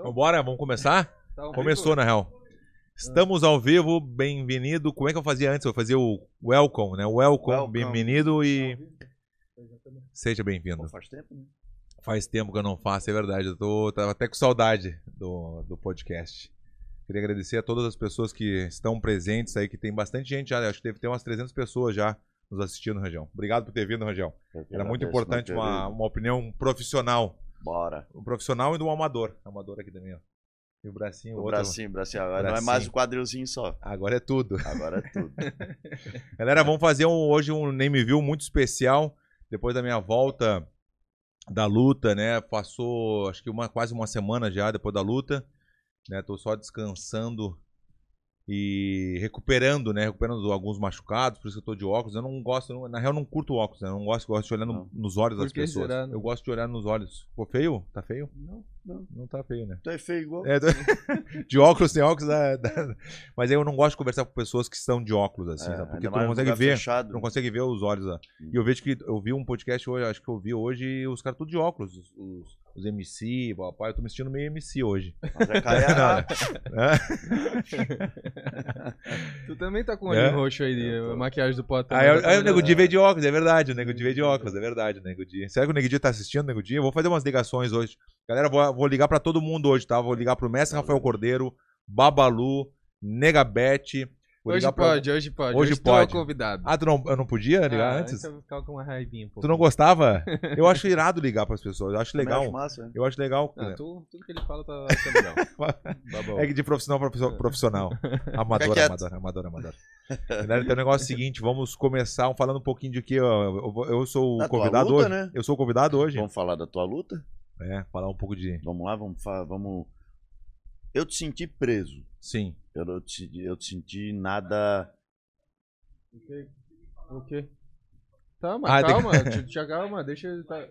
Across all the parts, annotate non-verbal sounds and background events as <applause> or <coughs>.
Começou? Bora, vamos começar? <laughs> Tá ao Começou, na real. Estamos ao vivo, bem-vindo. Como é que eu fazia antes? Eu fazia o welcome, né? Welcome, Welcome. bem-vindo e seja bem-vindo. Pô, faz tempo, né? Faz tempo que eu não faço, é verdade. Eu tô tava até com saudade do, do podcast. Queria agradecer a todas as pessoas que estão presentes aí, que tem bastante gente já. Acho que deve ter umas 300 pessoas já nos assistindo, Região. Obrigado por ter vindo, Região. Eu que Era muito agradeço, importante meu uma, querido. uma opinião profissional. Bora. Um profissional e um amador. Amador aqui também, ó. E o bracinho, o O outro. bracinho, bracinho. Agora não é Bracinho. mais o quadrilzinho só. Agora é tudo. Agora é tudo. <laughs> Galera, vamos fazer um- hoje um Name View muito especial. Depois da minha volta da luta, né? Passou acho que uma, quase uma semana já depois da luta. Né? Tô só descansando e recuperando, né? Recuperando alguns machucados, por isso que eu tô de óculos. Eu não gosto, eu não- na real, não curto óculos, né? Eu não gosto, gosto de olhar no- nos olhos Por das pessoas. será, né? Eu gosto de olhar nos olhos. Ficou feio? Tá feio? Não, não. Não tá feio, né? É feio igual. É, tô- <laughs> de óculos, sem óculos, dá- mas aí eu não gosto de conversar com pessoas que estão de óculos, assim, É, sabe? porque tu não consegue ver, Fechado. não consegue ver os olhos. Hum. E eu vejo que eu vi um podcast hoje, acho que eu vi hoje, os caras tudo de óculos, os, os, os MC, papai, eu tô me sentindo meio MC hoje. Mas é É? <laughs> <laughs> Tu também tá com o É? olho roxo aí, maquiagem do Potter. Aí, também tá aí o Nego. Di veio de óculos, é verdade, o Nego Di veio de óculos, é verdade, o Nego Di. Será que o Nego Di tá assistindo, Nego Di? Eu vou fazer umas ligações hoje. Galera, vou, vou ligar pra todo mundo hoje, tá? Vou ligar pro Mestre Rafael Cordeiro, Babalu, Negabete. Vou Hoje ligar pra- pode, hoje pode. Hoje o pode. convidado. Ah, tu não, eu não podia ligar Ah, antes? Eu ficava com uma raivinha, pô. Tu não gostava? <laughs> Eu acho irado ligar pras pessoas. Eu acho Também legal. acho massa, né? Eu acho legal. Ah, tu, tudo que ele fala tá, <laughs> tá legal. Babão. É que de profissional pra profi- profissional. <laughs> Amador, amador, amador, amador. Galera, Então o negócio é o seguinte, vamos começar falando um pouquinho de que eu, vou- eu sou o Da convidado luta, hoje. né? Eu sou o convidado hoje. Vamos falar da tua luta? É, falar um pouco de. Vamos lá, vamos vamos. Eu te senti preso. Sim. Eu não te, eu te senti nada. O quê? Tá, mas Ah, tem calma, <laughs> te, te calma, deixa ele tá...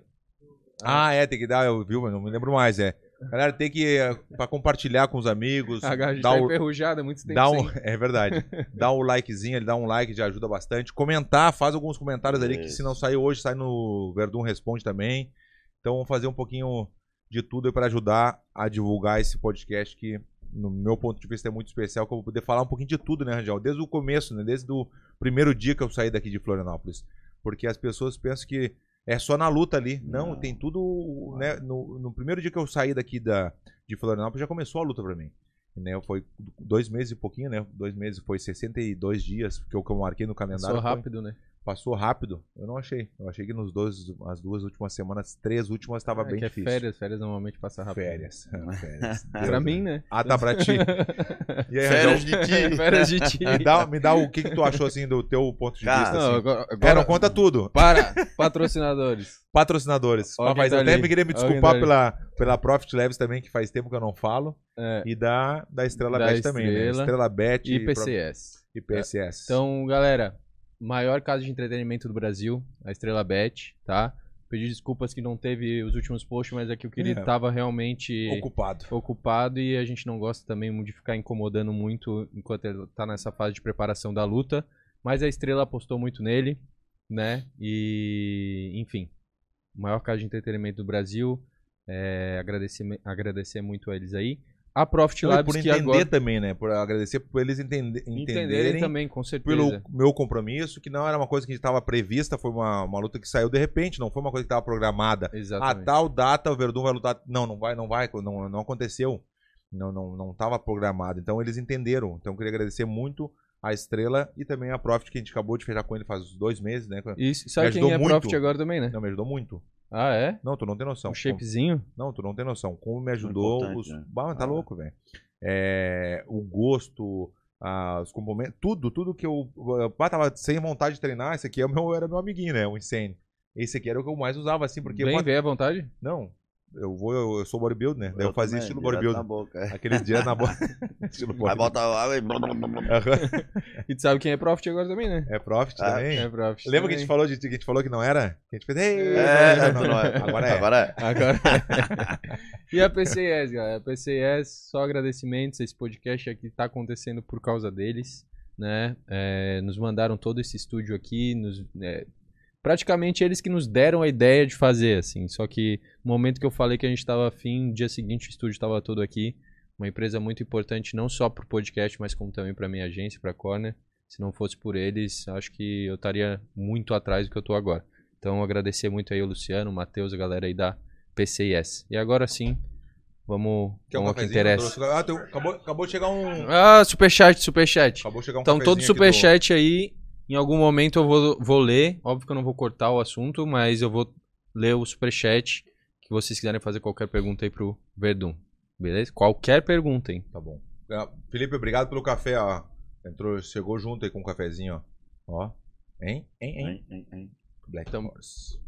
Ah, é, tem que dar, eu viu, mas não me lembro mais, é. Galera, tem que eh, pra compartilhar com os amigos, A gente dar tá enferrujada, muito tempo Dá um, sem. <laughs> é verdade. Dá um likezinho, ele dá um like, já ajuda bastante. Comentar, faz alguns comentários ali que se não saiu hoje, sai no Verdun Responde também. Então vamos fazer um pouquinho de tudo para ajudar a divulgar esse podcast que, no meu ponto de vista, é muito especial, que eu vou poder falar um pouquinho de tudo, né, Rangel? Desde o começo, né? Desde o primeiro dia que eu saí daqui de Florianópolis. Porque as pessoas pensam que é só na luta ali. Não, tem tudo, né? No, no primeiro dia que eu saí daqui da, de Florianópolis, já começou a luta pra mim. Né, foi dois meses e pouquinho, né? Dois meses foi 62 dias, porque o que eu marquei no calendário. Foi- rápido, né? Passou rápido. Eu não achei. Eu achei que nos dois, as duas últimas semanas, três últimas, estava É bem que é difícil. férias, férias normalmente passa rápido. Férias. <laughs> férias. <laughs> Pra mim, né? Ah, tá pra ti. <laughs> E aí, Férias Rangel, de ti. férias de ti. me, dá, me dá o que, que tu achou assim do teu ponto de Cara, vista. Não, Assim. agora, É, agora não conta tudo. para, patrocinadores. Patrocinadores. Alguém Mas tá eu até ali. me queria me desculpar tá pela, pela Profit Labs também, que faz tempo que eu não falo. É, E da, da Estrela Da Bet também, né? Estrela Bet e PCS. e PSS. Então, galera, maior casa de entretenimento do Brasil, a Estrela Bet, tá? Pedi desculpas que não teve os últimos posts, mas é que o querido É. tava realmente ocupado. ocupado e a gente não gosta também de ficar incomodando muito enquanto ele tá nessa fase de preparação da luta. Mas a Estrela apostou muito nele, né? E, enfim, maior casa de entretenimento do Brasil. É, agradecer, agradecer muito a eles aí. A Profit e Labs, por entender agora também, né? Por agradecer por eles entende- entenderem entenderem também, com certeza. pelo meu compromisso, que não era uma coisa que estava prevista, foi uma, uma luta que saiu de repente, não foi uma coisa que estava programada. A Exatamente. tal data o Verdun vai lutar. Não, não vai, não vai, não, não aconteceu. Não não não estava programado. Então eles entenderam. Então eu queria agradecer muito a Estrela e também a Profit, que a gente acabou de fechar com ele faz dois meses, né? Isso, sabe ajudou quem é muito. Profit agora também, né? Não, me ajudou muito. Ah, é? Não, tu não tem noção. Um shapezinho? Não, tu não tem noção. Como me ajudou. importante, Os... né? Bah, tá Ah. louco, velho. É, o gosto, ah, os complementos, tudo, tudo que eu. eu bah, tava sem vontade de treinar. Esse aqui é o meu, era meu amiguinho, né? O Insane. Esse aqui era o que eu mais usava, assim, porque. Bem, vem à vontade. Não, eu vou, eu, eu sou bodybuilder, né? Daí eu, fazia também, estilo bodybuilder. Na boca, é. Aqueles dias na boca. <laughs> <laughs> Vai botar água e. <laughs> E tu sabe quem é Profit agora também, né? É Profit Ah, também. É Profit. Lembra que a gente também. falou de que a gente falou que não era? Que a gente fez. "Ei, É, não, tu não, não não." é. Agora é. Agora é. Agora. e a PCS, galera. A PCS, só agradecimentos. Esse podcast aqui tá acontecendo por causa deles, né? É, nos mandaram todo esse estúdio aqui, nos, é, praticamente eles que nos deram a ideia de fazer, assim. Só que no momento que eu falei que a gente estava afim, no dia seguinte o estúdio estava todo aqui. Uma empresa muito importante, não só para o podcast, mas como também para minha agência, para a Corner. Se não fosse por eles, acho que eu estaria muito atrás do que eu estou agora. Então, agradecer muito aí o Luciano, o Matheus, a galera aí da PCIS. E agora sim, vamos, Quer um vamos ao que interessa. Ah, tem- acabou, acabou de chegar um. Ah, superchat, superchat. Acabou de chegar um Então, todo superchat aí, em algum momento eu vou, vou ler. Óbvio que eu não vou cortar o assunto, mas eu vou ler o superchat que vocês quiserem fazer qualquer pergunta aí pro Verdun. Beleza? Qualquer pergunta, hein? Tá bom. Ah, Felipe, obrigado pelo café, ó. Entrou, chegou junto aí com o cafezinho, ó. Ó. Hein? Hein? Hein? Hein, hein, hein. Black Então.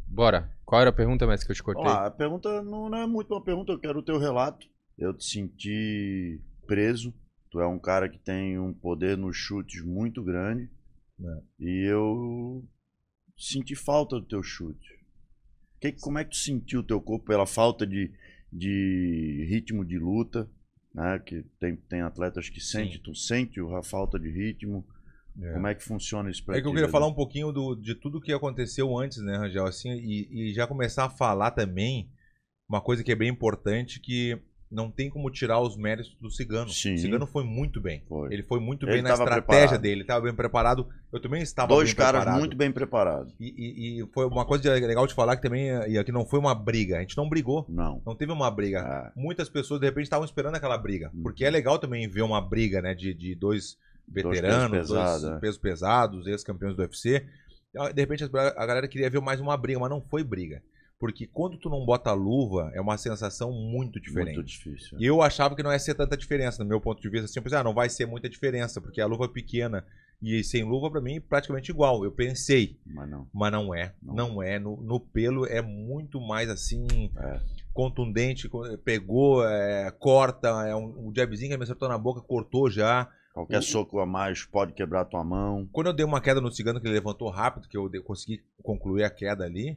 Bora. Qual era a pergunta, mestre, que eu te cortei? Vamos lá, a pergunta não, não é muito uma pergunta, eu quero o teu relato. Eu te senti preso. Tu é um cara que tem um poder nos chutes muito grande. É. E eu senti falta do teu chute. Que, como é que tu sentiu o teu corpo pela falta de, de ritmo de luta? Né? Que tem, tem atletas que sente, tu sente a falta de ritmo. É. Como é que funciona isso pra É que eu queria Edu? falar um pouquinho do, de tudo que aconteceu antes, né, Rangel? Assim, e, e já começar a falar também uma coisa que é bem importante, que não tem como tirar os méritos do Cigano. Sim. O Cigano foi muito bem. Foi. Ele foi muito Ele bem na estratégia preparado. dele, ele estava bem preparado. Eu também estava Dois bem caras preparado. muito bem preparados. E, e- e foi uma coisa legal de falar que também e aqui não foi uma briga. A gente não brigou. Não. Não teve uma briga. Ah, Muitas pessoas, de repente, estavam esperando aquela briga. Uhum. Porque é legal também ver uma briga, né? De, de dois veteranos, pesos dois pesados, é. pesos pesados, ex-campeões do UFC. De repente, a galera queria ver mais uma briga, mas não foi briga. Porque quando tu não bota a luva, é uma sensação muito diferente. muito difícil. E eu achava que não ia ser tanta diferença, no meu ponto de vista. Assim, eu pensei, ah, não vai ser muita diferença, porque a luva é pequena. E sem luva, pra mim, praticamente igual. Eu pensei, Mas não. mas não é. Não. Não, é. No, no pelo é muito mais assim, É. contundente. co- Pegou, é, corta, é um, um jabzinho que me acertou na boca, cortou já. Qualquer O- soco a mais pode quebrar tua mão. Quando eu dei uma queda no cigano, que ele levantou rápido, que eu consegui concluir a queda ali,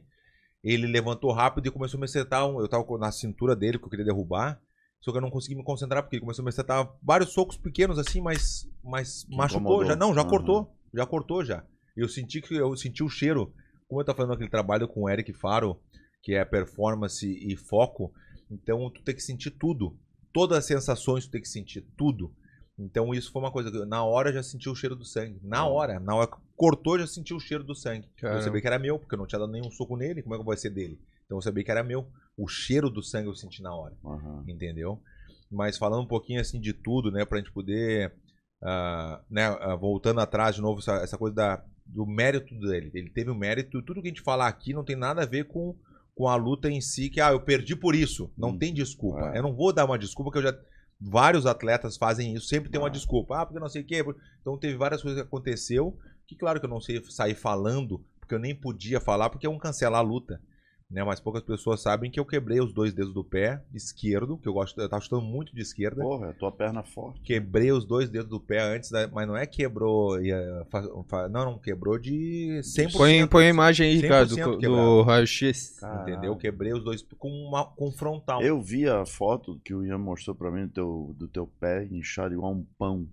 ele levantou rápido e começou a me acertar. um- eu tava na cintura dele, que eu queria derrubar. Só que eu não consegui me concentrar, porque ele começou a me acertar vários socos pequenos assim, mas, mas Que machucou incomodou. já. Não, já Aham. cortou. Já cortou já. Eu senti que eu senti o cheiro. Como eu tava fazendo aquele trabalho com o Eric Faro, que é performance e foco, então tu tem que sentir tudo. Todas as sensações tu tem que sentir, tudo. Então isso foi uma coisa que eu- na hora já senti o cheiro do sangue. Na hora, na hora que cortou já senti o cheiro do sangue. Caramba. Eu sabia que era meu, porque eu não tinha dado nenhum soco nele, como é que vai ser dele? Então eu sabia que era meu. O cheiro do sangue eu senti na hora, Aham. entendeu? Mas falando um pouquinho assim de tudo, né, pra gente poder, ah, né, ah, voltando atrás de novo, essa, essa coisa da, do mérito dele. Ele teve o mérito, tudo que a gente falar aqui não tem nada a ver com, com a luta em si, que ah, eu perdi por isso. Não Hum, tem desculpa. é. Eu não vou dar uma desculpa, que eu já. Vários atletas fazem isso, sempre tem uma Ah. desculpa. Ah, porque não sei o quê. Então teve várias coisas que aconteceu, que claro que eu não sei sair falando, porque eu nem podia falar, porque é um cancelar a luta. Né? Mas poucas pessoas sabem que eu quebrei os dois dedos do pé esquerdo, que eu gosto, eu tava chutando muito de esquerda. Porra, é tua perna forte. Quebrei os dois dedos do pé antes, da, mas não é quebrou. ia fa- fa- não, não, quebrou de 100%. Põe, põe a imagem aí, 100% Ricardo, do, do raio-x. Entendeu? Quebrei os dois com, uma, com frontal. Eu vi a foto que o Ian mostrou pra mim do teu, do teu pé inchado igual um pão.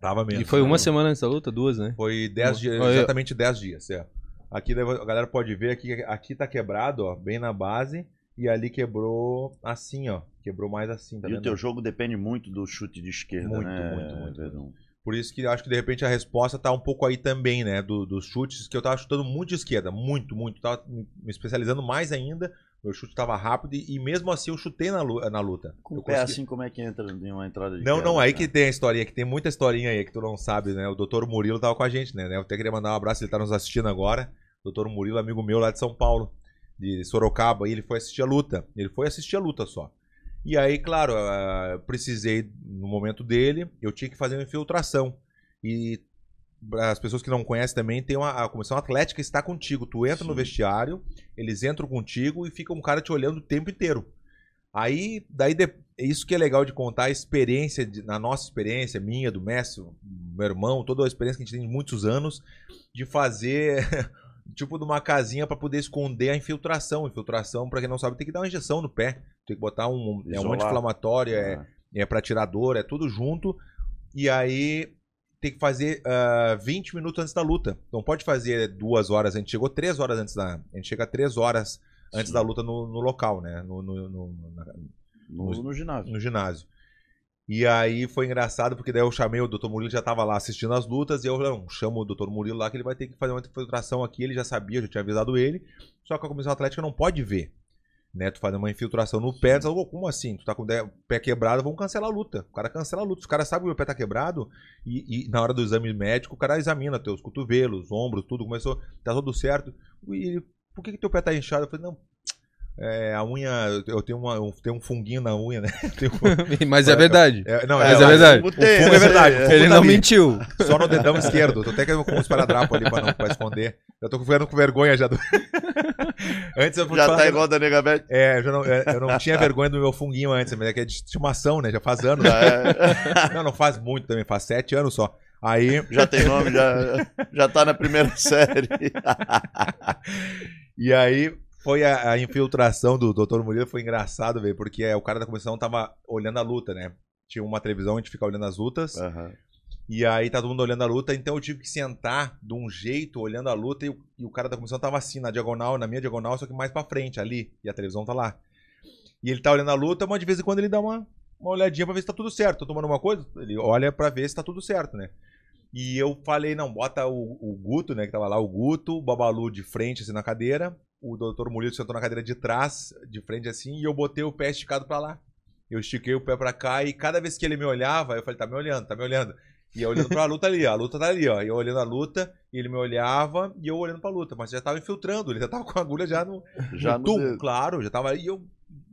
Tava mesmo. E foi uma semana antes da luta? Duas, né? Foi 10 dias, exatamente 10 dias, é. Aqui a galera pode ver aqui, aqui tá quebrado, ó, bem na base, e ali quebrou assim, ó. Quebrou mais assim, tá e vendo? o teu jogo depende muito do chute de esquerda, Muito, né? muito, muito, Verdun? Por isso que acho que de repente a resposta tá um pouco aí também, né? do- dos chutes, que eu tava chutando muito de esquerda, muito, muito. Tava me especializando mais ainda. Meu chute tava rápido e, e mesmo assim eu chutei na, na luta. Com o pé consegui- assim, como é que entra em uma entrada de Não, queda, não, aí cara? que tem a historinha, que tem muita historinha aí que tu não sabe, né? O doutor Murilo tava com a gente, né? Eu até queria mandar um abraço, ele tá nos assistindo agora. Doutor Murilo, amigo meu lá de São Paulo, de Sorocaba, e ele foi assistir a luta. Ele foi assistir a luta só. E aí, claro, ah, precisei, no momento dele, eu tinha que fazer uma infiltração. E as pessoas que não conhecem também, tem uma, a comissão atlética está contigo. Tu entra no Sim. vestiário, eles entram contigo e fica um cara te olhando o tempo inteiro. Aí, daí, de- isso que é legal de contar, a experiência, de- na nossa experiência, minha, do mestre, meu irmão, toda a experiência que a gente tem de muitos anos, de fazer, <laughs> tipo, de uma casinha para poder esconder a infiltração. Infiltração, para quem não sabe, tem que dar uma injeção no pé, tem que botar um, é um anti-inflamatório, é, Ah, é para tirar dor, é tudo junto. E aí tem que fazer ah, 20 minutos antes da luta. Não pode fazer duas horas. A gente chegou três horas antes da. A gente chega três horas antes Sim. da luta no, no local, né? No, no, no- na- No, no ginásio. no ginásio. E aí foi engraçado, porque daí eu chamei o Dr. Murilo, já tava lá assistindo as lutas, e eu não, chamo o Dr. Murilo lá que ele vai ter que fazer uma infiltração aqui, ele já sabia, eu já tinha avisado ele, só que a comissão atlética não pode ver. Né, tu fazer uma infiltração no pé, tu fala, "Ô, como assim? Tu tá com o pé quebrado, vamos cancelar a luta. O cara cancela a luta. Os caras sabem que o meu pé tá quebrado e, e na hora do exame médico, o cara examina teus cotovelos, ombros, tudo, começou, tá tudo certo. E por que, que teu pé tá inchado? Eu falei, não, é, a unha, eu tenho, uma, eu tenho um funguinho na unha, né? <laughs> <laughs> Mas é verdade. é, não, Mas é, é verdade. o O fungo é verdade. fungo Ele tá não ali. mentiu. Só no dedão esquerdo. Tô até com um esparadrapo ali pra, não, pra esconder. Eu tô ficando com vergonha já do. <laughs> antes eu Já falar tá igual da Nega. É, eu, já não, é, eu não tinha vergonha do meu funguinho antes, mas é que é de estimação, né? Já faz anos. Já, é- Não, não faz muito também, faz sete anos só. Aí. já tem nome, já, já tá na primeira série. E aí foi a, a infiltração do Dr. Murilo, foi engraçado, velho, porque é, o cara da comissão tava olhando a luta, né? Tinha uma televisão, a gente fica olhando as lutas. Aham. E aí tá todo mundo olhando a luta, então eu tive que sentar de um jeito, olhando a luta, e o, e o cara da comissão tava assim, na diagonal, na minha diagonal, só que mais pra frente, ali. E a televisão tá lá. E ele tá olhando a luta, mas de vez em quando ele dá uma, uma olhadinha pra ver se tá tudo certo. Tô tomando uma coisa, ele olha pra ver se tá tudo certo, né? E eu falei, não, bota o, o Guto, né, que tava lá, o Guto, o Babalu de frente, assim, na cadeira, o Dr. Murilo sentou na cadeira de trás, de frente, assim, e eu botei o pé esticado pra lá. Eu estiquei o pé pra cá e cada vez que ele me olhava, eu falei, tá me olhando, tá me olhando. E eu olhando pra <laughs> luta ali, ó. A luta tá ali, ó. E eu olhando a luta, e ele me olhava e eu olhando pra luta. Mas já tava infiltrando, ele já tava com a agulha já no, Já no tum, claro, já tava aí. E eu,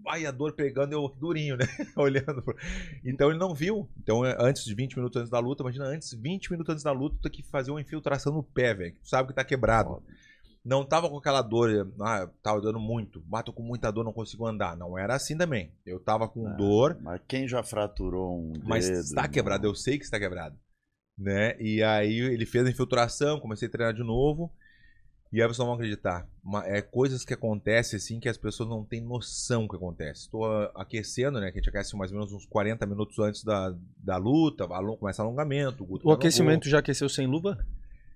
ai, a dor pegando, eu durinho, né? <laughs> olhando. pro- Então ele não viu. Então, é, antes de 20 minutos antes da luta, imagina, antes, 20 minutos antes da luta, tu tem que fazer uma infiltração no pé, velho. Tu sabe que tá quebrado. Não tava com aquela dor, ah, tava dando muito, bato com muita dor, não consigo andar. Não era assim também. Eu tava com Ah, dor, Mas quem já fraturou um mas dedo, está irmão? quebrado, eu sei que está quebrado. Né? E aí ele fez a infiltração, comecei a treinar de novo. E aí vocês não vão acreditar. Ma- É coisas que acontecem assim que as pessoas não têm noção que acontece. Estou aquecendo, né? Que a gente aquece mais ou menos uns 40 minutos antes da, da luta, começa alongamento. O no aquecimento já aqueceu sem luva?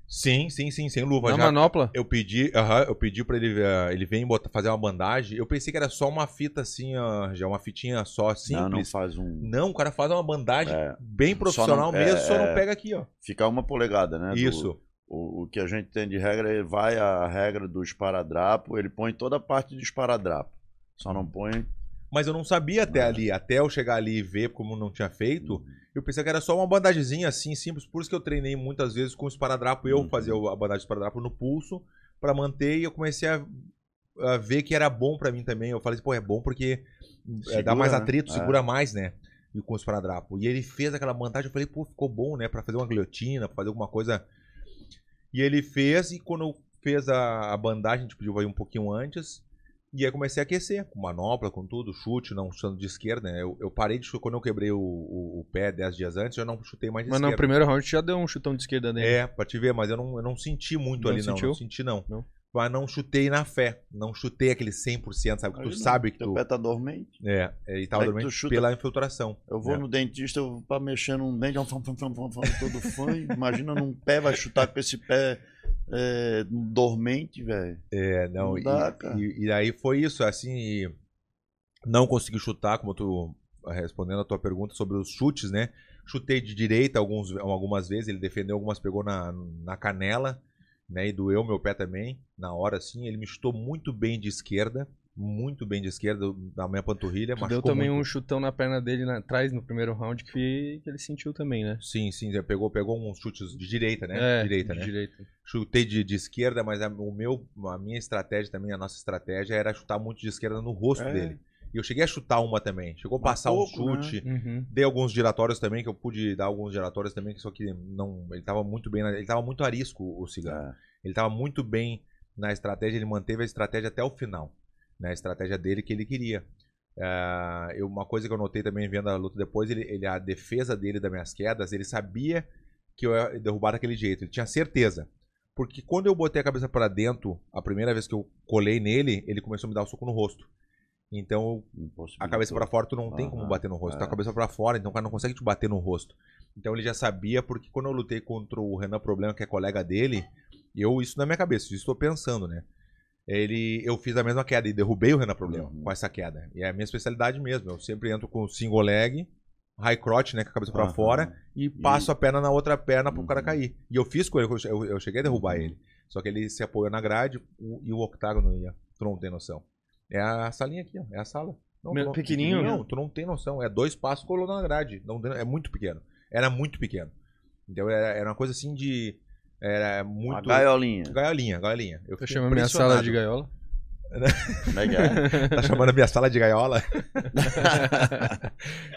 Sim, sim, sim, sem luva. Na já. manopla? Eu pedi, aham, eu pedi pra ele, ah, ele vem botar, fazer uma bandagem. Eu pensei que era só uma fita assim, ó, já uma fitinha só simples. Não, não faz um. Não, o cara faz uma bandagem É, bem profissional não- mesmo, é, só não é. pega aqui, ó. ficar uma polegada, né? do- Isso. o, o que a gente tem de regra, ele vai a regra do esparadrapo, ele põe toda a parte do esparadrapo. Só não põe. Mas eu não sabia até Ah. ali, até eu chegar ali e ver como não tinha feito. Eu pensei que era só uma bandagemzinha assim, simples. Por isso que eu treinei muitas vezes com o esparadrapo. Eu Uhum. fazia a bandagem de esparadrapo no pulso pra manter e eu comecei a, a ver que era bom pra mim também. Eu falei assim, pô, é bom porque é, dá Segura, mais né? atrito, É. segura mais, né? E com o esparadrapo. E ele fez aquela bandagem, eu falei, pô, ficou bom, né? Pra fazer uma guilhotina, pra fazer alguma coisa. E ele fez, e quando fez a, a bandagem, a gente pediu aí um pouquinho antes. E aí comecei a aquecer, com manopla, com tudo, chute, não chutando de esquerda, né? Eu, eu parei de chutar, quando eu quebrei o, o, o pé 10 dias antes, eu não chutei mais de Mas no esquerda. primeiro round já deu um chutão de esquerda nele. É, pra te ver, mas eu não, eu não senti muito Não ali, não. sentiu? Não senti, não. Não. Mas não chutei na fé. Não chutei aquele 100%, sabe? Que tu não, sabe que teu tu. pé tá dormente. É, ele tava dormente chuta- pela infiltração. Eu vou É. no dentista, eu vou pra mexer num dente, é um fam, fam, fam, fam, fam, todo fã. Imagina num pé, vai chutar com esse pé é, dormente, velho. É, não, Não e, dá, cara. e, e aí foi isso, assim, e não consegui chutar, como tu respondendo a tua pergunta sobre os chutes, né? Chutei de direita alguns, algumas vezes, ele defendeu algumas, pegou na, na canela, né? E doeu meu pé também, na hora, assim. Ele me chutou muito bem de esquerda, muito bem de esquerda, na minha panturrilha, Tu machucou deu também muito. um chutão na perna dele na- atrás no primeiro round que, que ele sentiu também, né? Sim, sim, ele pegou, pegou uns chutes de direita, né? É, direita, de né? direita. chutei de, de esquerda, mas a, o meu, a minha estratégia também, a nossa estratégia era chutar muito de esquerda no rosto É. dele. E eu cheguei a chutar uma também. Chegou a Mas passar um pouco, né? chute. Uhum. Dei alguns giratórios também, que eu pude dar alguns giratórios também, só que não. Ele tava muito bem. ele tava muito arisco, o cigarro. É. Ele tava muito bem na estratégia, ele manteve a estratégia até o final. Né? A estratégia dele que ele queria. Ah, eu, uma coisa que eu notei também vendo a luta depois, ele, ele- a defesa dele das minhas quedas, ele sabia que eu ia derrubar daquele jeito. Ele tinha certeza. Porque quando eu botei a cabeça pra dentro, a primeira vez que eu colei nele, ele começou a me dar um soco no rosto. Então, a cabeça pra fora tu não tem como bater no rosto. é. Então a cabeça pra fora, então o cara não consegue te bater no rosto. Então ele já sabia, porque quando eu lutei contra o Renan Problema, que é colega dele, eu, isso na minha cabeça, isso estou pensando, né? Ele, eu fiz a mesma queda e derrubei o Renan Problema Uhum. com essa queda. E é a minha especialidade mesmo. Eu sempre entro com single leg, high crotch, né? Com a cabeça pra Aham. fora, e passo a perna na outra perna pro Uhum. cara cair. E eu fiz com ele, eu, eu cheguei a derrubar Uhum. ele. Só que ele se apoiou na grade o- e o octágono ia. Tu não tem noção. É a salinha aqui, ó. É a sala. Não, Meu, não- pequenininho? Não, tu não tem noção. É dois passos colou na grade. Não, é muito pequeno. Era muito pequeno. Então era, era uma coisa assim de. Era Uma muito. gaiolinha. Gaiolinha, gaiolinha. Eu Tá fiquei chamando minha sala de gaiola? Como é que é? <laughs> Tá chamando a minha sala de gaiola? <laughs>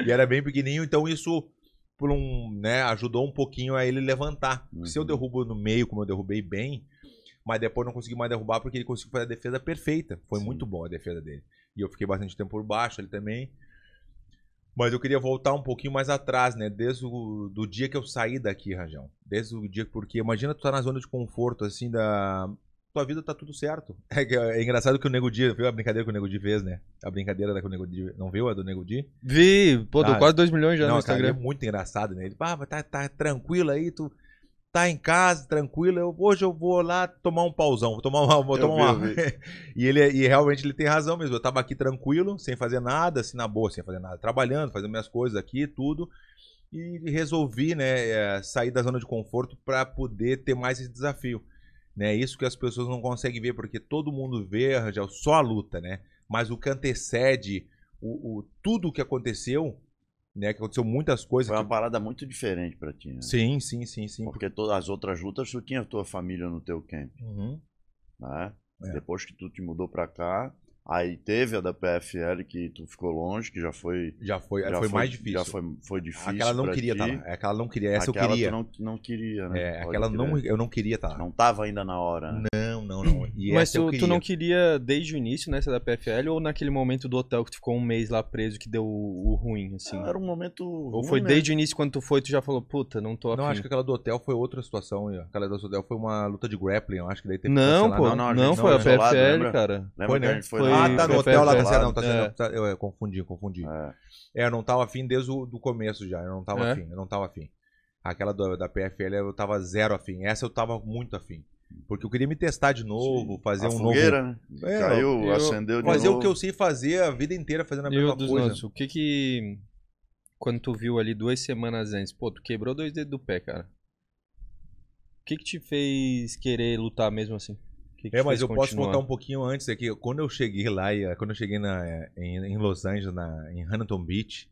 e era bem pequenininho, então isso por um, né, ajudou um pouquinho a ele levantar. Se eu Uhum. derrubo no meio, como eu derrubei bem, mas depois não consegui mais derrubar porque ele conseguiu fazer a defesa perfeita. Foi Sim. muito boa a defesa dele. E eu fiquei bastante tempo por baixo ali também. Mas eu queria voltar um pouquinho mais atrás, né? Desde o do dia que eu saí daqui, Rajão. Desde o dia, porque imagina tu tá na zona de conforto, assim, da. Tua vida tá tudo certo. <laughs> É, que é engraçado que o Nego Di, viu a brincadeira que o Nego Di fez, né? A brincadeira da que o Nego Di. Não viu a do Nego Di? Vi, pô, deu Ah, quase 2 milhões já não, no cara, Instagram. ele é muito engraçado, né? Ele, ah, mas tá, tá tranquilo aí, tu tá em casa, tranquilo. Eu, hoje eu vou lá tomar um pauzão, vou tomar uma. Vou Eu tomar vi, uma... eu vi. <laughs> e ele e realmente ele tem razão mesmo. Eu tava aqui tranquilo, sem fazer nada, assim, na boa, sem fazer nada, trabalhando, fazendo minhas coisas aqui, tudo. E resolvi, né, é, sair da zona de conforto para poder ter mais esse desafio. Né? Isso que as pessoas não conseguem ver, porque todo mundo vê já só a luta, né? Mas o que antecede o, o- tudo o que aconteceu, né? Que aconteceu muitas coisas. Foi uma que- parada muito diferente pra ti, né? Sim, sim, sim, sim. Porque todas as outras lutas tu tinha tua família no teu camp, Uhum. né? É. Depois que tu te mudou pra cá, aí teve a da PFL que tu ficou longe, que já foi Já foi, já foi, mais difícil. Já foi, foi difícil. Aquela não pra queria estar lá. Aquela não queria. Essa Aquela eu queria. Tu não, não queria, né? É, aquela não, eu não queria estar lá. Não tava ainda na hora. né? Não, não, não. E <clears throat> Mas essa eu tu, queria. tu não queria desde o início nessa da PFL ou naquele momento do hotel que tu ficou um mês lá preso que deu o, o ruim, assim? Era um momento. ou foi mesmo. desde o início quando tu foi tu já falou, puta, não tô afim. Não, acho que aquela do hotel foi outra situação. e Aquela do hotel foi uma luta de grappling. Eu acho que daí teve Não, pô, Não, não, não, a gente foi a foi PFL, lembra? cara. Lembra Foi, que né? foi, Foi- lá? Ah, tá, no hotel lá PFL. Serra. Não, tá É. sendo. tá- Eu eu confundi, confundi. É. É, eu não tava afim desde o do começo já. Eu não tava É? afim, eu não tava afim. Aquela do- da PFL eu tava zero afim. Essa eu tava muito afim. Porque eu queria me testar de novo, Sim. fazer a um fogueira, novo. né? É, Caiu, eu- acendeu de Fazer novo. o que eu sei fazer a vida inteira fazendo a mesma dos coisa. nossos, o que que... Quando tu viu ali duas semanas antes, pô, tu quebrou dois dedos do pé, cara. O que que te fez querer lutar mesmo assim? Que que É, mas eu posso voltar um pouquinho antes aqui. Quando eu cheguei lá, e, eh, quando eu cheguei na, eh, em, em Los Angeles, na, em Huntington Beach,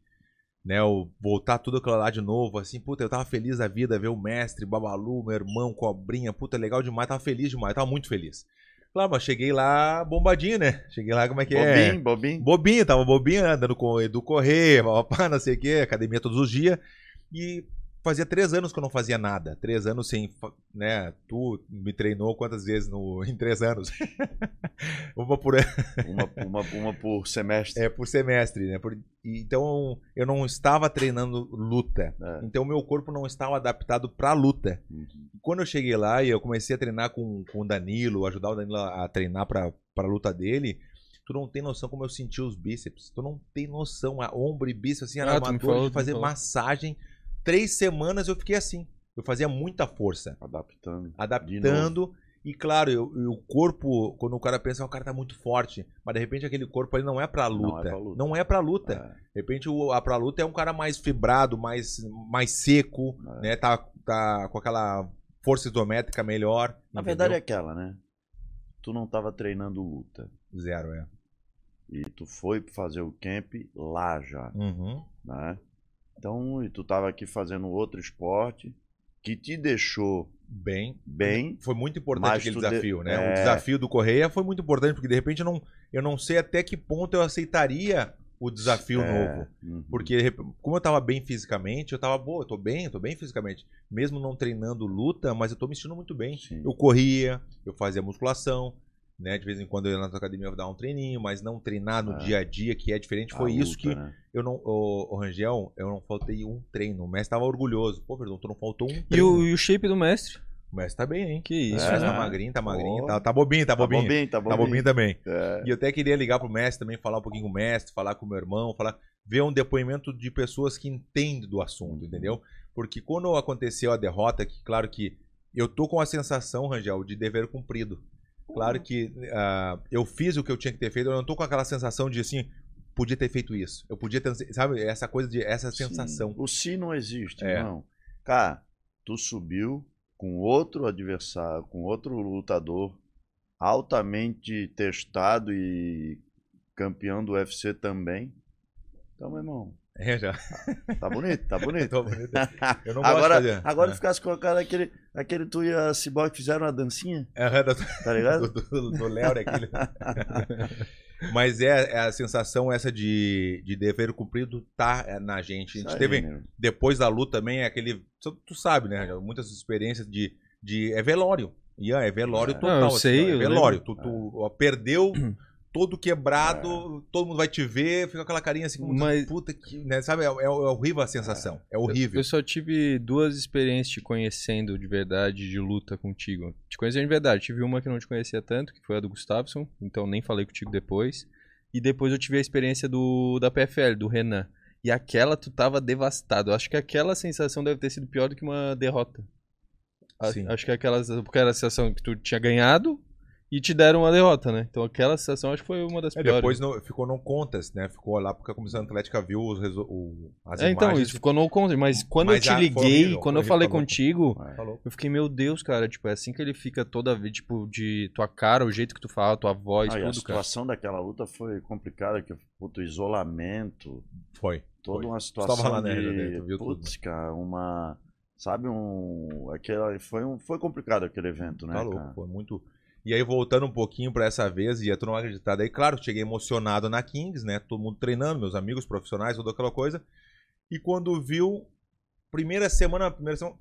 né, eu voltar tudo aquilo lá de novo, assim, puta, eu tava feliz da vida, ver o mestre, Babalu, meu irmão, Cobrinha, puta, legal demais, tava feliz demais, tava muito feliz. Claro, mas cheguei lá bombadinho, né? Cheguei lá, como é que é? Bobinho, bobinho. Bobinho, tava bobinho, andando com o Edu Correia, papá, não sei o que, academia todos os dias. E fazia três anos que eu não fazia nada. Três anos sem, né? Tu me treinou quantas vezes no, <laughs> em três anos? <laughs> Uma por ano. Uma, uma, uma por semestre. É por semestre, né? Por- então eu não estava treinando luta. É. Então meu corpo não estava adaptado pra luta. Uhum. Quando eu cheguei lá e eu comecei a treinar com, com o Danilo, ajudar o Danilo a treinar pra, pra luta dele, tu não tem noção como eu senti os bíceps. Tu não tem noção. A ombro e bíceps, assim, era Ah, uma tu me dor falou, de fazer falou. Três semanas eu fiquei assim. Eu fazia muita força. Adaptando. Adaptando. E claro, eu- eu- o corpo, quando o cara pensa, "Ah, o cara tá muito forte. Mas de repente aquele corpo ali não é pra Não é luta. pra luta. Não é pra luta. É. De repente, o, a pra luta é um cara mais fibrado, mais, mais seco, É. né? Tá, tá com aquela força isométrica melhor. Na entendeu? verdade é aquela, né? Tu não tava treinando luta. Zero, é. E tu foi fazer o camp lá já, Uhum. né? Então, e tu tava aqui fazendo outro esporte que te deixou Bem. bem. Foi muito importante aquele tu de- desafio, né? é. O desafio do Correia foi muito importante, porque de repente eu não, eu não sei até que ponto eu aceitaria o desafio É, novo. uhum. Porque, como eu tava bem fisicamente, eu tava, boa, eu tô bem, eu tô bem fisicamente. Mesmo não treinando luta, mas eu tô me sentindo muito bem. Sim. Eu corria, eu fazia musculação, né? De vez em quando eu ia na academia eu dar um treininho, mas não treinar no É. dia a dia, que é diferente. A Foi isso luta, que né? eu não. O, Rangel, eu não faltei um treino. O mestre tava orgulhoso. Pô, perdão, tu não faltou um E treino. o, e o shape do mestre? O Messi tá bem, hein? Que isso, O né? tá magrinho, tá magrinho. Tá, tá bobinho, tá Tá bobinho. bobinho, tá Tá bobinho bobinho. também. É. E eu até queria ligar pro mestre também, falar um pouquinho com o mestre, falar com o meu irmão, falar, ver um depoimento de pessoas que entendem do assunto, entendeu? Porque quando aconteceu a derrota, que claro que eu tô com a sensação, Rangel, de dever cumprido. Claro que ah, eu fiz o que eu tinha que ter feito, eu não tô com aquela sensação de assim, podia ter feito isso. Eu podia ter, sabe, essa coisa de essa sensação. Sim. O si não existe, É. não. Cara, tu subiu com outro adversário, com outro lutador altamente testado e campeão do UFC também. Então, meu irmão, É, já. tá bonito, tá bonito. <laughs> Tô bonito. Eu não gosto agora, de fazer. agora É. ficasse com a cara daquele, aquele tu e a Cyborg que fizeram uma dancinha, É, do- tá ligado? <laughs> do, do, do Léo, aquele. <laughs> Mas é, é a sensação essa de, de dever cumprido tá é, na gente. A gente teve, meu. depois da luta também, é aquele. Tu sabe, né? Muitas experiências de. de é velório. Ian, é velório É. total. Não, eu assim, sei, ó, é eu velório. lembro. Tu, tu perdeu <clears throat> todo quebrado, todo mundo vai te ver, fica aquela carinha assim como Mas- puta que. Né? Sabe? É, é- é horrível a sensação. É horrível. Eu só tive duas experiências te conhecendo de verdade, de luta contigo. Te conhecendo de verdade. Tive uma que eu não te conhecia tanto, que foi a do Gustafsson, então nem falei contigo depois. E depois eu tive a experiência do da PFL, do Renan. E aquela tu tava devastado. Eu acho que aquela sensação deve ter sido pior do que uma derrota. A- Sim. Acho que aquela, porque era a sensação que tu tinha ganhado e te deram uma derrota, né? Então aquela sensação acho que foi uma das É, piores. depois no- ficou no contest, né? Ficou lá porque a Comissão Atlética viu os o, as É, então, isso ficou no conta. Mas quando Mas eu te liguei, horrível, quando eu falei tá louco. contigo, Falou. eu fiquei, meu Deus, cara, tipo, é assim que ele fica toda vez, tipo, de tua cara, o jeito que tu fala, tua voz, Ah, e a tudo, cara. situação daquela luta foi complicada, que puto, isolamento, Foi. toda Foi. uma situação lá, né, de, Renan? Tu viu tudo, putz, cara, uma, sabe, um, aquela, foi, um, foi complicado aquele evento, né, Tá louco, cara? foi muito. E aí, voltando um pouquinho pra essa vez, e tu não acreditar, daí, claro, cheguei emocionado na Kings, né? Todo mundo treinando, meus amigos profissionais, toda aquela coisa. E quando viu, primeira semana, primeira semana,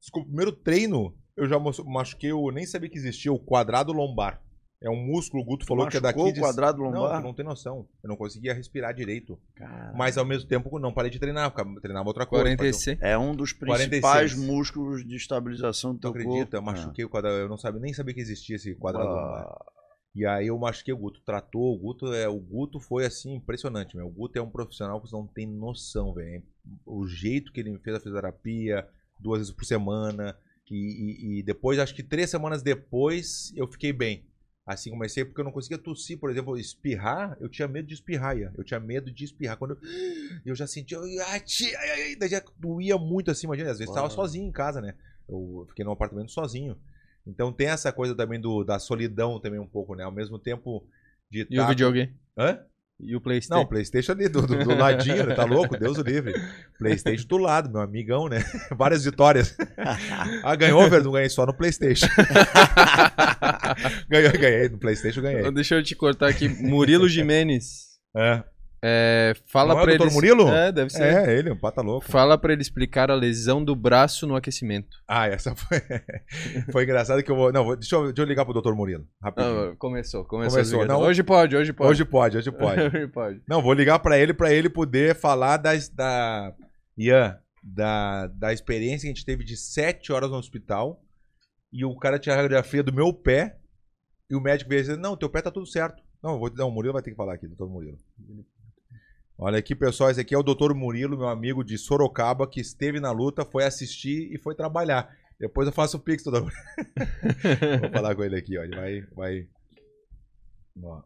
desculpa, primeiro treino, eu já machuquei, o, nem sabia que existia, o quadrado lombar. É um músculo, o Guto falou que é daqui o de... quadrado Não, lombar? tu não tem noção. Eu não conseguia respirar direito. Cara, Mas ao mesmo tempo, não parei de treinar, treinava outra coisa. fazia um- 46. é um dos 46. principais músculos de estabilização do teu acredita? Eu corpo. machuquei o quadrado. Eu não sabia, nem sabia que existia esse quadrado lombar. Ah, E aí eu machuquei o Guto. Tratou, o Guto é. O Guto foi assim, impressionante, meu. O Guto é um profissional que você não tem noção, velho. O jeito que ele me fez a fisioterapia, duas vezes por semana. E, e- e depois, acho que três semanas depois, eu fiquei bem. Assim comecei, porque eu não conseguia tossir, por exemplo, espirrar, eu tinha medo de espirrar, eu tinha medo de espirrar. Quando eu, <gasps> eu já sentia, daí já doía muito assim, imagina, às vezes estava sozinho em casa, né? Eu fiquei num apartamento sozinho. Então tem essa coisa também do, da solidão também um pouco, né? Ao mesmo tempo de E o tá- videogame? Hã? E o Playstation? Não, Playstation ali do, do, do ladinho, né? Tá louco? Deus o livre. Playstation do lado, meu amigão, né? <laughs> Várias vitórias. Ah, ganhou, velho? Não ganhei só no Playstation. <laughs> ganhei, ganhei. No Playstation ganhei. Então, Deixa eu te cortar aqui. Murilo Jimenez. É, É, fala Não é o pra Dr. ele. Murilo? É, deve ser. é ele, um pata louco. Fala pra ele explicar a lesão do braço no aquecimento. Ah, essa foi, <laughs> foi engraçado que eu vou... Não, vou- deixa eu, deixa eu ligar pro Dr. Murilo, rapidinho. Ah, começou, começou. Começou, não. Hoje pode, hoje pode. Hoje pode, hoje <laughs> pode. hoje pode. Não, vou ligar pra ele pra ele poder falar das, da Ian, da, da experiência que a gente teve de sete horas no hospital e o cara tinha a radiografia do meu pé e o médico veio dizer, não, teu pé tá tudo certo. Não, eu vou, não, o Murilo vai ter que falar aqui, doutor Murilo. Olha aqui, pessoal, esse aqui é o doutor Murilo, meu amigo de Sorocaba, que esteve na luta, foi assistir e foi trabalhar. Depois eu faço o pix, Murilo. <laughs> Vou falar com ele aqui, ó. Ele vai. vai... Ó.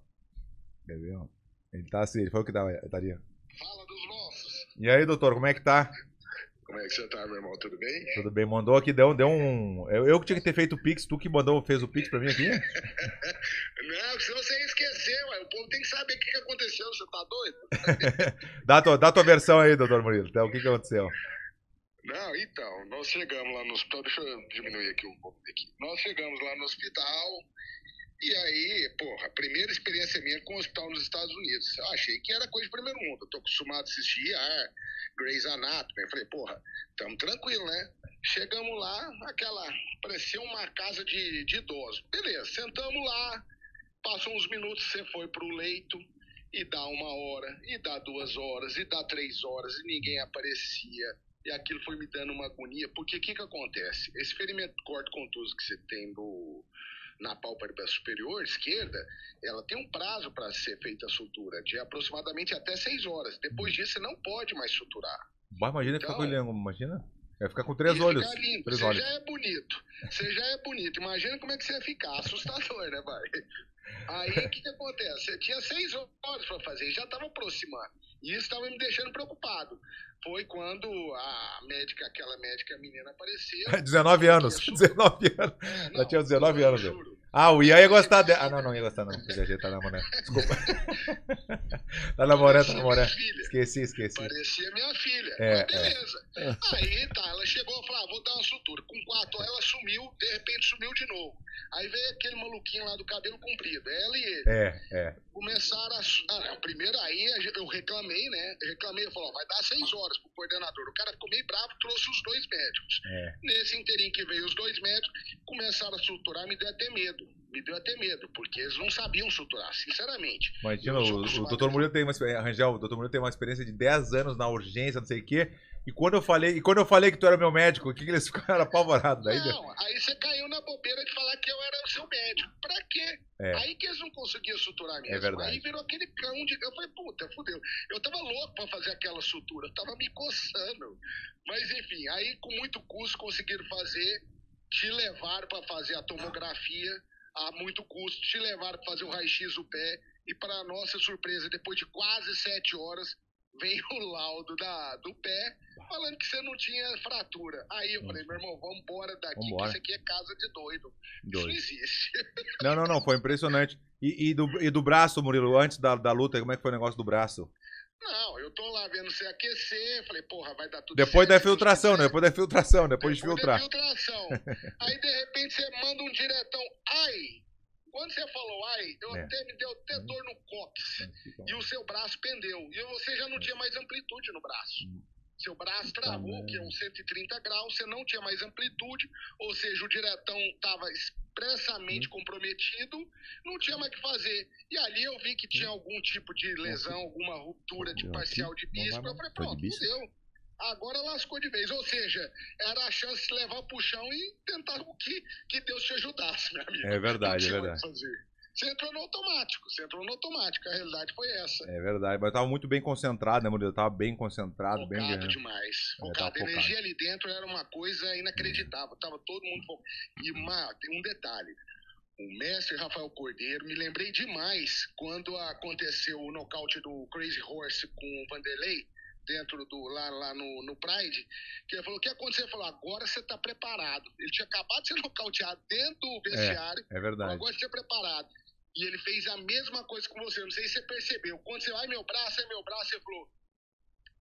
Quer ver, ó? Ele tá assim, ele falou que dá- estaria. Fala dos nossos. E aí, doutor, como é que tá? Como é que você tá, meu irmão? Tudo bem? Tudo bem? Mandou aqui, deu, deu um. Eu, eu que tinha que ter feito o Pix, tu que mandou, fez o Pix pra mim aqui? <laughs> Não, senão você. O povo tem que saber o que, aconteceu. Você tá doido? <laughs> Dá a tua, dá a tua versão aí, doutor Murilo. Então, o que, que aconteceu? Não, então, nós chegamos lá no hospital. Deixa eu diminuir aqui um pouco aqui. Nós chegamos lá no hospital. E aí, porra, a primeira experiência minha com o hospital nos Estados Unidos. Eu achei que era coisa de primeiro mundo. Eu tô acostumado a assistir ER, Grey's Anatomy. Eu falei, porra, tamo tranquilo, né? Chegamos lá, aquela. parecia uma casa de, de idosos. Beleza, sentamos lá, passam uns minutos, você foi pro leito, e dá uma hora, e dá duas horas, e dá três horas, e ninguém aparecia. e aquilo foi me dando uma agonia, porque o que, que acontece? Esse ferimento corto contuso que você tem no, na pálpebra superior esquerda, ela tem um prazo para ser feita a sutura, de aproximadamente até seis horas. Depois disso, você não pode mais suturar. Bah, imagina Então- ficar com ele, imagina. Vai ficar com três olhos. Três Você olhos. já é bonito. Você já é bonito. Imagina como é que você ia ficar. <laughs> Assustador, né, vai? Aí o que, que acontece? Você tinha seis horas para fazer, já estava aproximando. E isso estava me deixando preocupado. Foi quando a médica, aquela médica menina apareceu. <laughs> 19 anos. 19 anos. É, Ela tinha 19 eu anos, juro. Ah, o Ian ia gostar dela. Ah, não, não ia gostar, não. Porque a gente tá namorando. Desculpa. <laughs> tá namorando, tá namorando. Esqueci, esqueci. Parecia minha filha. É, Mas beleza. Aí tá, ela chegou e falou: ah, vou dar uma sutura. Com quatro horas ela sumiu, de repente sumiu de novo. Aí veio aquele maluquinho lá do cabelo comprido, ela e ele. É, é. Começaram a. Ah, não, primeiro aí eu reclamei, né? Eu reclamei, eu falei: ó, vai dar seis horas pro coordenador. O cara ficou meio bravo, trouxe os dois médicos. É. Nesse inteirinho que veio os dois médicos, começaram a suturar, me deu até medo. Me deu até medo, porque eles não sabiam suturar, sinceramente. Imagina, o, o acostumado doutor Murilo tem uma experiência. Rangel, o doutor Murilo tem uma experiência de 10 anos na urgência, não sei o quê. E quando eu falei, e quando eu falei que tu era meu médico, o que, que eles ficaram <laughs> apavorados? Daí, Não, aí você caiu na bobeira de falar que eu era o seu médico. Pra quê? É. Aí que eles não conseguiam suturar mesmo. É verdade. Aí virou aquele cão de. Eu falei, puta, fudeu. Eu tava louco pra fazer aquela sutura, eu tava me coçando. Mas enfim, aí com muito custo conseguiram fazer, te levaram pra fazer a tomografia a muito custo, te levaram pra fazer o raio-x do pé. E para nossa surpresa, depois de quase sete horas, veio o laudo da, do pé falando que você não tinha fratura. Aí eu falei, meu irmão, vamos embora daqui, Vambora. que isso aqui é casa de doido. Isso doido. não existe. Não, não, não, foi impressionante. E, e do, e do braço, Murilo, antes da, da luta, como é que foi o negócio do braço? Não, eu tô lá vendo você aquecer, falei, porra, vai dar tudo Depois da certo, Deus filtração, né? Depois da filtração, depois de Depois filtrar. da filtração. <laughs> Aí, de repente, você manda um diretão, ai! Quando você falou ai, eu É. até me deu até dor no cóccix. E o seu braço pendeu. E você já não tinha mais amplitude no braço. Seu braço travou, que é uns 130 graus, você não tinha mais amplitude, ou seja, o diretão estava expressamente comprometido, não tinha mais o que fazer. E ali eu vi que tinha algum tipo de lesão, alguma ruptura de parcial de bíceps. Eu falei, pronto, fudeu. Agora lascou de vez. Ou seja, era a chance de levar pro chão e tentar o que, que Deus te ajudasse, meu amigo. É verdade, <laughs> é verdade. fazer. Você entrou no automático, você entrou no automático. A realidade foi essa. É verdade, mas eu tava muito bem concentrado, né, Murilo? Eu tava bem concentrado, bem Focado ganhando. demais. É, Focado. tava a focado. energia ali dentro era uma coisa inacreditável. Tava todo mundo focado. E uma, tem um detalhe. O mestre Rafael Cordeiro, me lembrei demais quando aconteceu o nocaute do Crazy Horse com o Vanderlei, dentro do. lá, lá no, no Pride, que ele falou: o que aconteceu? Ele falou: agora você tá preparado. Ele tinha acabado de ser <laughs> nocauteado dentro do vestiário. É verdade. Agora você é preparado. E ele fez a mesma coisa com você. Não sei se você percebeu. Quando você vai, meu braço, é meu braço, ele falou: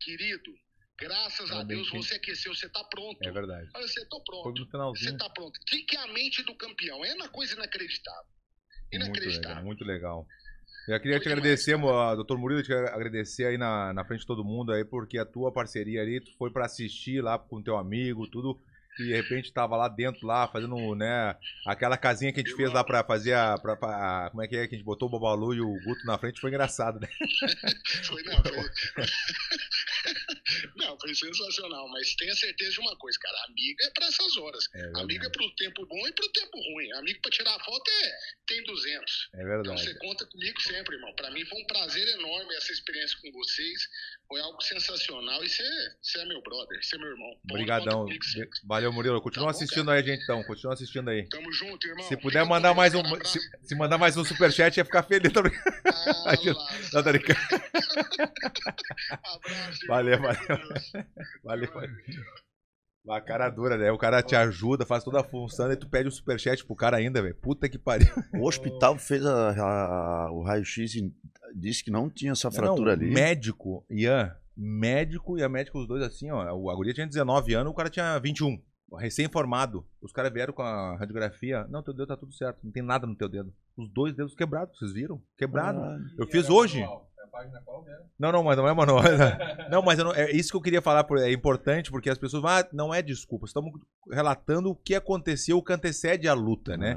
Querido, graças É a Deus sim. você aqueceu, você tá pronto. É verdade. Olha, você tô Foi pronto. Você tá pronto. O que, que é a mente do campeão? É uma coisa inacreditável. Muito legal, Inacreditável. muito legal. Eu queria Foi te demais, agradecer, cara. mo- doutor Murilo, te agradecer aí na, na frente de todo mundo aí, porque a tua parceria ali, tu foi pra assistir lá com teu amigo, tudo, e de repente tava lá dentro, lá, fazendo, né, aquela casinha que a gente fez lá pra fazer a, pra, pra- como é que é, que a gente botou o Babalu e o Guto na frente, foi engraçado, né? <laughs> Foi, não, foi... <laughs> não, foi sensacional. Mas tenha certeza de uma coisa, cara. Amigo é pra essas horas. É. Amigo é pro tempo bom e pro tempo ruim. Amigo pra tirar foto é tem 200. É Então verdade. você conta comigo sempre, irmão. Pra mim foi um prazer enorme essa experiência com vocês. Foi algo sensacional. E você, é meu brother, você é meu irmão. Pode Obrigadão. Valeu, Murilo. Continua Tá bom, assistindo aí, gente, então. Continua assistindo aí. Tamo junto, irmão. Se puder mandar com mais um. Se, se mandar mais um superchat, ia ficar feliz também. Ah, <laughs> Não, brincando. <laughs> Abraço. Valeu, valeu. Valeu, valeu. A cara dura, né? O cara te ajuda, faz toda a função, e tu pede um superchat pro cara ainda, velho. Puta que pariu. <laughs> O hospital fez a- a- o raio-x e disse que não tinha essa fratura Não, ali. Médico, Ian, médico e a médico, os dois assim, ó. O- guria tinha 19 anos, o cara tinha 21. Recém-formado. Os caras vieram com a radiografia. Não, teu dedo tá tudo certo, não tem nada no teu dedo. Os dois dedos quebrados, vocês viram? Quebrado. Ah, Eu fiz hoje. Não, não, mas não é manual. <laughs> Não, mas eu não- é isso que eu queria falar, por- é importante, porque as pessoas vão, ah, não é desculpa, estamos relatando o que aconteceu, o que antecede a luta, né?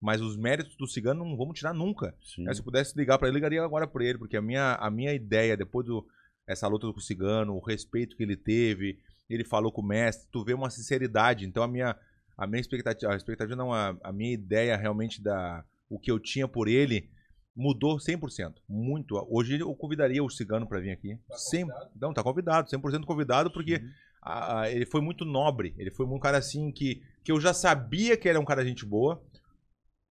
Mas os méritos do cigano não vamos tirar nunca. Né? Se eu pudesse ligar pra ele, ligaria agora pra ele, porque a minha, a minha ideia, depois do essa luta com o cigano, o respeito que ele teve, ele falou com o mestre, tu vê uma sinceridade. Então a minha, a minha expectativa, a expectativa não, a, a minha ideia realmente da o que eu tinha por ele mudou 100%. Muito. Hoje eu convidaria o Cigano para vir aqui. Tá Sem, não, tá convidado, 100% convidado, porque a, a, ele foi muito nobre. Ele foi um cara assim que, que eu já sabia que ele era um cara de gente boa.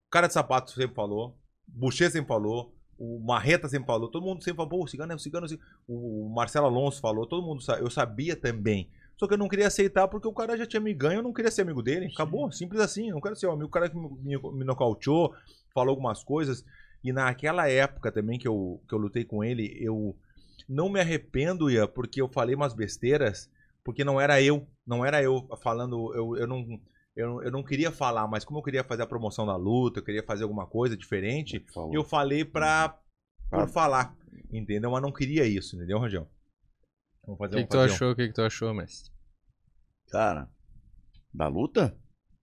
O cara de sapato sempre falou. Boucher sempre falou. O Marreta sempre falou. Todo mundo sempre falou, pô, o Cigano é o Cigano. O, Cigano. o Marcelo Alonso falou. Todo mundo Eu sabia também. Só que eu não queria aceitar porque o cara já tinha me ganho, eu não queria ser amigo dele. Acabou, Sim. simples assim. Eu não quero ser um amigo. O cara que me, me, me nocauteou, falou algumas coisas. E naquela época também que eu, que eu lutei com ele, eu não me arrependo, Ia, porque eu falei umas besteiras, porque não era eu. Não era eu falando. Eu, eu, não, eu, eu não queria falar, mas como eu queria fazer a promoção da luta, eu queria fazer alguma coisa diferente, eu falei pra, uhum. por falar. Entendeu? Mas não queria isso, entendeu, Rangel? O que, que tu achou? O que, que tu achou, mestre? Cara, da luta?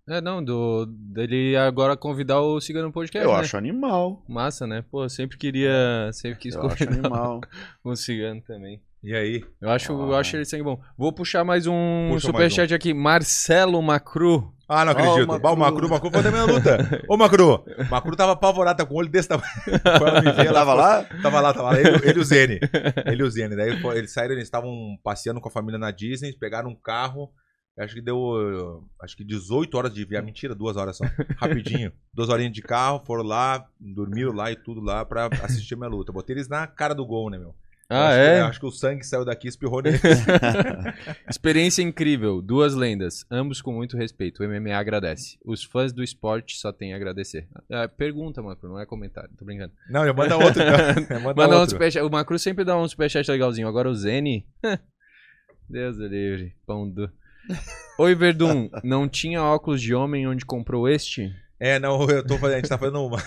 É, não, do, dele agora convidar o Cigano Podcast. Eu né? acho animal. Massa, né? Pô, sempre queria. Sempre quis Eu acho animal. <laughs> o Cigano também. E aí? Eu acho, ah. eu acho ele sangue bom. Vou puxar mais um superchat um. aqui. Marcelo Macru. Ah, não acredito. Oh, o Macru, o Macru, Macru foi também na luta. <laughs> Ô, Macru, o Macru tava apavorado, tá com o olho desse tamanho. <laughs> Veio, tava lá? Tava lá, tava lá. Ele, ele e o Zene. Ele e o Zene. Daí eles saíram, eles estavam passeando com a família na Disney, pegaram um carro Acho que deu. Acho que 18 horas de viagem. <laughs> Mentira, duas horas só. Rapidinho. duas horinhas de carro, foram lá, dormiram lá e tudo lá pra assistir a minha luta. Botei eles na cara do gol, né, meu? Ah, acho é? Que, acho que o sangue saiu daqui e espirrou <laughs> neles. Experiência incrível. Duas lendas. Ambos com muito respeito. O MMA agradece. Os fãs do esporte só têm a agradecer. É, pergunta, Macru, não é comentário. Tô brincando. Não, já manda outro. Então. <laughs> manda manda outro. Um o Macru sempre dá um superchat legalzinho. Agora o Zene. Deus livre. Pão do. Oi, Verdun, não tinha óculos de homem onde comprou este? É, não, eu tô fazendo, a gente tá fazendo uma.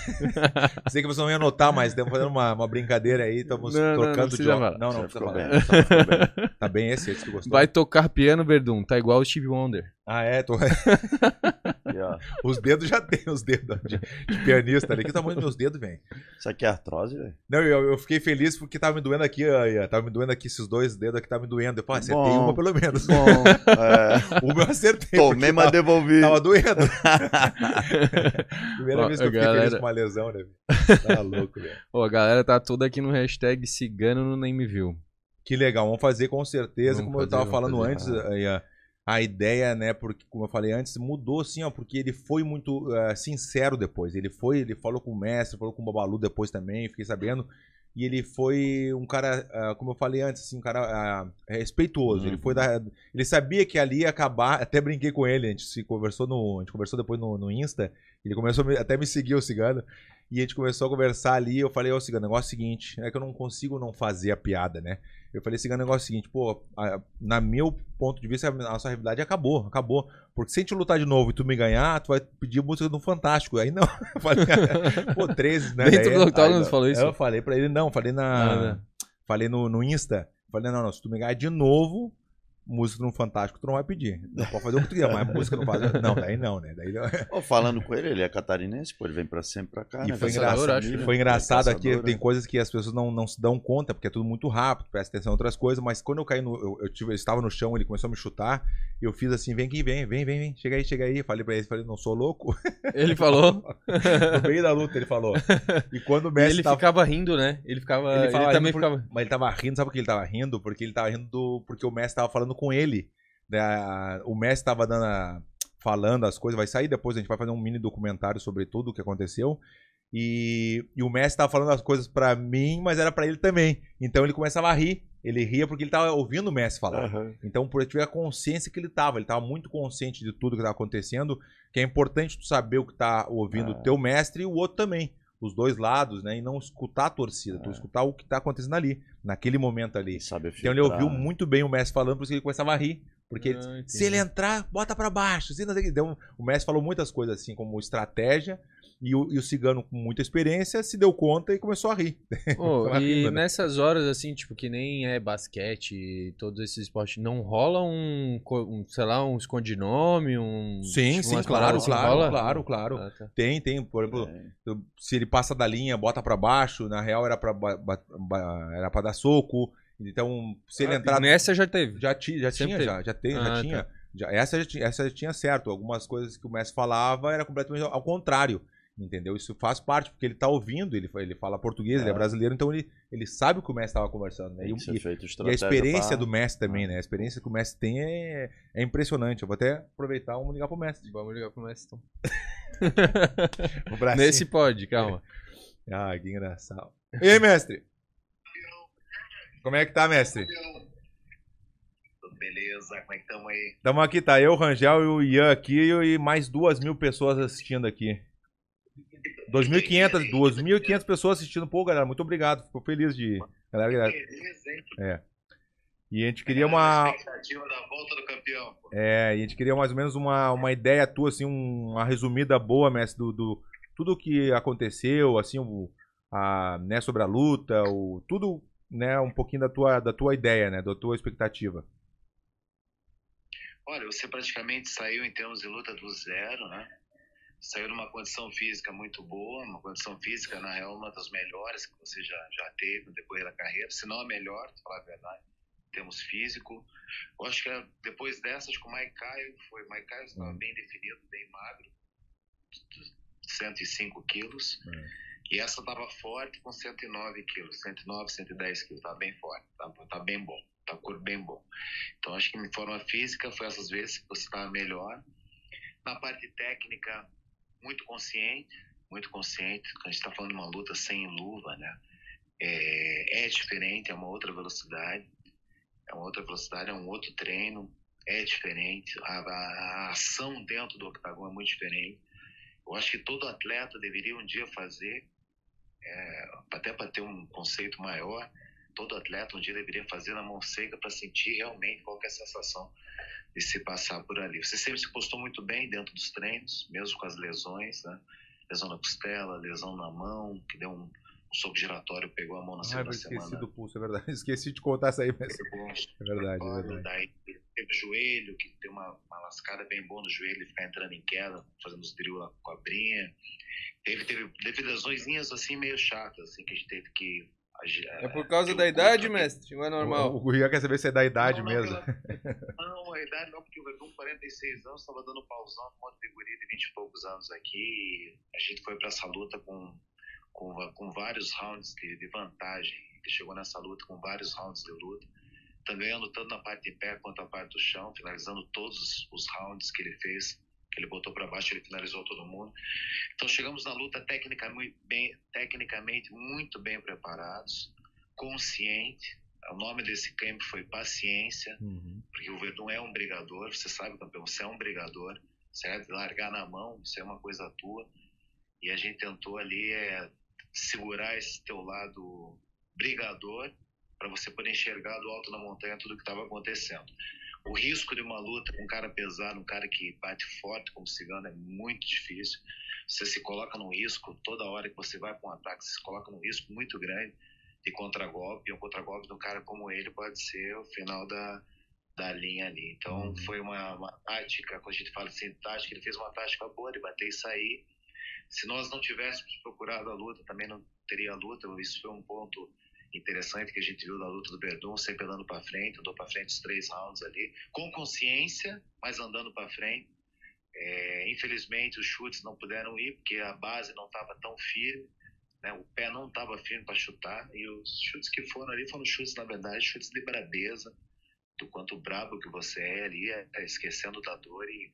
<laughs> Sei que vocês não iam notar, mas estamos fazendo uma, uma brincadeira aí, estamos trocando não, não, de Não, não, não, tá bem, tá, tá bem esse, esse que gostou. Vai tocar piano, Verdun, tá igual o Steve Wonder. Ah, é? Tô... os dedos já tem os dedos de, de pianista ali. Que tamanho dos meus dedos, velho? Isso aqui é artrose, velho? Não, eu, eu fiquei feliz porque tava me doendo aqui, aí, tava me doendo aqui, esses dois dedos aqui tava me doendo. Eu falei, acertei Bom, uma pelo menos. Bom, é... <laughs> Uma eu acertei. Tomei, mas devolvi. Tava doendo. <laughs> Primeira Bom, vez que eu fiquei galera... feliz com uma lesão, né? <laughs> Tá louco, velho. a galera tá toda aqui no hashtag cigano no Nem Me Viu. Que legal, vamos fazer com certeza, vamos como fazer, eu tava falando fazer. antes, aí, a ideia, né, porque como eu falei antes, mudou assim, ó, porque ele foi muito uh, sincero depois. Ele foi, ele falou com o mestre, falou com o Babalu depois também, fiquei sabendo. E ele foi um cara, uh, como eu falei antes, assim, um cara uh, respeituoso. Uhum. Ele foi da, ele sabia que ali ia acabar, até brinquei com ele, a gente se conversou no, a gente conversou depois no, no Insta, ele começou a, até me seguir o cigano. E a gente começou a conversar ali, eu falei, ô, oh, Cigano, negócio é o seguinte, é que eu não consigo não fazer a piada, né? Eu falei, Cigano, negócio é o seguinte, pô, a, na meu ponto de vista, a nossa rivalidade acabou, acabou. Porque se a gente lutar de novo e tu me ganhar, tu vai pedir música do Fantástico. Aí não. <laughs> Eu falei, pô, 13, né? Dentro do octógono falou isso? Eu falei pra ele, não, falei na. Ah, falei no, no Insta. Falei, não, não, se tu me ganhar de novo, música no Fantástico, tu não vai pedir. Não pode fazer o que tu quiser, mas música não faz. Não, daí não, né? Daí não... falando com ele, ele é catarinense, pô, ele vem pra sempre pra cá. E né? foi engraçado, e foi engraçado aqui, tem coisas que as pessoas não, não se dão conta, porque é tudo muito rápido, presta atenção em outras coisas, mas quando eu caí no. Eu, eu, tive, eu estava no chão, ele começou a me chutar, eu fiz assim, vem aqui, vem, vem, vem, vem, chega aí, chega aí. Falei pra ele, falei, não sou louco. <laughs> Ele falou. no meio da luta, ele falou. E quando o mestre. ele tava... ficava rindo, né? Ele ficava. Ele, ele também por... ficava. Mas ele tava rindo, sabe por que ele tava rindo? Porque ele tava rindo do... porque o mestre tava falando com ele. Né, o mestre estava dando a, falando as coisas, vai sair depois, a gente vai fazer um mini documentário sobre tudo o que aconteceu. E, e o mestre estava falando as coisas para mim, mas era para ele também. Então ele começava a rir. Ele ria porque ele estava ouvindo o mestre falar. Uhum. Então, por tiver a consciência que ele estava, ele estava muito consciente de tudo que estava acontecendo, que é importante tu saber o que está ouvindo o teu mestre e o outro também os dois lados, né? E não escutar a torcida, é. tu escutar o que está acontecendo ali, naquele momento ali. então ele ouviu muito bem o mestre falando, por isso ele começava a rir. Porque ah, se ele entrar, bota para baixo. Então, o mestre falou muitas coisas assim, como estratégia, e o, e o cigano, com muita experiência, se deu conta e começou a rir. <laughs> Oh, <laughs> e rindo, né? nessas horas, assim, tipo, que nem é basquete, todos esses esportes, não rola um, um sei lá, um escondinome, um. Sim, tipo, sim, claro, assim, claro, rola? claro, claro. Ah, tá. Tem, tem. Por exemplo, é. se ele passa da linha, bota para baixo, na real era pra, era pra dar soco. Então, se ele Ah, entrar. Nessa já teve. Já, ti, já Sempre tinha, teve. já, já, tem, Ah, já tinha. Já, essa, já tinha. Essa já tinha certo. Algumas coisas que o Messi falava era completamente ao contrário. Entendeu? Isso faz parte, porque ele tá ouvindo, ele, ele fala português, ele é É. brasileiro, então ele, ele sabe o que o Messi estava conversando. Né? E, e- e a experiência pra- do Messi também, né? A experiência que o Messi tem é, é impressionante. Eu vou até aproveitar e ligar pro Messi. Vamos ligar pro Messi então. <laughs> Nesse pode, calma. Ah, que engraçado. E aí, mestre? Como é que tá, mestre? Tudo beleza? Como é que estamos aí? Estamos aqui, tá eu, o Rangel e o Ian aqui e mais duas mil pessoas assistindo aqui. 2.500 2.500 pessoas assistindo. Pô, galera, muito obrigado. Fico feliz de... Galera, galera. Beleza, hein? E a gente queria uma... expectativa da volta do campeão. pô. É, e a gente queria mais ou menos uma, uma ideia tua, assim, um- uma resumida boa, mestre, do, do tudo o que aconteceu, assim, o, a, né, sobre a luta, o, tudo, né, um pouquinho da tua, da tua ideia, né, da tua expectativa. Olha, você praticamente saiu em termos de luta do zero, né? Saiu numa condição física muito boa, uma condição física, na real, uma das melhores que você já, já teve no decorrer da carreira, se não a melhor, pra falar a verdade, em termos físico. Eu acho que é, depois dessas com o Mike Caio, foi, o Mike Caio estava Hum. bem definido, bem magro, 105 quilos. Hum. E essa estava forte com 109 quilos, 109, 110 quilos, tá bem forte, tá, tá bem bom, tá corpo bem bom. Então acho que em forma física foi essas vezes que você estava melhor. Na parte técnica, muito consciente, muito consciente. A gente está falando de uma luta sem luva, né? É, é diferente, é uma outra velocidade, é uma outra velocidade, é um outro treino, é diferente. A, a- a ação dentro do octagon é muito diferente. Eu acho que todo atleta deveria um dia fazer, é, até para ter um conceito maior, todo atleta um dia deveria fazer na mão seca para sentir realmente qual é a sensação de se passar por ali. Você sempre se postou muito bem dentro dos treinos, mesmo com as lesões, né? Lesão na costela, lesão na mão, que deu um, um soco giratório, pegou a mão na Ah, segunda esqueci semana. do pulso, é verdade. <laughs> Esqueci de contar isso aí, mas Pegou um é verdade, é verdade. Daí teve o joelho, que tem uma, uma lascada bem boa no joelho, ele ficar entrando em queda, fazendo os drill lá com a brinha. Teve, teve, teve lesõezinhas assim meio chatas, assim, que a gente teve que. Agi- É por causa da idade, aqui. mestre? Ou é normal? O, o Ian quer saber se é da idade Não, não, mesmo. pela- <laughs> Não, a idade não, porque o Verdun, 46 anos, estava dando pausão com um monte de guri de 20 e poucos anos aqui. A gente foi para essa luta com, com, com vários rounds de, de vantagem. Ele chegou nessa luta com vários rounds de luta. Tá ganhando tanto na parte de pé quanto na parte do chão, finalizando todos os, os rounds que ele fez. Que ele botou para baixo, ele finalizou todo mundo. Então chegamos na luta tecnicamente bem, tecnicamente muito bem preparados, consciente. O nome desse camp foi Paciência Uhum. porque o Verdun é um brigador, você sabe, campeão, você é um brigador, certo? Largar na mão, isso é uma coisa tua. E a gente tentou ali é, segurar esse teu lado brigador para você poder enxergar do alto da montanha tudo que estava acontecendo. O risco de uma luta com um cara pesado, um cara que bate forte como cigano é muito difícil. Você se coloca num risco toda hora que você vai para um ataque, você se coloca num risco muito grande de contragolpe. E um contragolpe de um cara como ele pode ser o final da, da linha ali. Então Uhum. foi uma, uma tática, quando a gente fala assim, tática, ele fez uma tática boa de bater e sair. Se nós não tivéssemos procurado a luta, também não teria a luta. Isso foi um ponto interessante que a gente viu da luta do Verdun, sempre andando para frente, andou para frente os três rounds ali, com consciência, mas andando para frente. É, infelizmente os chutes não puderam ir porque a base não estava tão firme, né? o pé não estava firme para chutar e os chutes que foram ali foram chutes na verdade chutes de brabeza, do quanto brabo que você é ali, é, esquecendo da dor e,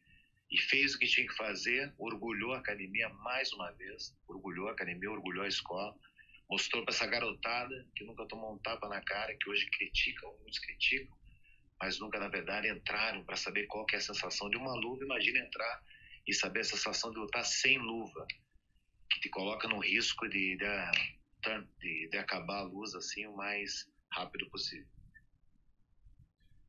e fez o que tinha que fazer, orgulhou a academia mais uma vez, orgulhou a academia, orgulhou a escola, mostrou para essa garotada que nunca tomou um tapa na cara, que hoje critica, muitos criticam, mas nunca na verdade entraram para saber qual que é a sensação de uma luva. Imagina entrar e saber a sensação de lutar sem luva, que te coloca no risco de, de, de, de acabar a luz assim o mais rápido possível.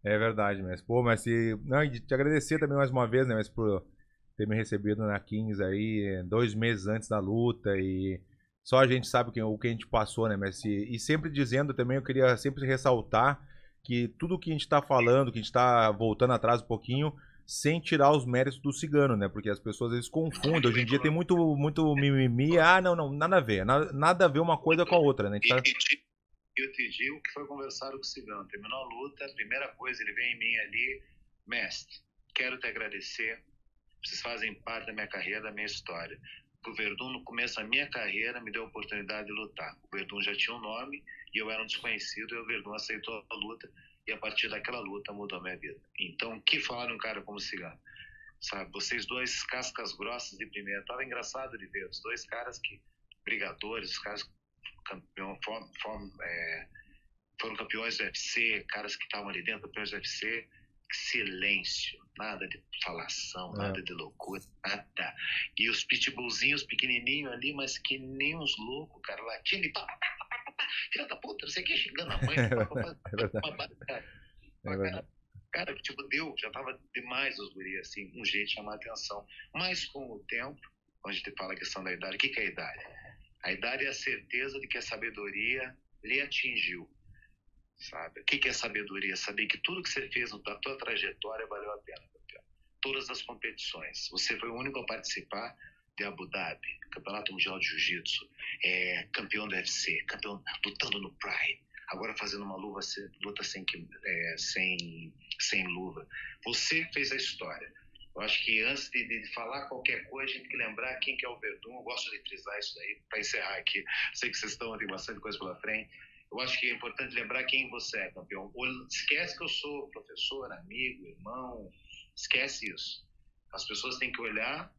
É verdade, mas pô, mas se não, te agradecer também mais uma vez, né, mas por ter me recebido na Kings aí dois meses antes da luta e só a gente sabe o que, a gente passou, né, mas se, e sempre dizendo também eu queria sempre ressaltar que tudo que a gente tá falando, que a gente tá voltando atrás um pouquinho, sem tirar os méritos do cigano, né? Porque as pessoas vezes confundem. Hoje em dia tem muito, muito mimimi. Ah, não, não, nada a ver. Nada, nada a ver uma coisa com a outra, né? A tá- eu te digo que foi conversar com o Cigano. Terminou a luta, primeira coisa, ele vem em mim ali, mestre, quero te agradecer. Vocês fazem parte da minha carreira, da minha história. O Verdun, no começo da minha carreira, me deu a oportunidade de lutar. O Verdun já tinha um nome e eu era um desconhecido e o Verdun aceitou a luta e a partir daquela luta mudou a minha vida. Então, que falar de um cara como Cigano? Sabe, vocês dois cascas grossas de primeira. Tava engraçado de ver os dois caras que brigadores, os caras campeão, foram, foram, é, foram campeões do UFC, caras que estavam ali dentro campeões do UFC, silêncio, nada de falação, É. nada de loucura, nada. E os pitbullzinhos pequenininhos ali, mas que nem uns loucos, cara, latindo e pá, pá, pá, pá, pá, pá, filha da puta, não sei o que, xingando a mãe. <laughs> pá, pá, pá, É verdade. pá, pá, cara. É. Cara, tipo, deu, já tava demais os guri, assim, um jeito de chamar a atenção. Mas com o tempo, quando a gente fala a questão da idade, o que, que é a idade? A idade é a certeza de que a sabedoria lhe atingiu. Sabe? O que, é sabedoria? Saber que tudo que você fez na tua trajetória valeu a pena. campeão. Todas as competições. Você foi o único a participar de Abu Dhabi, Campeonato Mundial de Jiu-Jitsu, é, campeão do UFC, campeão lutando no Pride, agora fazendo uma luva, luta sem, é, sem, sem luva. Você fez a história. Eu acho que antes de, de falar qualquer coisa, a gente tem que lembrar quem que é o Verdun. Eu gosto de frisar isso daí, para encerrar aqui. Sei que vocês estão, tem bastante coisa pela frente. Eu acho que é importante lembrar quem você é, campeão. Esquece que eu sou professor, amigo, irmão. Esquece isso. As pessoas têm que olhar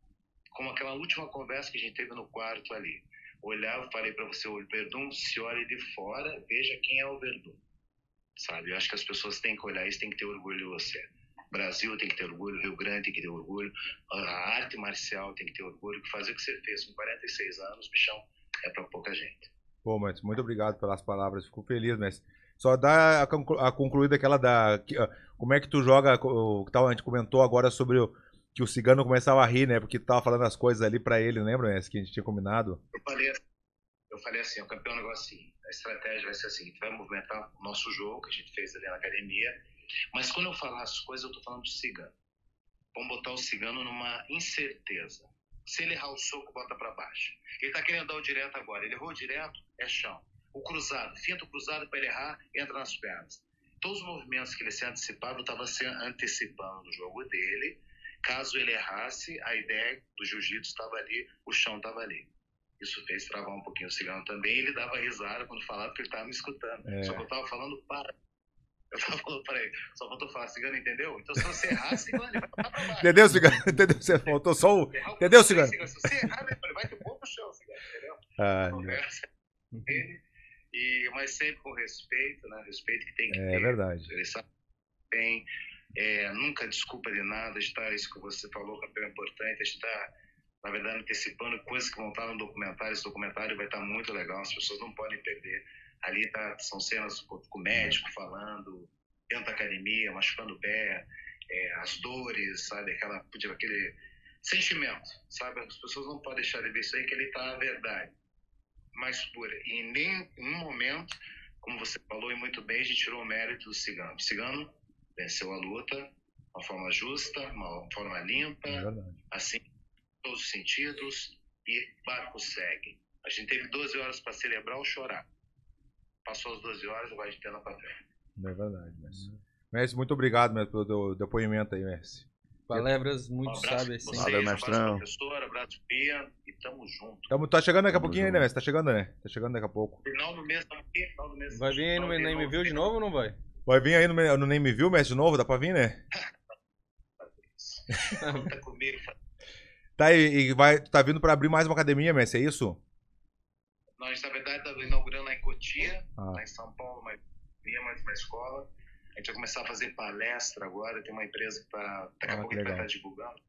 como aquela última conversa que a gente teve no quarto ali. Olhar, eu falei para você, o Verdun, se olhe de fora, veja quem é o Verdun. Sabe? Eu acho que as pessoas têm que olhar isso, têm que ter orgulho de você. Brasil tem que ter orgulho, Rio Grande tem que ter orgulho, a arte marcial tem que ter orgulho, fazer o que você fez com 46 anos, bichão, é para pouca gente. Pô, mas muito obrigado pelas palavras. Fico feliz, mas só dá a, conclu- a concluída aquela da. ó, como é que tu joga. O tava- a gente comentou agora sobre o, que o cigano começava a rir, né? Porque tu tava falando as coisas ali pra ele, lembra, né? Que a gente tinha combinado. Eu falei, eu falei assim, o campeão é um negócio assim, a estratégia vai ser assim, gente vai movimentar o nosso jogo que a gente fez ali na academia, mas quando eu falar as coisas, eu tô falando do cigano. Vamos botar o cigano numa incerteza. Se ele errar o soco, bota para baixo. Ele tá querendo dar o direto agora. Ele errou o direto, é chão. O cruzado, finta o cruzado para ele errar, entra nas pernas. Todos os movimentos que ele se antecipava, eu estava se antecipando no jogo dele. Caso ele errasse, a ideia do jiu-jitsu estava ali, o chão estava ali. Isso fez travar um pouquinho o cigano também. Ele dava risada quando falava, porque ele estava me escutando. É. Só que eu estava falando, para. Eu estava falando ele, só faltou falar, cigano, entendeu? Então se você errar, cigano, ele vai pra baixo. Entendeu, cigano? <laughs> Entendeu? Você faltou só o. Entendeu, cigano? Se você errar, ele vai te pôr no chão, cigano, entendeu? Ah, conversa com ele, e, mas sempre com respeito, né? Respeito que tem que é ter. verdade. Ele sabe que tem, é, nunca desculpa de nada, está isso que você falou, campeão é importante, está, na verdade, antecipando coisas que vão estar no documentário. Esse documentário vai estar muito legal, as pessoas não podem perder. Ali tá, são cenas com o médico falando, dentro da academia, machucando o pé, é, as dores, sabe? Aquela, aquele sentimento, sabe? As pessoas não podem deixar de ver isso aí, que ele tá a verdade. Mas por em nenhum momento, como você falou e muito bem, a gente tirou o mérito do cigano. O cigano venceu a luta de uma forma justa, uma forma limpa, É assim, em todos os sentidos, e barco segue. A gente teve 12 horas para celebrar ou chorar. Passou as 12 horas, agora a gente anda para frente. É verdade, Messi. Messi, muito obrigado mesmo pelo teu depoimento aí, Messi. Palavras Um muito abraço sábias, sim. Valeu, um abraço mestrão. professor, abraço Pia, e tamo junto. Tamo, tá chegando daqui a pouquinho ainda, Messi. Tá chegando, né? Tá chegando daqui a pouco. Final do mês, tamo aqui, final do mês. Vai vir aí no Final Nem Me Viu de novo ou não vai? Vai vir aí no, no Nem Me Viu, Messi, de novo? Dá pra vir, né? <laughs> Tá comigo, Tá, e, e vai, tu tá vindo pra abrir mais uma academia, Messi, é isso? Nós, na verdade, Cotia, Ah. lá em São Paulo, uma, linha, mais uma escola. A gente vai começar a fazer palestra agora. Tem uma empresa que está. Daqui a Ah, pouco que a gente vai estar divulgando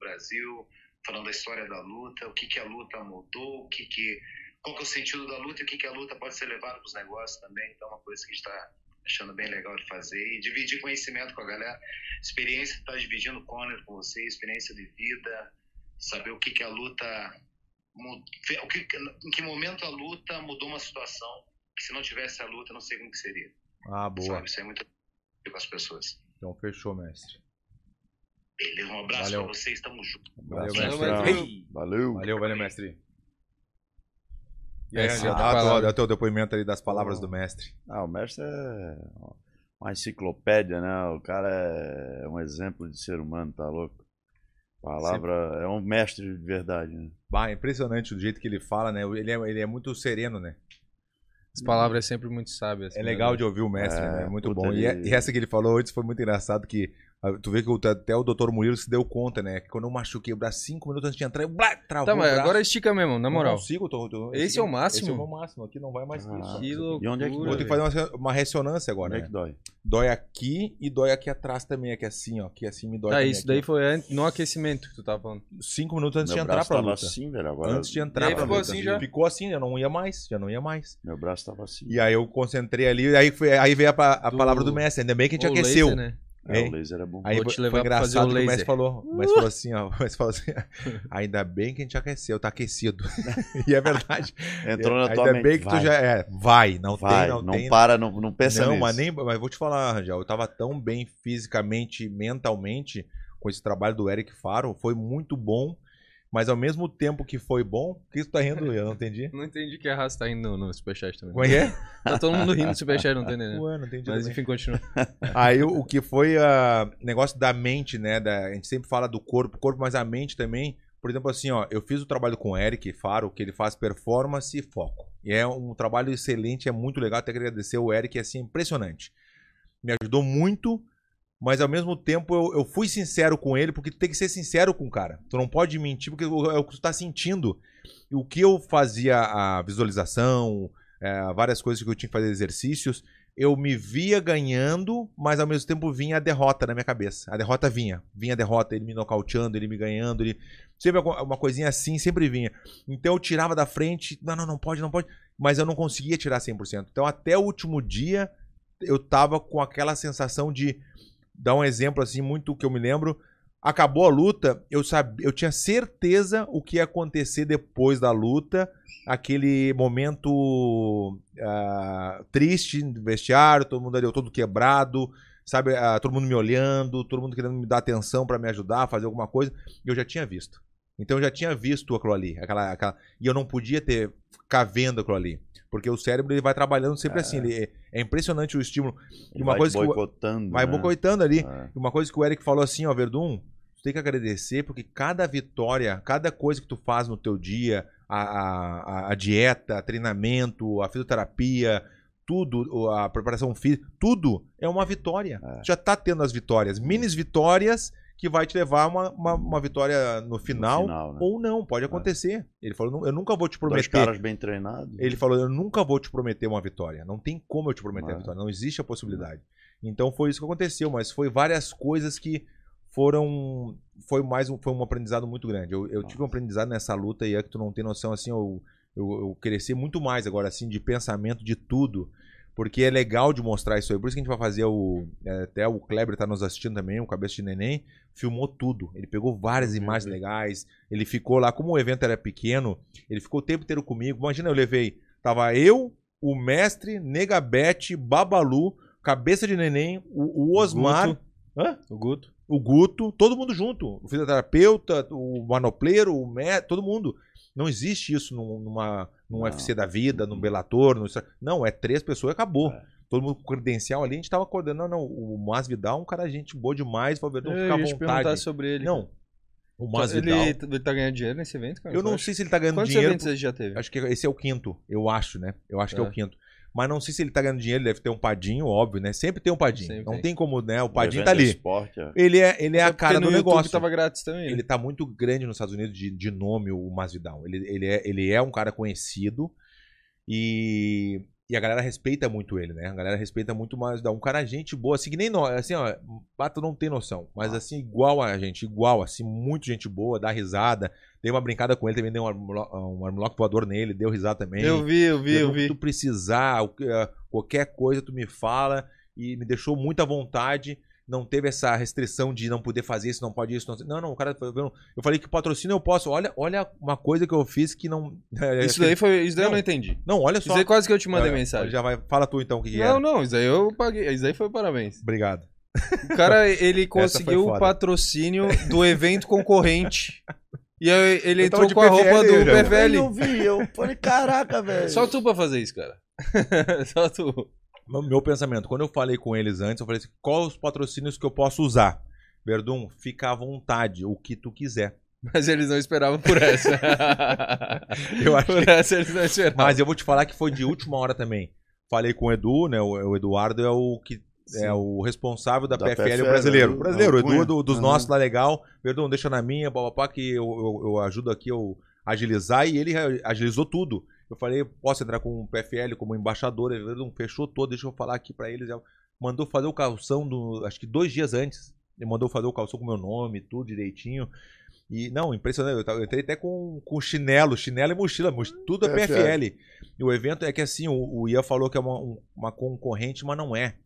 Brasil, falando da história da luta, o que, que a luta mudou, o que que, qual que é o sentido da luta e o que, que a luta pode ser levada para os negócios também. Então, é uma coisa que a gente está achando bem legal de fazer e dividir conhecimento com a galera. Experiência, está dividindo o corner com você, experiência de vida, saber o que, que a luta o que, em que momento a luta mudou uma situação que se não tivesse a luta, não sei como que seria. Ah, boa. Sabe? Isso é muito com as pessoas. Então fechou, mestre. Beleza, um abraço Valeu. pra vocês, tamo junto. Valeu, Abraço, mestre. mestrão. Valeu. Valeu, valeu, mestre. E aí, É, Angel, sim, dá, a tua- palavra. dá o teu depoimento ali das palavras do mestre. Ah, o mestre é uma enciclopédia, né? O cara é um exemplo de ser humano, tá louco? Palavra é um mestre de verdade, né? Bah, é impressionante o jeito que ele fala, né? Ele é, ele é muito sereno, né? As palavras é sempre muito sábias. É legal de ouvir o mestre, É, né? É muito bom. E, ele- e essa que ele falou antes foi muito engraçado que tu vê que até o doutor Murilo se deu conta, né? Que quando eu machuquei o braço cinco minutos antes de entrar, eu blá, travou Tá, o mas braço. agora estica mesmo, na moral. Não consigo, tô, tô- Esse é o máximo? Esse é o máximo, aqui não vai mais Ah, isso. Que E loucura. onde é que Vou ter que fazer uma, uma ressonância agora, Onde é né? que dói? Dói aqui e dói aqui atrás também, aqui assim, ó. Aqui assim me dói Tá, também, isso aqui, daí foi no aquecimento que tu tava falando. Cinco minutos antes meu de entrar braço pra tava luta. assim, velho. Agora Antes de entrar E aí pra ficou luta. assim já? Ficou assim, já não ia mais, já não ia mais. Meu braço tava assim. E aí eu concentrei ali, e aí, foi, aí veio a, a Do- palavra do mestre. Ainda bem que a gente O aqueceu. laser, né? É, o laser é bom. Aí Vou foi- te levar foi pra fazer engraçado o que o laser. falou, o mestre falou assim, ó, mestre falou assim, <laughs> ainda bem que a gente aqueceu, tá aquecido. <laughs> e é verdade. Entrou na tua ainda mente. bem que vai, tu já é, vai, não vai, tem, não, não tem. para, não, não pensa não, nisso. mas nem, mas vou te falar, Rangel, eu tava tão bem fisicamente, mentalmente com esse trabalho do Eric Faro, foi muito bom, mas ao mesmo tempo que foi bom, o que tu tá rindo? Eu não entendi. Não entendi que a raça tá indo no, no Superchat também. Como é que é? <laughs> Tá todo mundo rindo no Superchat, não tá entendendo. Ué, não entendi Mas também. enfim, continua. <laughs> Aí o, que foi o negócio da mente, né? da- a gente sempre fala do corpo, corpo, mas a mente também. Por exemplo, assim, ó, eu fiz o trabalho com o Eric Faro, que ele faz performance e foco. E é um trabalho excelente, é muito legal. Até agradecer o Eric, é assim, impressionante. Me ajudou muito, mas ao mesmo tempo eu, eu fui sincero com ele, porque tu tem que ser sincero com o cara. Tu não pode mentir, porque é o que tu tá sentindo. O que eu fazia a visualização, é, várias coisas que eu tinha que fazer exercícios, eu me via ganhando, mas ao mesmo tempo vinha a derrota na minha cabeça. A derrota vinha. Vinha a derrota, ele me nocauteando, ele me ganhando, ele. Sempre uma coisinha assim, sempre vinha. Então eu tirava da frente, não, não, não pode, não pode. Mas eu não conseguia tirar 100%. Então até o último dia eu tava com aquela sensação de. Dar um exemplo assim, muito que eu me lembro. Acabou a luta, eu sabia, eu tinha certeza o que ia acontecer depois da luta aquele momento ah, triste no vestiário, todo mundo ali todo quebrado, sabe, ah, todo mundo me olhando, todo mundo querendo me dar atenção pra me ajudar, fazer alguma coisa, eu já tinha visto. Então eu já tinha visto aquilo ali, aquela, aquela e eu não podia ter ficar vendo aquilo ali, porque o cérebro ele vai trabalhando sempre assim, ele, é impressionante o estímulo. Ele uma vai coisa te que boicotando. vai né? boicotando ali. É. E uma coisa que o Eric falou assim, ó, Verdun, tu tem que agradecer porque cada vitória, cada coisa que tu faz no teu dia, a, a, a- a dieta, treinamento, a fisioterapia, tudo, a preparação física, tudo é uma vitória. É. Tu já tá tendo as vitórias, minis vitórias que vai te levar a uma, uma, uma vitória no No final, final, né? ou não, pode acontecer. Ele falou, "Nu- eu nunca vou te Dois prometer. caras bem treinados. Ele falou: Eu nunca vou te prometer uma vitória. Não tem como eu te prometer Não. a vitória. Não existe a possibilidade. Então foi isso que aconteceu, mas foi várias coisas que foram. Foi mais um, foi um aprendizado muito grande. Eu, eu tive um aprendizado nessa luta e é que tu não tem noção, assim, eu, eu, eu cresci muito mais agora, assim, de pensamento, de tudo. Porque é legal de mostrar isso aí. Por isso que a gente vai fazer o. é, até o Kleber tá nos assistindo também, o Cabeça de Neném. Filmou tudo. Ele pegou várias imagens legais. Ele ficou lá, como o evento era pequeno, ele ficou o tempo inteiro comigo. Imagina, eu levei. Tava eu, o mestre, Negabete, Babalu, Cabeça de Neném, o, o Osmar, Guto. Hã? O Guto. o Guto, todo mundo junto. O fisioterapeuta, o manopleiro, o mestre, todo mundo. Não existe isso num- numa, num Não. UFC da vida, num Bellator. No... Não, é três pessoas e acabou. É. Todo mundo com credencial ali, a gente tava acordando. Não, não, o Mas Vidal é um cara gente boa demais. Eu fica à ia te perguntar vontade. sobre ele. Não, o Mas ele, ele tá ganhando dinheiro nesse evento, cara? Eu não sei se ele tá ganhando Quantos dinheiro. eventos ele já teve? Acho que esse é o quinto, eu acho, né? Eu acho que é É. o quinto. Mas não sei se ele tá ganhando dinheiro, ele deve ter um padinho, óbvio, né? Sempre tem um padinho. Sempre não tem. tem. como, né? O O padinho evento tá é ali. Esporte, é. Ele é, ele é a porque cara no do YouTube negócio. tava grátis também. né? Ele tá muito grande nos Estados Unidos de, de nome, o Masvidal. Ele, ele, é, ele é um cara conhecido e, e a galera respeita muito ele, né? A galera respeita muito o Masvidal. Um cara gente boa, assim que nem nós. Assim, ó, Pato não tem noção. Mas assim, igual a gente, igual, assim, muito gente boa, dá risada. Dei uma brincada com ele, também dei um armlock, um armlock voador nele, deu risada também. Eu vi, eu vi, Eu eu vi. tu precisar, eh, qualquer coisa tu me fala e me deixou muita vontade. Não teve essa restrição de não poder fazer isso, não pode isso. Não, não, não, o cara. Eu eu falei que patrocínio eu posso. Olha, olha uma coisa que eu fiz que não. <laughs> Isso daí foi. Isso daí eu Não. não entendi. Não, olha Isso só. daí quase que eu te mandei mensagem. Já vai, fala tu então o que, que Não, era. não, isso aí eu paguei. Isso aí foi parabéns. Obrigado. O cara, <laughs> ele conseguiu o patrocínio do evento concorrente. E aí ele Eu tava entrou com a roupa PFL, do já. Eu não vi, eu falei, caraca, <laughs> velho. Só tu pra fazer isso, cara. Só tu. Meu, pensamento, quando eu falei com eles antes, eu falei assim, quais os patrocínios que eu posso usar? Verdun, fica à vontade, o que tu quiser. <laughs> Mas eles não esperavam por essa. <laughs> Eu acho por essa eles não esperavam. Mas eu vou te falar que foi de última hora também. Falei com o Edu, né? O, Eduardo é o que Sim. é o responsável da, Da PFL, PFL, o brasileiro. né? O brasileiro, o Ah, Edu é do- dos Aham. nossos lá legal. Verdun, deixa na minha, papapá, que eu, eu, eu ajudo aqui eu agilizar e ele agilizou tudo. Eu falei, posso entrar com o PFL como embaixador? Ele Verdun, fechou todo, deixa eu falar aqui pra eles. Ele Mandou fazer o calção, do, acho que dois dias antes. Ele mandou fazer o calção com meu nome, tudo direitinho. E, não, impressionante. Eu, entrei até com, com chinelo, chinelo e mochila, moch- tudo é PFL. PFL. E o evento é que assim, o, o Ian falou que é uma, um- uma concorrente, mas não é.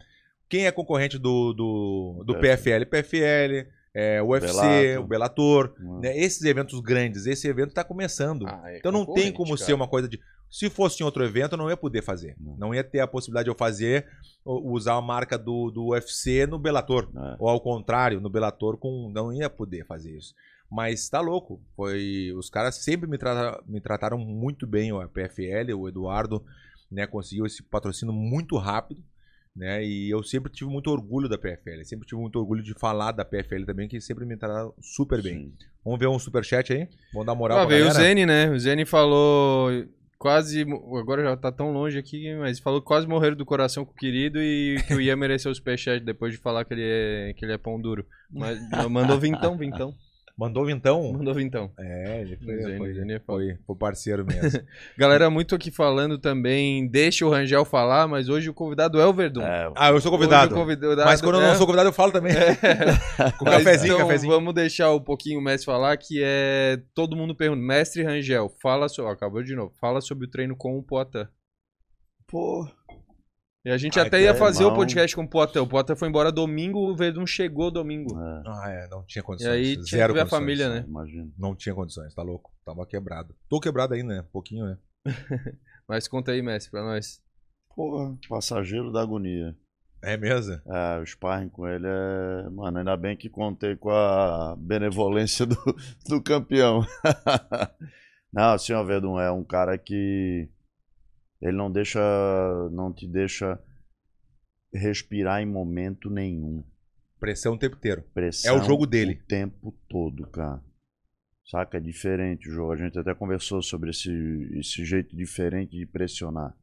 Quem é concorrente do, do, do PFL? PFL, é, o UFC, Bellator. o Bellator. Hum. né? Esses eventos grandes, esse evento está começando. Ah, é então não tem como cara. ser uma coisa de. Se fosse em outro evento, eu não ia poder fazer. Não. Não ia ter a possibilidade de eu fazer, usar a marca do, do UFC no Bellator. É. Ou ao contrário, no Bellator com não ia poder fazer isso. Mas tá louco. Foi os caras sempre me, trata- me trataram muito bem a PFL, o Eduardo, né, conseguiu esse patrocínio muito rápido, né? E eu sempre tive muito orgulho da PFL, sempre tive muito orgulho de falar da PFL também, que sempre me trataram super bem. Sim. Vamos ver um superchat aí? Vamos dar moral Ah, pra veio o galera? Zene, né? O Zene falou quase. Agora já tá tão longe aqui, mas falou que quase morreram do coração com o querido e que o Ian mereceu o superchat depois de falar que ele é, que ele é pão duro. Mas mandou vintão, vintão. Mandou então? Mandou vintão. É, ele foi, Zene, foi, é foda. foi, foi parceiro mesmo. <laughs> Galera, muito aqui falando também. Deixa o Rangel falar, mas hoje o convidado é o Verdun. É, ah, eu sou convidado. O convidado Mas quando eu é- não sou convidado, eu falo também. <laughs> Com Mas cafezinho, então, cafezinho. Vamos deixar um pouquinho o mestre falar, que é. Todo mundo pergunta. Mestre Rangel, fala sobre. Acabou de novo. Fala sobre o treino com o Poitin. pô, E a gente Ah, até que ia é, fazer o podcast com o Poitin. O Poitin foi embora domingo, o Verdun chegou domingo. é, Ah, é, não tinha E condições. aí tinha Zero que ver a família, né? imagina. Não tinha condições, tá louco. Tava quebrado. Tô quebrado ainda, né? Um pouquinho, né? <laughs> Mas conta aí, mestre, pra nós. Porra, passageiro da agonia. É mesmo? É, o sparring com ele é. Mano, ainda bem que contei com a benevolência do, do campeão. <laughs> não, assim, ó, Verdun, é um cara que. Ele não deixa. Não te deixa respirar em momento nenhum. Pressão o tempo inteiro. Pressão É o jogo dele. O tempo todo, cara. Saca? É diferente o jogo. A gente até conversou sobre esse, esse jeito diferente de pressionar.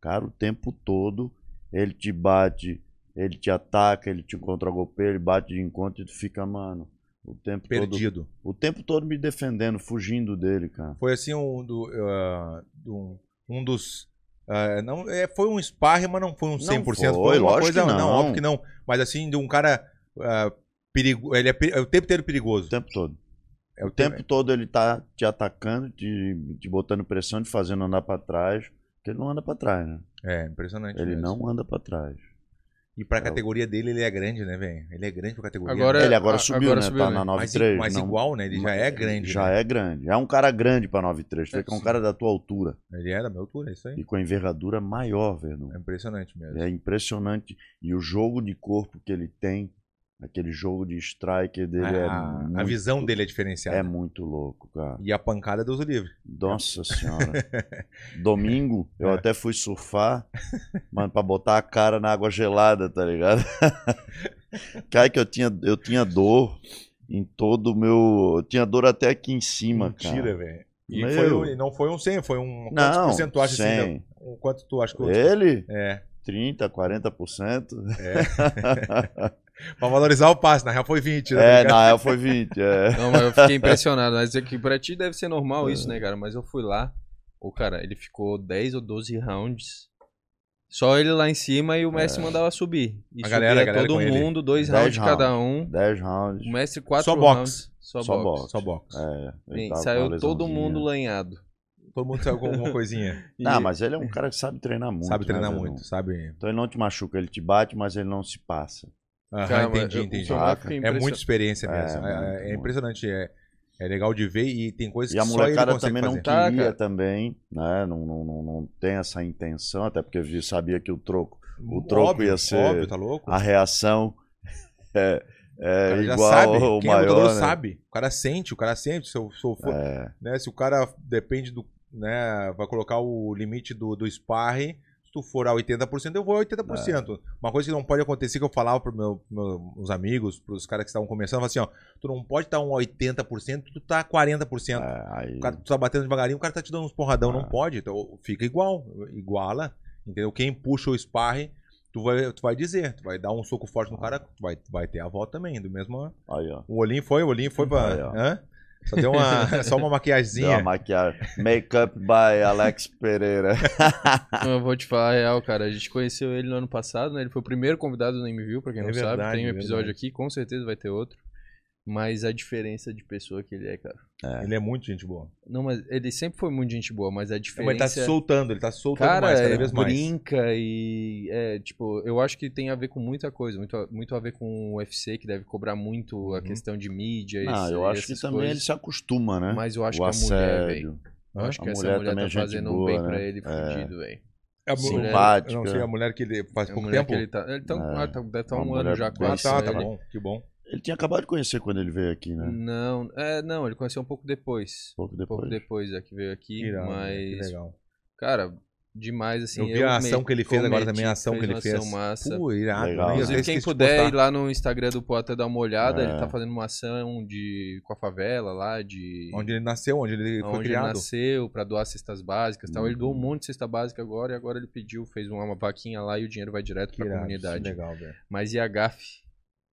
Cara, o tempo todo ele te bate, ele te ataca, ele te contra-golpeia, ele bate de encontro e tu fica, mano, o tempo todo. Perdido. O tempo todo me defendendo, fugindo dele, cara. Foi assim um, do, ah, do- um dos. ah, não, é, foi um sparring, mas não foi um 100%. foi, foi uma lógico coisa. que não. óbvio que não. Mas assim, de um cara. ah, perigo, ele é, é o tempo inteiro perigoso. O tempo todo. É O tempo todo ele tá te atacando, te, te botando pressão, te fazendo andar pra trás. Porque ele não anda pra trás, né? É, impressionante. Ele mesmo. não anda pra trás. E pra É categoria dele, ele é grande, né, velho? Ele é grande pra categoria. Agora- né? ele agora a- subiu, agora né? subiu, tá né? na mas, 9-3. mas não- igual, né? Ele já é grande. Já né? é grande. É um cara grande pra 9-3. Tu vê É, que é um cara da tua altura. Ele é da minha altura, é isso aí. E com a envergadura maior, velho. É impressionante mesmo. É impressionante. E o jogo de corpo que ele tem, aquele jogo de striker dele é, a, a muito, visão dele é diferenciada. é muito louco, cara. E a pancada é Deus o livre. Nossa <laughs> senhora. Domingo, eu É. até fui surfar, mano, pra botar a cara na água gelada, tá ligado? <laughs> Cara, que eu tinha, eu tinha dor em todo o meu. Eu tinha dor até aqui em cima, Mentira, cara. velho. E Meu. foi, não foi um 100, foi um. Quantos Não, por cento tu acha 100. assim? Um, quanto tu acha que eu- Ele, É. 30, 40%. <laughs> Pra valorizar o passe, na real foi 20, né? É, Obrigado. na real foi 20. É. <laughs> Não, mas eu fiquei impressionado. Mas é que pra ti deve ser normal isso, né, cara? Mas eu fui lá. O cara, ele ficou 10 ou 12 rounds. Só ele lá em cima e o mestre mandava subir. E A subia galera- a galera todo com ele. mundo, dois 10 rounds cada um. 10 rounds. O mestre quatro Só boxe. rounds. Só, Só boxe. boxe. Só boxe. É, com saiu todo mundo lanhado. Todo mundo saiu com alguma coisinha. <laughs> E- Não, mas ele é um cara que sabe treinar muito. sabe treinar né, muito, sabe? Então ele não te machuca, ele te bate, mas ele não se passa. Aham, Cara, entendi, eu- entendi. o eu É muita experiência É, mesmo. É, muito, é muito. impressionante. É, é legal de ver e tem coisas E a que só ele molecada consegue também não fazer. Tá, queria cara. também, né? Não, não, não, não tem essa intenção, até porque eu sabia que o troco, o troco Óbvio, ia ser- Óbvio, tá louco? a reação <laughs> é, O É cara já igual sabe. o Quem é maior, lutador né? sabe. O cara sente, o cara sente. Se, eu, se, eu for- É, né, se o cara depende do. Né, vai colocar o limite do, do sparring. Se tu for a 80%, eu vou a 80%. Uma coisa que não pode acontecer, que eu falava para meu, meus amigos, para os caras que estavam começando, eu assim: ó, tu não pode estar um 80%, tu tá 40%. é, aí, O cara, tu tá batendo devagarinho, o cara tá te dando uns porradão, Ah. não pode. Então fica igual, iguala. Entendeu? Quem puxa o sparring, tu vai, tu vai dizer, tu vai dar um soco forte no cara, tu vai, vai ter a volta também, do mesmo. aí, ó. O olhinho foi, o olhinho foi pra. Aí, ó. Hã? Só deu uma, <laughs> só uma maquiagemzinha. a maquiagem. Makeup by Alex Pereira. Eu vou te falar a real, cara. A gente conheceu ele no ano passado, né? Ele foi o primeiro convidado do Nem Viu, pra quem É não verdade, sabe. Tem um é episódio verdade. aqui, com certeza vai ter outro. Mas a diferença de pessoa que ele é, cara. Ele é muito gente boa. Não, mas ele sempre foi muito gente boa, mas a É, diferença. mas ele tá se soltando, ele tá se soltando Cara, mais, cada é, vez mais. brinca e é, tipo, eu acho que tem a ver com muita coisa, muito, a- muito a ver com o UFC, que deve cobrar muito a Uhum. questão de mídia. Não, esse- eu acho que também ele se acostuma, né? Mas eu acho o que a mulher, velho. Eu acho A que essa mulher tá é fazendo um boa, bem né? pra ele É. fudido, velho. A Sim. mulher- Simpática. Não sei, a mulher que ele faz A pouco tempo. que ele tá. Ele tá, É. ah, tá- deve estar Uma um ano já bem Ah, tá, tá bom, que bom. Ele tinha acabado de conhecer quando ele veio aqui, né? Não, é, não, ele conheceu um pouco depois. Pouco Um depois. pouco depois é que veio aqui, Que irado, né? que mas legal. cara, demais assim. Eu vi a ação que ele fez agora também, a ação que fez ele uma fez. ação massa. Pô, irado. Legal. nem- Inclusive, quem puder postar. ir lá no Instagram do Potter dar uma olhada, É. ele tá fazendo uma ação de com a favela lá, de Onde ele nasceu, onde ele foi onde ele criado. nasceu, pra doar cestas básicas e tal. Ele Uhum. doou um monte de cesta básica agora e agora ele pediu, fez uma, uma vaquinha lá e o dinheiro vai direto Que pra irado, comunidade. que legal, velho. Mas e a gafe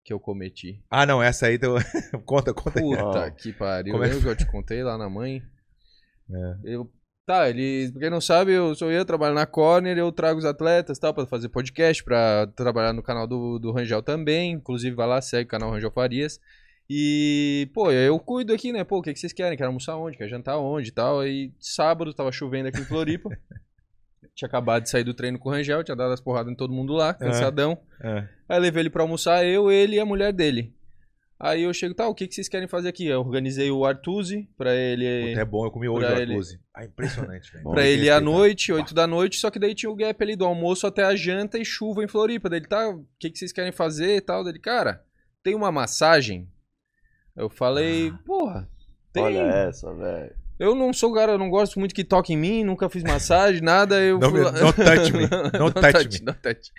que eu cometi? Ah, não, essa aí. Tu... <laughs> conta, conta aí. Puta Ó. que pariu. Como é que eu te contei lá na mãe? É. Eu, tá, ele, pra quem não sabe, eu sou eu, trabalho na Corner, eu trago os atletas e tal, pra fazer podcast, pra trabalhar no canal do, do Rangel também. Inclusive, vai lá, segue o canal Rangel Farias. E, pô, eu cuido aqui, né? Pô, o que, que vocês querem? Quer almoçar onde? Quer jantar onde e tal? Aí, sábado, tava chovendo aqui em Floripa. <laughs> tinha acabado de sair do treino com o Rangel, tinha dado as porradas em todo mundo lá, cansadão. É. Aí levei ele pra almoçar, eu, ele e a mulher dele. Aí eu chego, tá, o que, que vocês querem fazer aqui? Eu organizei o Artuzi pra ele. Puta, é bom, eu comi hoje o ele- Artuzzi. Ah, impressionante, velho. Pra ele à noite, 8 da noite, só que daí tinha o gap ali do almoço até a janta e chuva em Floripa. Daí ele, tá, o que, que vocês querem fazer e tal? Dele, cara, tem uma massagem? Eu falei, porra, tem. Olha essa, velho. Eu não sou cara, eu não gosto muito que toque em mim, nunca fiz massagem, nada. Eu Não fui lá... não touch me, <laughs> não touch me. não touch.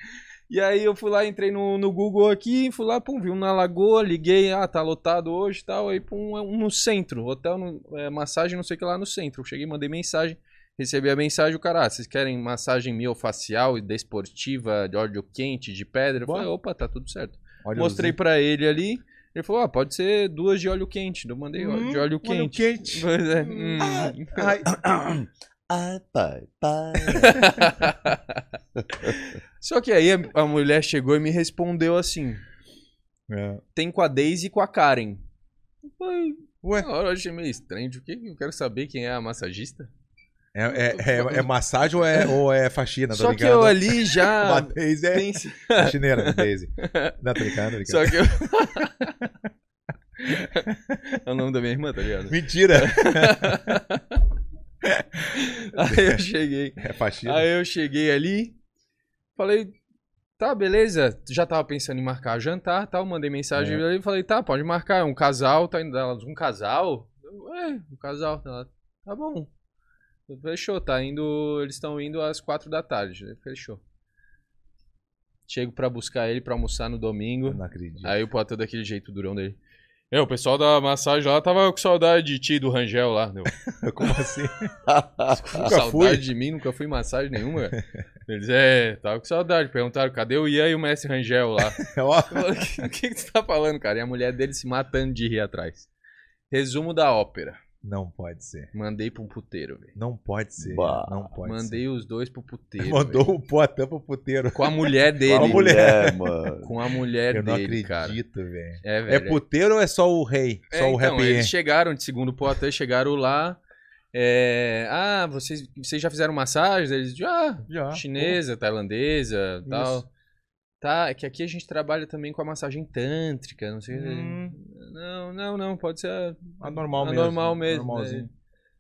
E aí eu fui lá, entrei no, no Google aqui, fui lá, pum, vi um na lagoa, liguei, ah, tá lotado hoje e tal. Aí, pum, é um no centro, hotel, no, é, massagem, não sei o que lá no centro. Eu cheguei, mandei mensagem, recebi a mensagem, o cara, ah, vocês querem massagem miofacial e desportiva, de óleo quente, de pedra? Eu falei, opa, tá tudo certo. Olha Mostrei os- pra ele ali. Ele falou, ah, pode ser duas de óleo quente. Eu mandei Hum, de óleo óleo quente. quente. <laughs> Pois é. hum. Ai, <coughs> Ai, pai, pai. <laughs> Só que aí a, a mulher chegou e me respondeu assim: é. tem com a Daisy e com a Karen. Eu falei, Ué? na hora eu achei meio estranho. O que? Eu quero saber quem é a massagista. É, é, é, é <laughs> massagem ou é, ou é faxina? Tô Só que eu ali já. <laughs> A Daisy é pensei- faxineira, Daisy. <laughs> Não, tô brincando, tô brincando. Só que eu. é o nome da minha irmã, tá ligado? Mentira! Aí eu cheguei. É faxina. Aí eu cheguei ali, falei, tá, beleza. Já tava pensando em marcar jantar tal. Mandei mensagem É. ali falei, tá, pode marcar. É um casal, tá indo. Um casal? É, um casal. Ela, tá bom. Fechou, tá indo. Eles estão indo às quatro da tarde. né? Fechou. Chego pra buscar ele pra almoçar no domingo. Eu não acredito. Aí o Potter daquele jeito durão dele. É, o pessoal da massagem lá tava com saudade de ti, do Rangel lá. Deu, <laughs> Como assim? <laughs> com Nunca saudade fui. de mim, nunca fui em massagem nenhuma. Eles, é, tava com saudade. Perguntaram, cadê o Ian e o Mestre Rangel lá? <laughs> O que, que tu tá falando, cara? E a mulher dele se matando de rir atrás. Resumo da ópera. Não pode ser. Mandei pra um puteiro, velho. Não pode ser. Bah. Não pode Mandei os dois pro puteiro. ser. <laughs> Mandou velho. o Poatã pro puteiro. Com a mulher <laughs> Com dele. a mulher. mano. Com a mulher Eu não dele, cara. acredito, velho. É, É velho. puteiro ou é só o rei? É, Só o então, happy eles chegaram de segundo Poitin, chegaram lá. é, ah, vocês, vocês já fizeram massagem? Eles, já, Já. chinesa, tailandesa, tal. Tá, é que aqui a gente trabalha também com a massagem tântrica, não sei. Hum. Não, não, não, pode ser a, A normal a mesmo. normal mesmo. Normalzinho. né?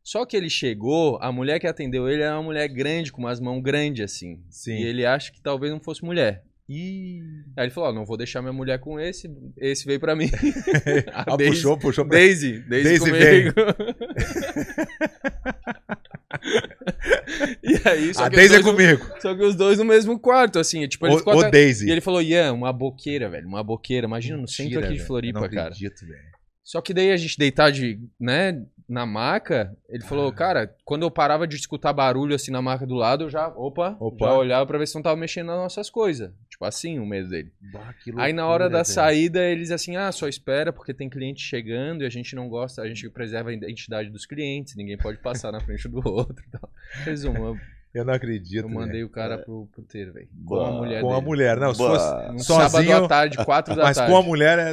Só que ele chegou, a mulher que atendeu ele era uma mulher grande, com umas mãos grandes assim. Sim. E ele acha que talvez não fosse mulher. Ih. Aí ele falou, ó, não vou deixar minha mulher com esse, esse veio pra mim. <laughs> Ah, <laughs> Daisy- puxou, puxou pra Daisy, Daisy, Daisy comigo. <laughs> <laughs> e aí, só A que, Daisy é os dois, comigo. só que os dois no mesmo quarto, assim, tipo, ele ficou O, o até- Daisy. E ele falou, Ian, uma boqueira, velho, uma boqueira. Imagina no centro Mentira, aqui de velho. Floripa, Eu não cara. acredito, velho. Só que daí a gente deitar de, né, na maca, ele Ah. falou, cara, quando eu parava de escutar barulho assim na maca do lado, eu já, opa, Opa. já olhava pra ver se não tava mexendo nas nossas coisas. Tipo assim, o medo dele. Bah, que Aí na hora da velho. saída, eles assim, ah, só espera porque tem cliente chegando e a gente não gosta, a gente preserva a identidade dos clientes, ninguém pode passar na frente do <laughs> outro e tal. Resumo, eu, não acredito. eu mandei velho. o cara pro puteiro, velho. Com a mulher Com a dele. mulher. Não, se fosse Um sozinho. sábado à tarde, quatro da Mas tarde. com a mulher. é-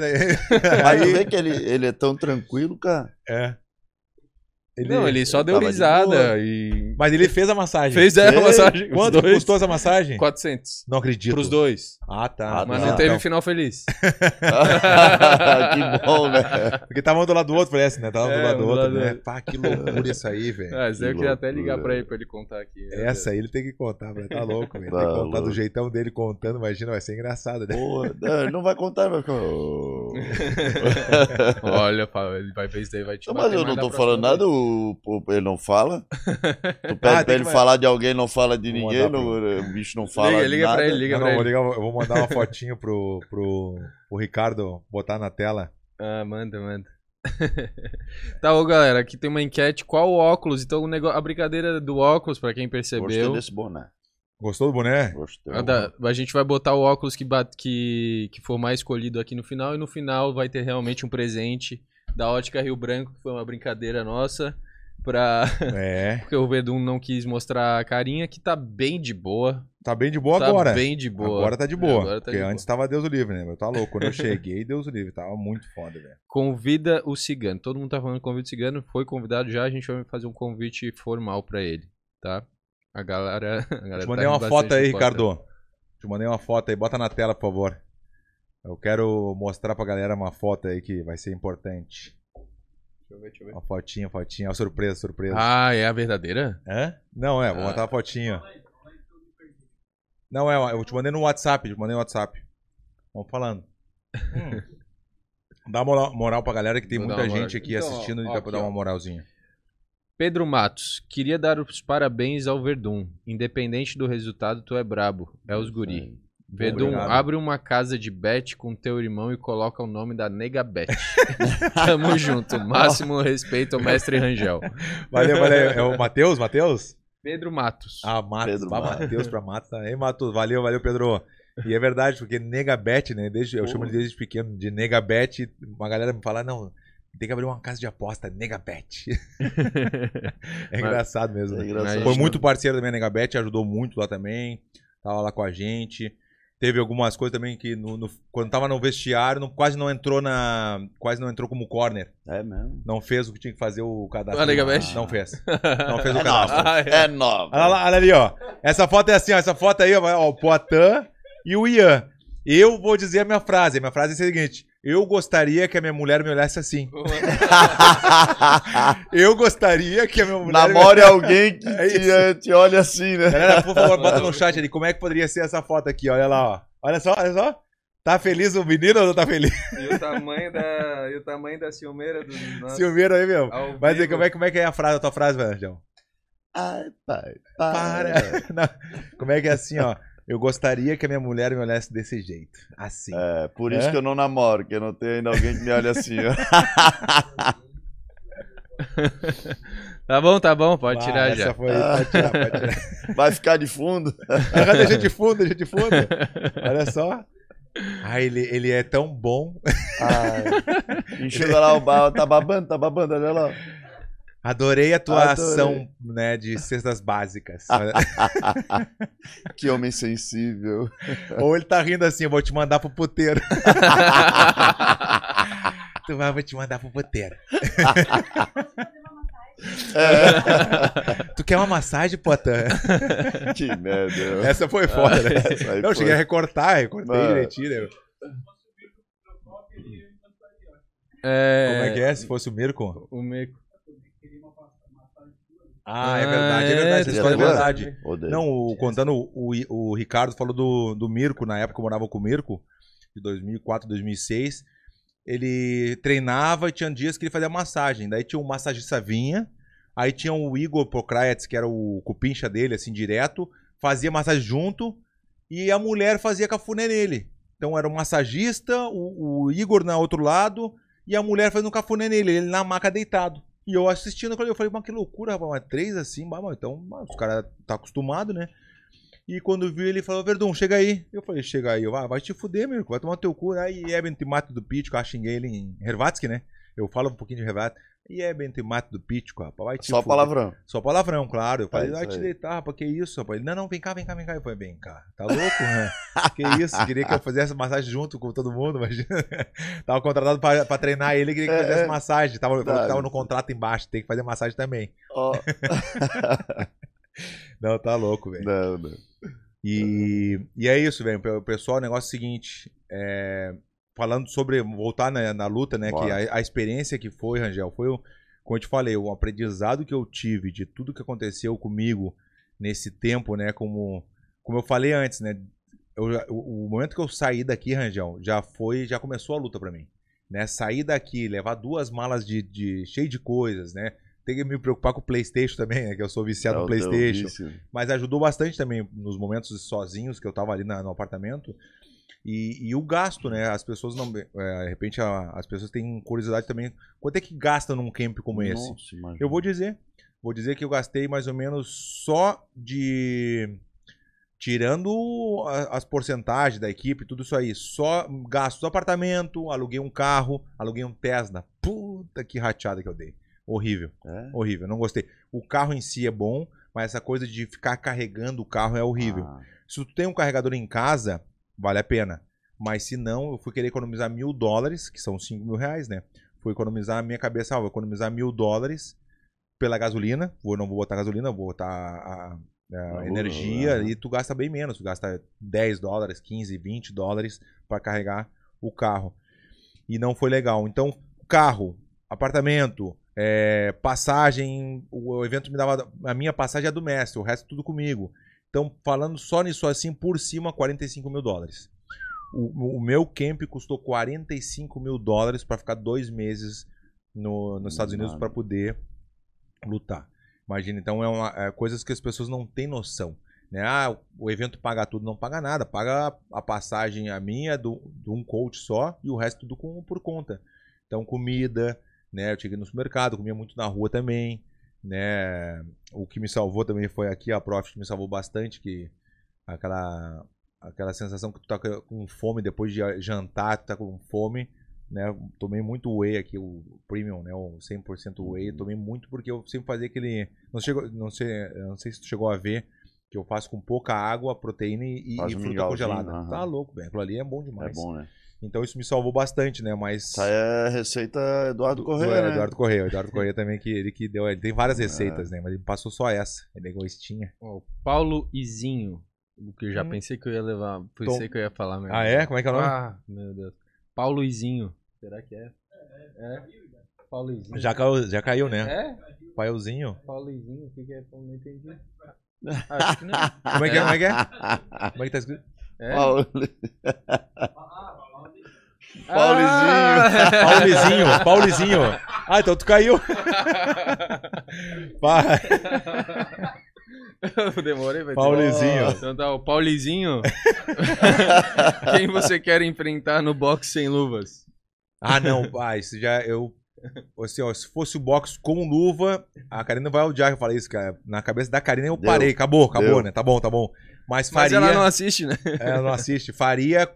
<laughs> Mas tu Aí. vê que ele, ele é tão tranquilo, cara. É. Ele- Não, ele só ele deu risada e Mas ele fez a massagem. fez é, a massagem. Quanto dois. custou essa massagem? 400. Não acredito. Pros dois. Ah, tá. Ah, Mas tá. não teve Então, final feliz. <laughs> que bom, né? Porque tava um do lado do outro, parece, né? Tava um É, do lado do do outro, lado do né? outro. Pá, que loucura isso aí, velho. Ah, isso aí eu Que queria até ligar pra ele, pra ele contar aqui. Essa aí ele tem que contar, velho. Tá louco, velho. Tem Tá que contar do louco. jeitão dele contando, imagina, vai ser engraçado, né? Porra, não, ele não vai contar, vai ficar. <laughs> Olha, ele vai ver isso daí, vai te Não, mas eu não tô falando nada, ele não fala. Tu <laughs> pede Ah, pra ele que- falar de alguém, não fala de Vou ninguém, não- o bicho não fala Liga, liga nada. pra ele, liga Não, pra não, vou ele. ligar, eu vou mandar uma fotinho pro, pro, pro Ricardo botar na tela. Ah, manda, manda. <laughs> tá, ô galera, aqui tem uma enquete. Qual óculos? Então, o negócio, a brincadeira do óculos, pra quem Gostei percebeu. desse boné. Gostou do boné? Gostei. A, da- a gente vai botar o óculos que, que, que for mais escolhido aqui no final. E no final vai ter realmente um presente da Ótica Rio Branco, que foi uma brincadeira nossa. Pra... <laughs> É. Porque o Verdun não quis mostrar a carinha, que tá bem de boa. Tá bem de boa tá agora. bem de boa. Agora tá de boa. Agora tá porque de antes tava Deus o livre, né? meu? Tá louco. Quando eu <laughs> cheguei, Deus o livre. Tava muito foda, velho. Convida o cigano. Todo mundo tá falando convite cigano. Foi convidado já. A gente vai fazer um convite formal pra ele, tá? A galera. <laughs> A galera Te tá mandei rindo uma foto aí. Ricardo. Te mandei uma foto aí. Bota na tela, por favor. Eu quero mostrar pra galera uma foto aí que vai ser importante. Deixa eu ver, deixa eu ver. Uma fotinha, fotinha. Uma surpresa, surpresa. Ah, é a verdadeira? Hã? Não, é, vou Ah. botar uma fotinha. Não, é, eu te mandei no WhatsApp, te mandei no WhatsApp. Vamos falando. Hum. Dá moral, moral pra galera que tem Vou dar muita uma moral. gente aqui Então, assistindo e ó, dá pra aqui, dar uma ó. moralzinha. Pedro Matos, queria dar os parabéns ao Verdun. Independente do resultado, tu é brabo. É os guri. Obrigado. abre uma casa de bet com teu irmão e coloca o nome da nega bet. <laughs> Tamo junto. Máximo respeito ao mestre Rangel. Valeu, valeu. É o Matheus, Matheus? Pedro Matos. Ah, Matos. Pedro Matos. Matheus pra Matos. Ei, Matos, valeu, valeu, Pedro. E é verdade, porque Negabet, né? Desde, eu Pô. chamo ele desde pequeno de Negabet. Uma galera me fala, não, tem que abrir uma casa de aposta, Negabet. <laughs> é engraçado mesmo. É né? engraçado. Foi muito parceiro da minha Negabet, ajudou muito lá também. Tava lá com a gente. Teve algumas coisas também que no, no- quando tava no vestiário, não- quase não entrou na. Quase não entrou como corner. É mesmo. Não fez o que tinha que fazer o cadastro. Ah? Não fez. <laughs> Não fez o É cadastro. nova. Ah, é. É nova. Olha, lá, olha ali, ó. Essa foto é assim, ó. Essa foto aí, ó, ó, o Poitin e o Ian. Eu vou dizer a minha frase. A minha frase é a seguinte: Eu gostaria que a minha mulher me olhasse assim. <laughs> Eu gostaria que a minha mulher. Namore alguém que <laughs> É te, te olha assim, né? Galera, por favor, bota no chat ali como é que poderia ser essa foto aqui. Olha lá, ó. Olha só, olha só. Tá feliz o menino ou não tá feliz? E o tamanho da, e o tamanho da ciumeira do nosso... Silveiro aí mesmo. dizer vivo. como é, como é que é a frase, a tua frase, Vanjão? Ai, pai. Para. <laughs> Não, Como é que é assim, ó? Eu gostaria que a minha mulher me olhasse desse jeito. Assim. É, por isso É? que eu não namoro, que eu não tenho ainda alguém que me olhe assim, ó. <laughs> Tá bom, tá bom, pode Ah, tirar essa já. Foi, pode tirar, pode tirar. <laughs> Vai ficar de fundo. Ah, deixa de fundo, deixa de fundo. <laughs> Olha só. Ah, ele, ele é tão bom. Ai. Enxuga lá o barro, tá babando, tá babando, olha lá. Adorei a tua Adorei. ação, né, de cestas básicas. <laughs> Que homem sensível. <laughs> Ou ele tá rindo assim, eu vou te mandar pro puteiro. <laughs> tu vai, vou te mandar pro puteiro. É. Tu quer uma massagem, Potan? Que merda. Essa foi foda, né? Não, eu foi. cheguei a recortar, recortei Mano. direitinho, né? É... Como é que é? Se fosse o Mirko? O Meco. Ah, é verdade, é verdade. Essa é história é verdade. Odeio. Não, o- contando, o, o Ricardo falou do, do Mirko, na época eu morava com o Mirko, de 2004, 2006. Ele treinava e tinha dias que ele fazia massagem. Daí tinha um massagista vinha, aí tinha o Igor Pokraetz, que era o cupincha dele, assim, direto, fazia massagem junto e a mulher fazia cafuné nele. Então era o massagista, o, o Igor na outro lado e a mulher fazendo cafuné nele, ele na maca deitado. E eu assistindo, eu falei, mas que loucura, rapaz, mas três assim, bah, então mas os caras tá acostumado, né? E quando viu, ele falou, Verdun, chega aí. Eu falei, chega aí. Eu, ah, vai te fuder, meu, vai tomar teu cu. Aí Eben Timate do Pitco, eu xinguei ele em Hervatsky, né? Eu falo um pouquinho de Hervatsky. E Eben Timate do Pitco, rapaz, vai te Só fuder. palavrão. Só palavrão, claro. Eu falei, É vai te deitar, rapaz, que isso, rapaz. Ele, não, não, vem cá, vem cá, vem cá. Eu falei, vem cá. Tá louco, né? que isso? Queria que eu fizesse massagem junto com todo mundo, mas <laughs> tava contratado pra, pra treinar ele, queria que eu É, fizesse é. massagem. Tava, Verdade. tava no contrato embaixo, tem que fazer massagem também. Ó, <laughs> Não, tá louco, velho. não, não. E, e é isso, velho. Pe- Pessoal, o negócio é o seguinte. é, falando sobre. Voltar na, na luta, né? Que Bora. a, a experiência que foi, Rangel, foi, o- como eu te falei, o aprendizado que eu tive de tudo que aconteceu comigo nesse tempo, né? Como, como eu falei antes, né? eu o, o momento que eu saí daqui, Rangel, já foi. Já começou a luta pra mim. Né? Sair daqui, levar duas malas de, de cheio de coisas, né? Tem que me preocupar com o PlayStation também, né? Que eu sou viciado É no PlayStation mas ajudou bastante também nos momentos sozinhos que eu tava ali na- no apartamento. E, e o gasto, né? As pessoas não. é, de repente, a- as pessoas têm curiosidade também. Quanto é que gasta num camp como esse? Nossa. Eu vou dizer. Vou dizer que eu gastei mais ou menos só de. Tirando as porcentagens da equipe, tudo isso aí. Só gastos do apartamento, aluguei um carro, aluguei um Tesla. Puta que rateada que eu dei. Horrível. É? Horrível, não gostei. O carro em si é bom, mas essa coisa de ficar carregando o carro é horrível. Ah, Se tu tem um carregador em casa, vale a pena. Mas se não, eu fui querer economizar mil dólares, que são cinco mil reais, né? Fui economizar a minha cabeça, ah, vou economizar mil dólares pela gasolina. Vou, não vou botar gasolina, vou botar a, a A energia né? e tu gasta bem menos. Tu gasta 10 dólares, 15, 20 dólares para carregar o carro. E não foi legal. Então, carro, apartamento, é, passagem, o evento me dava. A minha passagem é do mestre, o resto tudo comigo. Então, falando só nisso assim, por cima, 45 mil dólares. O, o meu camp custou 45 mil dólares para ficar dois meses no- nos Estados Unidos para poder lutar. Imagina, então é, uma, é coisas que as pessoas não têm noção. Né? Ah, o evento paga tudo, não paga nada. Paga a passagem a minha, do, de um coach só, e o resto tudo com, por conta. Então, comida, né? Eu cheguei no supermercado, comia muito na rua também, né? O que me salvou também foi aqui, a Profit me salvou bastante, que aquela aquela sensação que tu tá com fome depois de jantar, tu tá com fome, né? Tomei muito whey aqui, o premium, né? O 100% whey, tomei muito porque eu sempre fazia aquele, não chegou, não sei, não sei se tu chegou a ver que eu faço com pouca água, proteína e, e um fruta congelada. aham. Tá louco, velho. Aquilo ali é bom é demais. bom, né? Então isso me salvou bastante, né? Mas Essa é a receita Eduardo do- Correia, do né? Eduardo Correia. Eduardo Correia também que ele que deu. Ele tem várias receitas, né? Mas ele passou só essa. Ele é egoístinha. Ó, o Paulo Izinho. O que eu já Hum. pensei que eu ia levar. Tom. Pensei que eu ia falar mesmo. Ah, é? Como é que é o nome? Ah, meu Deus. Paulo Izinho. Será que é? É. Paulo Izinho. Já caiu, já caiu, né? É? Paiuzinho. Paulo Izinho, o que, que é? Não entendi. <laughs> Acho que não. Como é que é? Como é que é? <laughs> Como é que tá escrito? É? Paulo- <laughs> <laughs> Ah! Paulizinho, Paulizinho. Ah, então tu caiu. <laughs> Pá. Eu demorei, vai Paulizinho. Então tá, o Paulizinho. <laughs> Quem você quer enfrentar no boxe sem luvas? Ah, não, pai, isso já eu. Assim, ó, se fosse o box com luva, a Karina vai odiar que eu falei isso, cara. Na cabeça da Karina eu Deu. parei, acabou, acabou, Deu. né? Tá bom, tá bom. Mas Mas faria. ela não assiste, né? Ela não assiste. Faria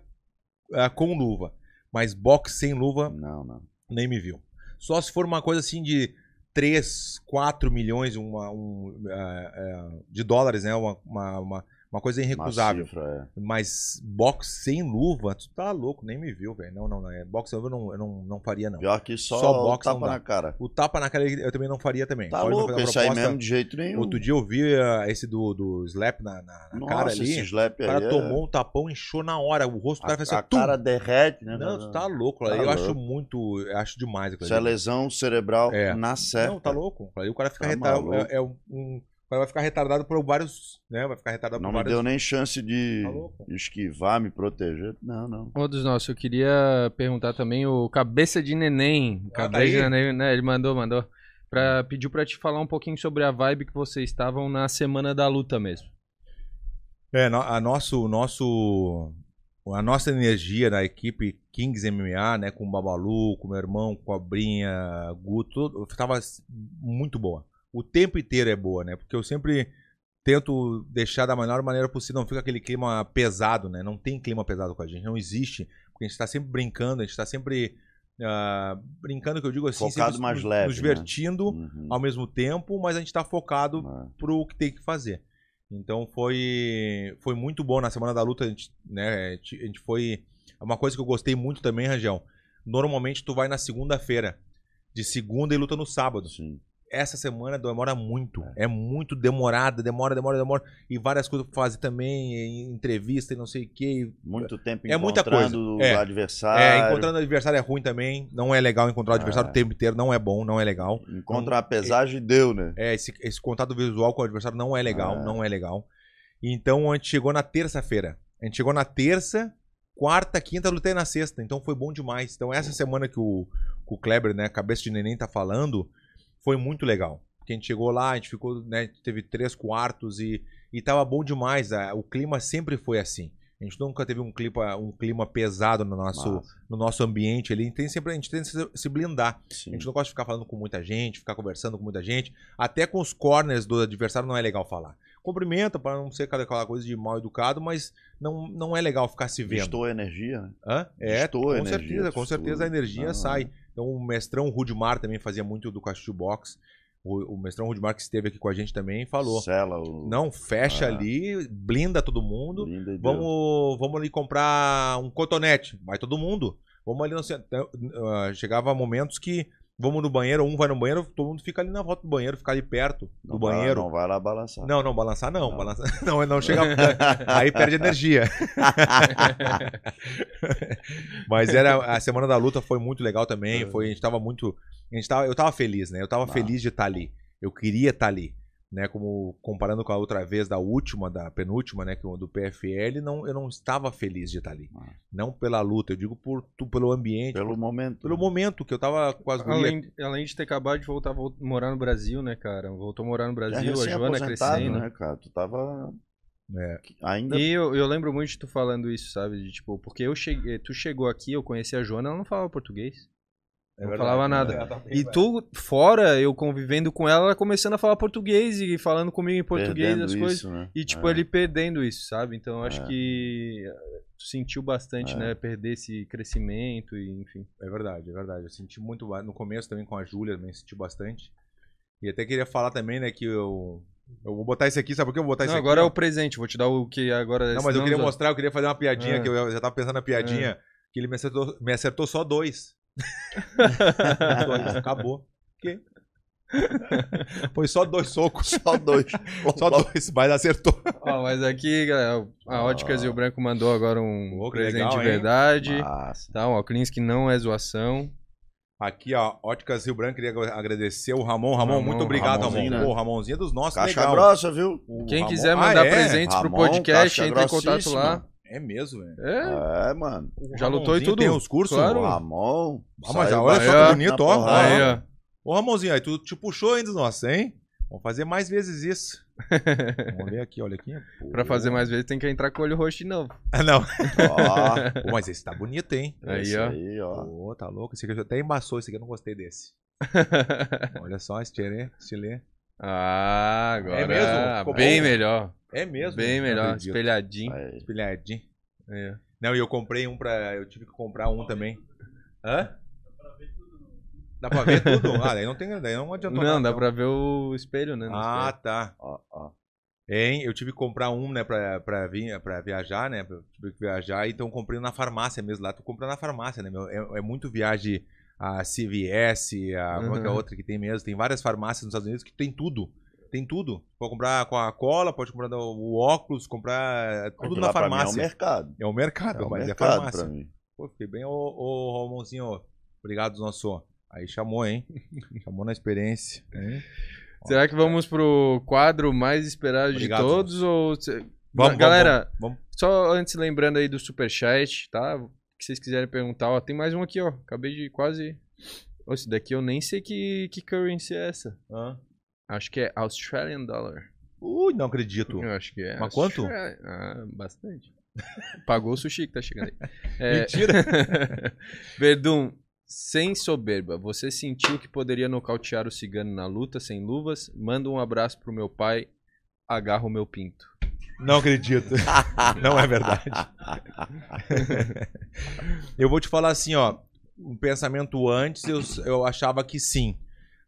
ah, com luva. Mas box sem luva, Não, não. nem me viu. Só se for uma coisa assim de 3, 4 milhões uma, um, ah, ah, de dólares, né? Uma, uma, uma, Uma coisa irrecusável. cifra, é. Mas boxe sem luva, tu tá louco, nem me viu, velho. Não, não, não. É, boxe sem luva eu não, eu não, não faria, não. Pior que só, Só o boxe não tapa na cara. O tapa na cara eu também não faria também. Tá Pode louco, esse aí mesmo de jeito nenhum. Outro dia eu vi ah, esse do, do slap na, na- na Nossa, cara ali. esse slap O cara é- tomou um tapão, inchou na hora. O rosto do cara a, fez a assim, tum! cara derrete, né? Não, tu tá louco. Tá eu acho louco. muito. Eu acho demais. Isso é lesão cerebral É. na certa. Não, tá louco. Aí o cara fica Tá maluco. É, é um, cara vai ficar retardado por vários. Né? Vai ficar retardado Não por me vários. deu nem chance de Tá esquivar, me proteger. Não, não. Ô, dos nossos, eu queria perguntar também o Cabeça de Neném. Ah, tá Cabeça de aí? Neném, né? Ele mandou, mandou. Pra, pediu pra te falar um pouquinho sobre a vibe que vocês estavam na semana da luta mesmo. É, a nosso, nosso, a nossa energia da equipe Kings MMA, né, com o Babalu, com o meu irmão, com a Brinha, Guto, tudo, tava muito boa. O tempo inteiro é boa, né? Porque eu sempre tento deixar da melhor maneira possível, não fica aquele clima pesado, né? Não tem clima pesado com a gente, não existe, porque a gente tá sempre brincando, a gente tá sempre ah, brincando que eu digo assim, Focado mais nos, leve, nos né? divertindo Uhum. ao mesmo tempo, mas a gente tá focado É. pro que tem que fazer. Então foi foi muito bom na semana da luta, a gente, né, a gente- a gente foi uma coisa que eu gostei muito também, Rangel. Normalmente tu vai na segunda-feira, de segunda e luta no sábado. Sim. Essa semana demora muito, é muito demorada, demora, demora, demora e várias coisas pra fazer também, e entrevista e não sei o quê. Muito tempo É muita encontrando coisa. É. o adversário. É, encontrando adversário é ruim também, não é legal encontrar o adversário É. o tempo inteiro, não é bom, não é legal. Encontra a pesagem deu, né? É, esse, esse contato visual com o adversário não é legal, É. não é legal. Então a gente chegou na terça-feira. A gente chegou na terça, quarta, quinta, lutei na sexta. Então foi bom demais. Então essa semana que o, o Kleber, né, cabeça de neném, tá falando, foi muito legal. Porque a gente chegou lá, a gente ficou, né, teve três quartos e, e tava bom demais. a- o clima sempre foi assim. A gente nunca teve um clima, um clima pesado no nosso, Massa. no nosso ambiente ali. Tem sempre, a gente tem que se- blindar. A Sim. gente não gosta de ficar falando com muita gente, ficar conversando com muita gente. Até com os corners do adversário não é legal falar. Cumprimenta para não ser aquela coisa de mal educado, mas não, não é legal ficar se vendo. Estou energia, né? Hã? É, Estou com energia, certeza, com certeza a energia sai. Então o mestrão Rudimar também fazia muito do Castilho Box. O, o mestrão Rudimar que esteve aqui com a gente também falou. Sela o. Não, fecha Ah. ali, blinda todo mundo. Linda e deu. Vamos, vamos ali comprar um cotonete. Vai todo mundo. Vamos ali no centro. Ah, chegava momentos que vamos no banheiro, um vai no banheiro, todo mundo fica ali na volta do banheiro, fica ali perto do Não vai- banheiro. Não vai lá balançar. Não, não, balançar não. Não. Balançar, <laughs> não, não chega. aí perde energia. <laughs> Mas era a semana da luta foi muito legal também. Foi, a gente tava muito. A gente tava, eu tava feliz, né? Eu tava Massa. feliz de estar ali. Eu queria estar ali. Né, como comparando com a outra vez da última, da penúltima, né, que o do PFL, não, eu não estava feliz de estar ali. Massa. Não pela luta, eu digo por, tu- pelo ambiente, Pelo pelo, momento. pelo momento que eu tava com as gurias. Além, além de ter acabado de voltar a morar no Brasil, né, cara? Voltou a morar no É Brasil, a Joana crescendo. né, cara? Tu tava. É. Ainda. E eu, eu lembro muito de tu falando isso, sabe? De, tipo, porque eu cheguei, tu chegou aqui, eu conheci a Joana, ela não falava português. É não verdade, falava né? nada. Tá E tu, fora, eu convivendo com ela, ela começando a falar português e falando comigo em português perdendo as coisas. isso, né? E, tipo, É. ele perdendo isso, sabe? Então, eu acho É. que eh, tu sentiu bastante, É. né? Perder esse crescimento e, enfim. É verdade, é verdade. Eu senti muito no começo também com a Júlia, também senti bastante. E até queria falar também, né, que eu eu vou botar esse aqui, sabe por que eu vou botar Não, esse agora é aqui? o presente, vou te dar o que agora... Não, mas eu queria os- mostrar, eu queria fazer uma piadinha, É. que eu já tava pensando na piadinha, que ele me acertou, me acertou só dois. Dois. Acabou. Que? Foi só dois socos. Só dois. <laughs> Só dois, mas acertou. Ó, mas aqui, galera, a Óticas e o Branco mandou agora um presente legal, de verdade. Massa. Tá, um óculos que não é zoação. Aqui, ó, Óticas Rio Branco, queria agradecer o Ramon. Ramon, Ramon, muito obrigado, Ramonzinho, Ramon. né? Pô, Ramonzinho é dos nossos, Caixa legal. grossa, viu? O Quem Ramon- quiser Ah, mandar é? presentes pro Ramon, podcast, caixa entra em contato lá. É mesmo, velho. É, É, mano. O Já lutou e tudo? Tem os cursos? Claro. O Ramon. Ah, mas saiu olha só que bonito, ó. aí, ó. Ô, Ramonzinho, aí tu te puxou ainda, nossa, hein? Vamos fazer mais vezes isso. <laughs> Vamos ver aqui, olha aqui. Pô. Pra fazer mais vezes tem que entrar com o olho roxo de novo. <laughs> Ah, não. Ó, Pô, mas esse tá bonito, hein? Aí, esse ó. Aí, ó. Pô, tá louco. Esse aqui até embaçou, esse aqui eu não gostei desse. <laughs> Olha só, esse tchelê, estilê. ah, agora. É mesmo? Ficou Bem bom? melhor. É mesmo? Bem Não melhor. acredito. Espelhadinho. Aí. Espelhadinho. Aí, ó. Não, e eu comprei um pra. Eu tive que comprar um também. Hã? Dá pra ver tudo? Ah, daí não tem. Daí não adiantou Não, nada. dá pra ver o espelho, né? no Ah, espelho. tá. Ó, ó. Hein? Eu tive que comprar um, né, pra, pra, vir, pra viajar, né? Pra, tive que viajar, então eu comprei na farmácia mesmo. Lá tô comprando na farmácia, né? meu? É, é muito viagem a CVS, a qualquer Uhum. outra que tem mesmo. Tem várias farmácias nos Estados Unidos que tem tudo. Tem tudo. Pode comprar Coca-Cola, pode comprar o óculos, comprar tudo Aquilo na mim farmácia. É o mercado. É o mercado, É o mas é mercado farmácia. pra mim. Pô, fiquei bem, ô, ô Romonzinho, obrigado, nosso. Aí chamou, hein? <laughs> chamou na experiência. Hein? Será que vamos pro quadro mais esperado Obrigado, de todos? Ou... Vamos, Galera, vamos, só antes lembrando aí do superchat, tá? O que vocês quiserem perguntar, ó, tem mais um aqui, ó. Acabei de quase. Esse daqui eu nem sei que, que currency é essa. Hã? Acho que é Australian Dollar. Ui, não acredito. Eu acho que é. Mas quanto? Ah, bastante. <laughs> Pagou o sushi que tá chegando aí. É... Mentira. <laughs> Verdun, sem soberba, você sentiu que poderia nocautear o cigano na luta sem luvas? Manda um abraço pro meu pai, agarra o meu pinto. Não acredito. <laughs> Não é verdade. eu vou te falar assim, ó. Um pensamento antes, eu, eu achava que sim.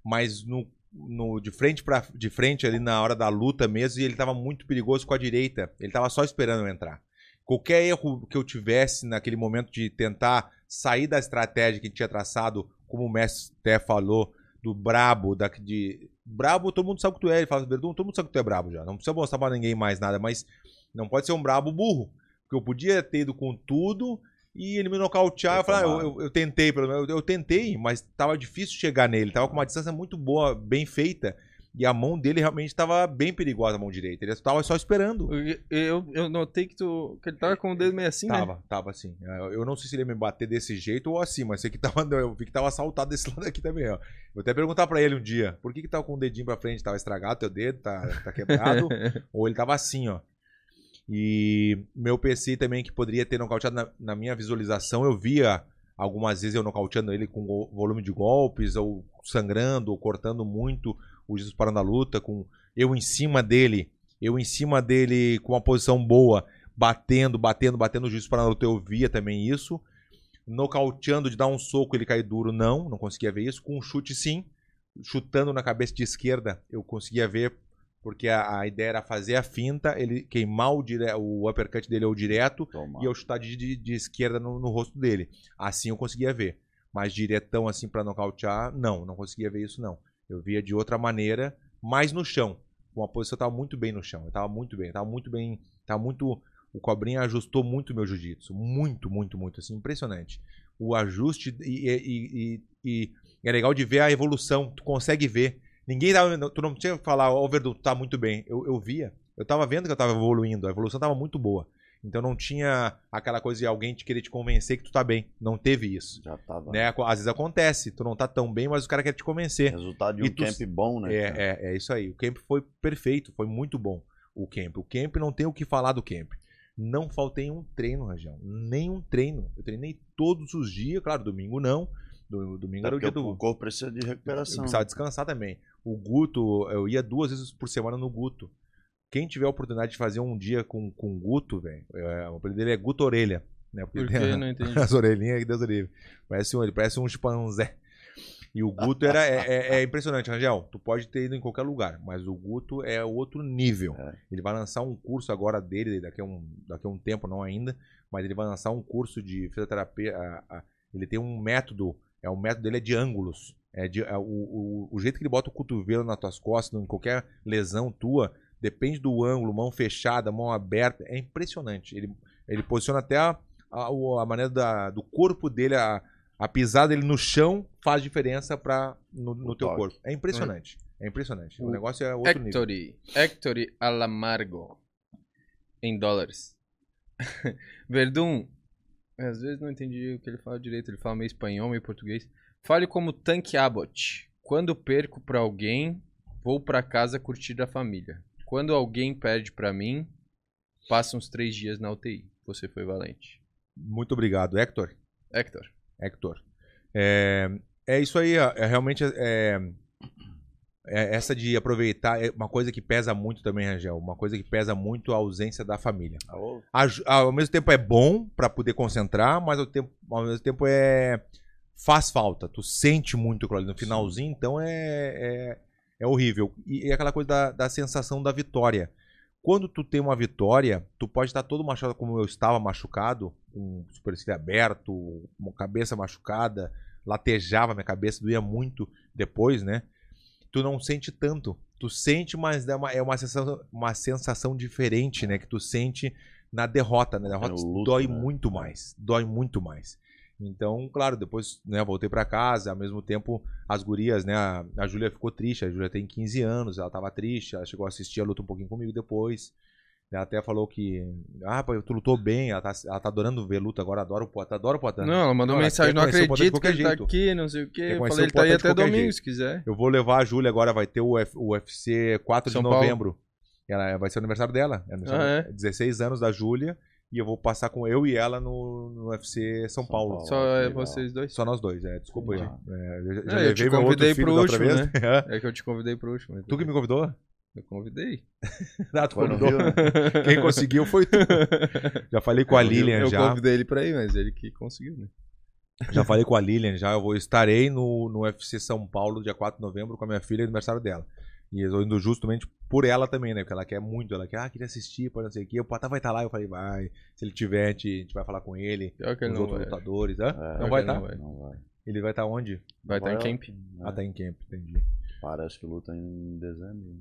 Mas no, no, de, frente pra, de frente ali na hora da luta mesmo, e ele tava muito perigoso com a direita. Ele tava só esperando eu entrar. Qualquer erro que eu tivesse naquele momento de tentar sair da estratégia que tinha traçado, como o mestre até falou, do brabo, da, de. Brabo, todo mundo sabe que tu é. Ele fala, Verdun, todo mundo sabe que tu é brabo já. Não precisa mostrar pra ninguém mais nada, mas não pode ser um brabo burro. Porque eu podia ter ido com tudo e ele me nocautear. Eu, falei, ah, eu, eu, tentei, pelo menos. Eu, eu tentei, mas tava difícil chegar nele. Tava com uma distância muito boa, bem feita. E a mão dele realmente estava bem perigosa, a mão direita. Ele estava só esperando. Eu, eu, notei que, tu, que ele tava com o dedo meio assim, né? Tava, tava assim. Eu eu não sei se ele ia me bater desse jeito ou assim, mas sei que tava, <laughs> eu vi que tava assaltado desse <laughs> lado aqui também, ó. Vou até perguntar pra ele um dia, por que que tava com o dedinho pra frente? Tava estragado teu dedo? Tá, tá quebrado? <laughs> ou ele tava assim, ó. E meu PC também, que poderia ter nocauteado na, na minha visualização, eu via algumas vezes eu nocauteando ele com volume de golpes, ou sangrando, ou cortando muito o Jesus parando a luta, com eu em cima dele, eu em cima dele com uma posição boa, batendo, batendo, batendo o juiz parando a luta, eu via também isso. Nocauteando de dar um soco ele cair duro, não, não conseguia ver isso. Com um chute, sim. Chutando na cabeça de esquerda, eu conseguia ver, porque a, a ideia era fazer a finta, ele queimar o, dire... o uppercut dele ou direto, Toma. e eu chutar de, de, de esquerda no, no rosto dele. Assim eu conseguia ver. Mas diretão assim pra nocautear, não, não conseguia ver isso não. Eu via de outra maneira, mais no chão. Uma posição eu tava muito bem no chão. Eu tava muito bem, tava muito bem, tava muito o Cobrinha ajustou muito meu jiu-jitsu, muito, muito, muito assim, impressionante. O ajuste e, e, e, e é legal de ver a evolução, tu consegue ver. Ninguém tava, tu não tinha que falar, ó, Verdun, tu tá muito bem. Eu, eu via, eu tava vendo que eu tava evoluindo, a evolução tava muito boa. Então não tinha aquela coisa de alguém te querer te convencer que tu tá bem. Não teve isso. Já tava. Né? Às vezes acontece, tu não tá tão bem, mas o cara quer te convencer. Resultado de E um tu- camp bom, né? É, cara? é, é isso aí. O camp foi perfeito, foi muito bom. O camp. O camp não tem o que falar do camp. Não faltei um treino, Rajão. Nenhum treino. Eu treinei todos os dias, claro, domingo não. Do- Domingo Até era o dia do. o corpo precisa de Eu recuperação. precisava descansar também. O Guto, eu ia duas vezes por semana no Guto. Quem tiver a oportunidade de fazer um dia com, com o Guto, velho, é, o apelido dele é Guto Orelha. Né? Porque Por tem que? Não entendi. <laughs> as orelhinhas que Deus o livre. Parece um, ele parece um chimpanzé. E o Guto era, é, é- é impressionante, Rangel. Tu pode ter ido em qualquer lugar, mas o Guto é outro nível. É. Ele vai lançar um curso agora dele, daqui a um, daqui a um tempo, não ainda, mas ele vai lançar um curso de fisioterapia. a- a- ele tem um método, é o método dele é de ângulos. É de, é o, o, o jeito que ele bota o cotovelo nas tuas costas, em qualquer lesão tua, depende do ângulo, mão fechada, mão aberta, é impressionante. Ele, ele posiciona até a, a, a maneira da- do corpo dele, a, a pisada dele no chão faz diferença pra, no, no teu toque. corpo. É impressionante. É impressionante. O O negócio é outro nível. Hectory. Hectory Alamargo. Em dólares. <laughs> Verdun. Às vezes não entendi o que ele fala direito. Ele fala meio espanhol, meio português. Fale como Tank Abbott. Quando perco pra alguém, vou pra casa curtir a família. Quando alguém perde pra mim, passa uns três dias na UTI. Você foi valente. Muito obrigado, Hector. Hector. Hector. É, é isso aí, é, é realmente é, é essa de aproveitar, é uma coisa que pesa muito também, Rangel, uma coisa que pesa muito a ausência da família. Alô? Aju- Ao mesmo tempo é bom pra poder concentrar, mas ao, tempo, ao mesmo tempo é faz falta. Tu sente muito aquilo ali no finalzinho, então é, é, é horrível. E, e aquela coisa da, da sensação da vitória. quando tu tem uma vitória, tu pode estar todo machucado como eu estava machucado, com supercílio aberto, uma cabeça machucada, latejava minha cabeça, doía muito depois, né? Tu não sente tanto. Tu sente, mas é uma, é uma, sensação, uma sensação diferente, né? Que tu sente na derrota. Na derrota no luto, dói né? muito mais. Dói muito mais. Então, claro, depois, né, voltei pra casa, ao mesmo tempo, as gurias, né, a, a Júlia ficou triste, a Júlia tem 15 anos, ela tava triste, ela chegou a assistir a luta um pouquinho comigo depois, ela até falou que, ah, pô, tu lutou bem, ela tá, ela tá adorando ver luta agora, adora o Poitin, adora o Poitin. Não, ela mandou Não, mensagem, não acredito que ele tá aqui, não sei o quê. Eu falei, ele tá aí até domingo, jeito. se quiser. Eu vou levar a Júlia agora, vai ter o, Uf- o UFC 4 São de Paulo. novembro, ela, vai ser o aniversário dela, é aniversário- Ah, é? 16 anos da Júlia, e eu vou passar com eu e ela no, no UFC São, São Paulo. Paulo. Só é vocês dois. Só nós dois, é, desculpa aí. Ah. É, eu já, já É, eu te convidei pro último, vez. <laughs> É que eu te convidei pro último. tu que me convidou? Eu convidei. <laughs> Ah, tu convidou. Rio, né? <laughs> Quem conseguiu foi tu. Já falei com a Lilian eu já. convidei ele pra ir, mas ele que conseguiu, né? Já falei com a Lilian já. Eu vou estarei no, no UFC São Paulo, dia 4 de novembro, com a minha filha, aniversário dela. E eu indo justamente por ela também, né? Porque ela quer muito. Ela quer, ah, queria assistir, pode não sei o quê. O Pata vai estar lá. Eu falei, vai. Se ele tiver, a gente, a gente vai falar com ele. Ele os não outros vai. lutadores. Hã? É, não vai estar? não vai. Não vai. Ele vai estar onde? Vai estar em Vai, camp. né? Ah, tá em camp, entendi. Parece que luta em dezembro.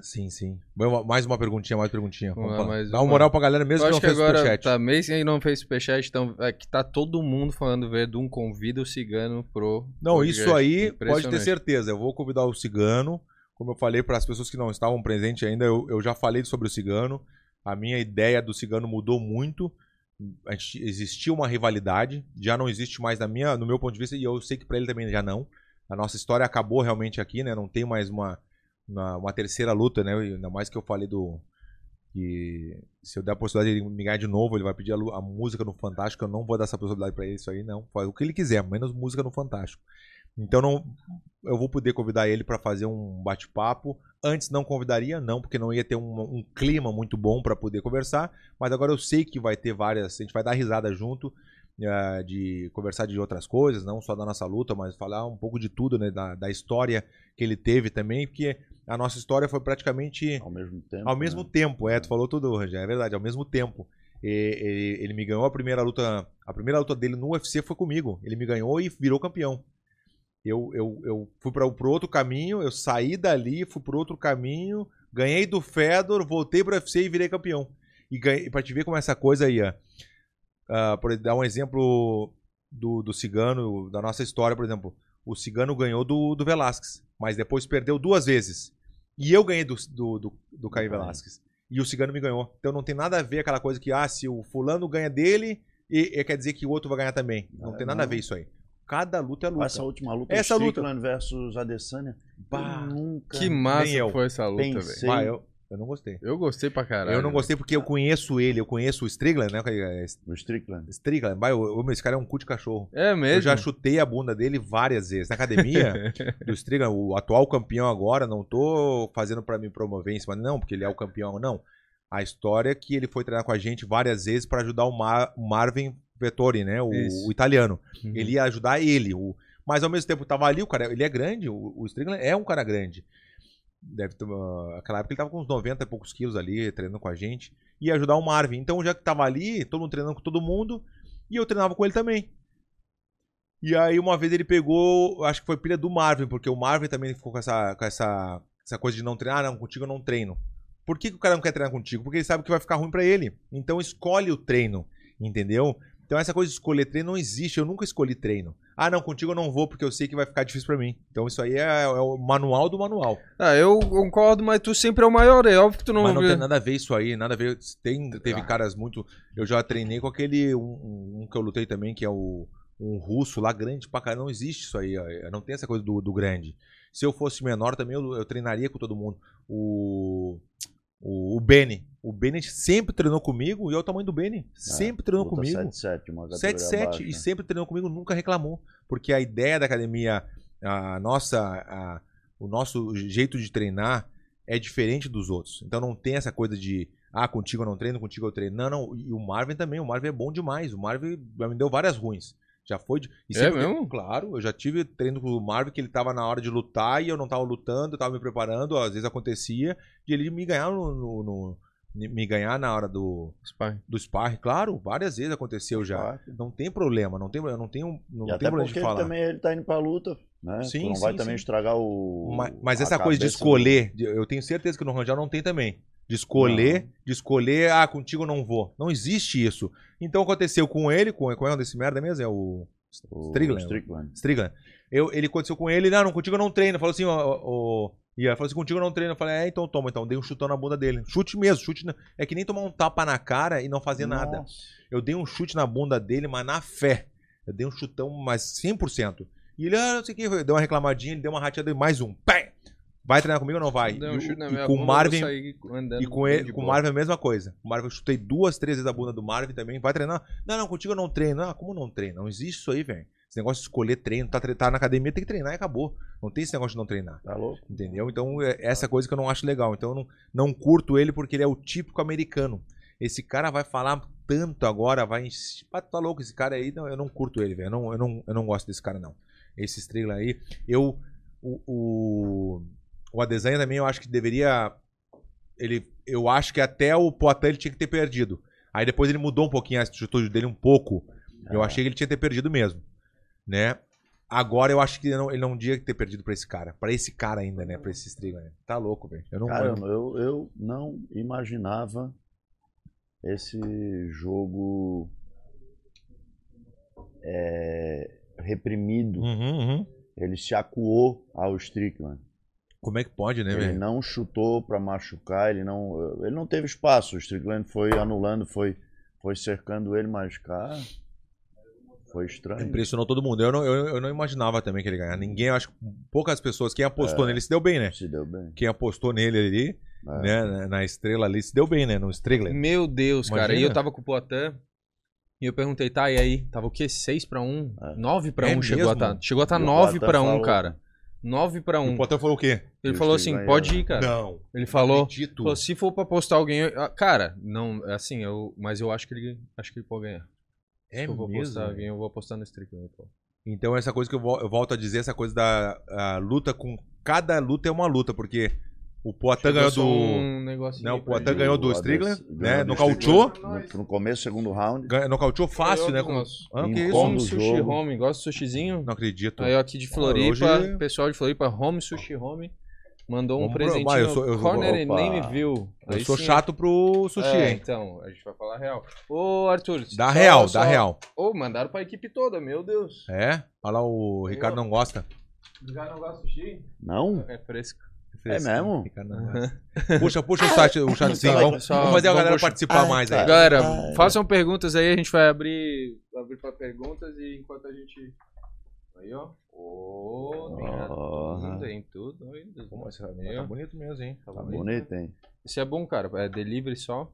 Sim, sim. Mais uma perguntinha, mais perguntinha. Vamos Vamos lá, lá, mais Dá uma moral pra galera mesmo Eu que não que fez agora superchat. tá mês e não fez superchat, então é que tá todo mundo falando Verdun convida o cigano pro. Não, podcast. isso aí pode ter certeza. Eu vou convidar o Cigano. Como eu falei para as pessoas que não estavam presentes ainda, eu, eu já falei sobre o Cigano. A minha ideia do Cigano mudou muito. Existia uma rivalidade, já não existe mais na minha, no meu ponto de vista, e eu sei que para ele também já não. A nossa história acabou realmente aqui, né? Não tem mais uma, uma, terceira luta, né? Ainda mais que eu falei do. Que se eu der a possibilidade de ele me ganhar de novo, ele vai pedir a, a música no Fantástico. Eu não vou dar essa possibilidade para ele, isso aí não. Faz o que ele quiser, menos música no Fantástico. Então não, eu vou poder convidar ele para fazer um bate-papo. Antes não convidaria, não, porque não ia ter um, um clima muito bom para poder conversar. Mas agora eu sei que vai ter várias. A gente vai dar risada junto, eh, de conversar de outras coisas, não só da nossa luta, mas falar um pouco de tudo, né? Da, da história que ele teve também, porque a nossa história foi praticamente Ao mesmo tempo. ao mesmo né? tempo, é, tu falou tudo, Rangel, é verdade, ao mesmo tempo. E- Ele, ele me ganhou a primeira luta, a primeira luta dele no UFC foi comigo. Ele me ganhou e virou campeão. Eu, eu, eu fui para pro outro caminho, eu saí dali, fui pro outro caminho, ganhei do Fedor, voltei pro UFC e virei campeão. E ganhei, pra te ver como essa coisa aí, ó. Por dar um exemplo do, do Cigano, da nossa história, por exemplo. O Cigano ganhou do, do Velasquez, mas depois perdeu duas vezes. E eu ganhei do, do, do, do Caio. Velasquez. E o Cigano me ganhou. Então não tem nada a ver aquela coisa que, ah, se o fulano ganha dele, e, e quer dizer que o outro vai ganhar também. Não É, tem nada a não. ver isso aí. Cada luta é luta. Essa última luta, Essa luta. Strickland versus Adesanya. Bah, eu nunca Que massa foi essa luta, velho. eu, eu não gostei. Eu gostei pra caralho. eu não gostei porque eu conheço ele, eu conheço o Strickland, né? O Strickland. Strickland, vai, esse cara é um cu de cachorro. É mesmo? Eu já chutei a bunda dele várias vezes. Na academia <laughs> do Strickland, o atual campeão agora, não tô fazendo pra me promover em cima, não, porque ele é o campeão, não. A história é que ele foi treinar com a gente várias vezes pra ajudar o, Mar- o Marvin Vettori, né? O, o italiano. Uhum. Ele ia ajudar ele. O, mas ao mesmo tempo tava ali, o cara, ele é grande, o, o Strickland é um cara grande. Deve ter, aquela época ele tava com uns 90 e poucos quilos ali, treinando com a gente. Ia ajudar o Marvin. Então, já que tava ali, todo mundo treinando com todo mundo, e eu treinava com ele também. E aí, uma vez ele pegou, acho que foi pilha do Marvin, porque o Marvin também ficou com essa, com essa, essa coisa de não treinar. Ah, não, contigo eu não treino. Por que, que o cara não quer treinar contigo? Porque ele sabe que vai ficar ruim pra ele. Então, escolhe o treino, entendeu? Então, essa coisa de escolher treino não existe. Eu nunca escolhi treino. Ah, não, contigo eu não vou porque eu sei que vai ficar difícil pra mim. Então, isso aí é, é o manual do manual. Ah, eu concordo, mas tu sempre é o maior. É óbvio que tu não... Mas não tem nada a ver isso aí, nada a ver. Tem, teve Ah. caras muito. Eu já treinei com aquele. Um, um- que eu lutei também, que é o. Um russo lá grande pra caramba. Não existe isso aí. ó. Não tem essa coisa do, do grande. Se eu fosse menor também, eu, eu treinaria com todo mundo. O. O, o Benny. O Benny sempre treinou comigo e é o tamanho do Benny. Sempre treinou Luta comigo. 7-7, uma categoria 7-7 abaixo, e sempre treinou comigo, nunca reclamou. Porque a ideia da academia, a nossa, a- o nosso jeito de treinar é diferente dos outros. Então não tem essa coisa de, ah, contigo eu não treino, contigo eu treino. Não, não. E o Marvin também, o Marvin é bom demais. O Marvin me deu várias ruins. Já foi. De... E É mesmo? Claro, eu já tive treino com o Marvin que ele tava na hora de lutar e eu não tava lutando, eu tava me preparando, às vezes acontecia, de ele me ganhar no. no- no- me ganhar na hora do, Sparring. do sparring, claro, várias vezes aconteceu já. Não tem problema, não tem, não tenho, não E tem até problema de ele falar. também ele tá indo pra luta, né? Sim, tu não sim, vai também sim. estragar o. Mas, mas essa coisa de do- escolher, de- eu tenho certeza que no Rangel não tem também. De escolher, de escolher, ah, contigo eu não vou. Não existe isso. Então aconteceu com ele, com, com é desse merda mesmo? É o o Strickland. Strickland. Strickland. Eu, ele aconteceu com ele, não, não, contigo eu não treino. Falou assim, ó, ó, ó, e ela falou assim, contigo eu não treino. Eu falei, é, então toma, então. Dei um chutão na bunda dele. Chute mesmo, chute. na- É que nem tomar um tapa na cara e não fazer nada. Nossa. Eu dei um chute na bunda dele, mas na fé. Eu dei um chutão, mas 100%. E ele, ah, não sei o que, deu uma reclamadinha, ele deu uma rateada e mais um. Pé! Vai treinar comigo ou não vai? Deu E, um o- chute na minha com o bunda, eu Marvin, e com ele, com o. Marvin é a mesma coisa. O Marvin eu chutei duas, três vezes a bunda do Marvin também. Vai treinar? Não, não, contigo eu não treino. Ah, como não treino? Não existe isso aí, velho. Esse negócio de escolher treino, tá, tá na academia, tem que treinar e acabou. Não tem esse negócio de não treinar. Tá louco? Entendeu? Então, é essa coisa que eu não acho legal. Então, eu não, não curto ele porque ele é o típico americano. Esse cara vai falar tanto agora, vai. Ah, tá louco, esse cara aí, não, eu não curto ele, velho. Eu não, eu, não, eu não gosto desse cara, não. Esse estrela aí. Eu. O, o, o Adesanha também, eu acho que deveria. Ele, eu acho que até o Poitin ele tinha que ter perdido. Aí depois ele mudou um pouquinho a atitude dele, um pouco. Eu É. achei que ele tinha que ter perdido mesmo. Né? Agora eu acho que ele não, ele não tinha que ter perdido pra esse cara. Pra esse cara ainda, né? Pra esse Strickland. Tá louco, velho. Eu não Cara, eu- eu, eu não imaginava esse jogo é, reprimido. Uhum, uhum. Ele se acuou ao Strickland. Como é que pode, né, Ele velho? não chutou pra machucar, ele não, ele não teve espaço. O Strickland foi anulando, foi, foi cercando ele, mas, cara, foi estranho. Impressionou todo mundo. Eu não, eu, eu não imaginava também que ele ganhar. Ninguém, eu acho que poucas pessoas. Quem É. apostou nele se deu bem, né? Se deu bem. Quem apostou nele ali, É. né? na- Na estrela ali, se deu bem, né? No Strickland. Meu Deus, cara. E Imagina. eu tava com o Poitin. E eu perguntei, tá, e aí? Tava o quê? 6 pra 1? É. 9 pra É 1 chegou a tá. Chegou a tá E o 9 Poitin pra 1, falou- cara. 9 pra E 1. o Potter falou o quê? Ele falou assim, pode ir, cara. Não. Ele falou, falou, se for pra apostar alguém, eu- ah, cara, não, assim, eu, mas eu acho que ele, acho que ele pode ganhar. É se eu vou mesmo, apostar velho? alguém, eu vou apostar no Strickland. pô. Então essa coisa que eu, vol- eu volto a dizer, essa coisa da a luta com... Cada luta é uma luta, porque o Poitin ganhou do... um né, o Poitin ganhou do O Strickland, né? Nocauteou. No, no começo, segundo round. Ganha- Nocauteou fácil, né? Com... Ah, que isso? Home do Sushi jogo. Home, gosta de sushizinho? Não acredito. Aí, ó, aqui de Floripa, hoje- pessoal de Floripa, Home Sushi Home, mandou um Vamos pro- presentinho eu sou- eu Corner opa. Name View. Eu Aí sou sim. chato pro sushi, É, hein? então, a gente vai falar real. Ô, Arthur. Dá só- real, só- dá real. Ô, mandaram pra equipe toda, meu Deus. É? Olha lá, o Ricardo não gosta. Já não gosta de sushi? Não? É fresco. É mesmo? Puxa, puxa o chat, o chatzinho. Então, Vamos, só- vamos fazer a galera participar Ai, mais aí. Galera, Ai. façam perguntas aí, a gente vai abrir, abrir pra perguntas e enquanto a gente... Aí, ó. Ô, tem, tem tudo. aí, Deus Pô, Aí, Tá bonito mesmo, hein? Tá bonito, hein? Esse é bom, cara. É delivery só.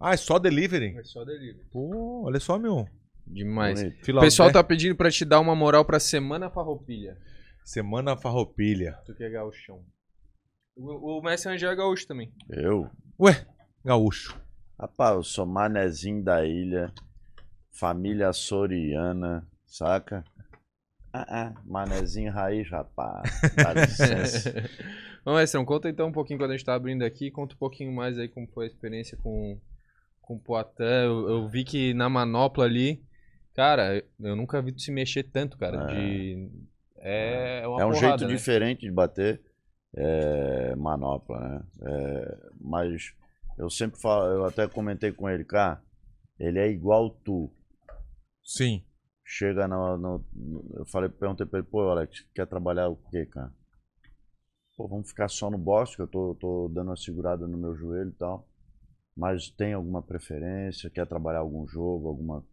Ah, é só delivery? É só delivery. Pô, olha só, meu. Demais. Bonito. O pessoal né? tá pedindo pra te dar uma moral pra Semana Farroupilha. Semana Farroupilha. Tu que é gauchão. O, o Messi Angel é gaúcho também. Eu? Ué, gaúcho. Rapaz, eu sou manezinho da ilha, família soriana, saca? Ah, ah, manezinho raiz, rapaz. Dá <laughs> licença. Ô, Mestrão, conta então um pouquinho quando a gente tá abrindo aqui. Conta um pouquinho mais aí como foi a experiência com, com o Poitin. Eu, eu vi que na manopla ali, cara, eu nunca vi tu se mexer tanto, cara. É. De... É, uma É um porrada, jeito né? diferente de bater é, manopla, né? É, mas eu sempre falo, eu até comentei com ele, cara, ele é igual tu. Sim. Chega no, no- Eu falei, perguntei pra ele, pô, Alex, quer trabalhar o quê, cara? Pô, vamos ficar só no boxe, que eu tô, tô dando uma segurada no meu joelho e tal. Mas tem alguma preferência? Quer trabalhar algum jogo, alguma.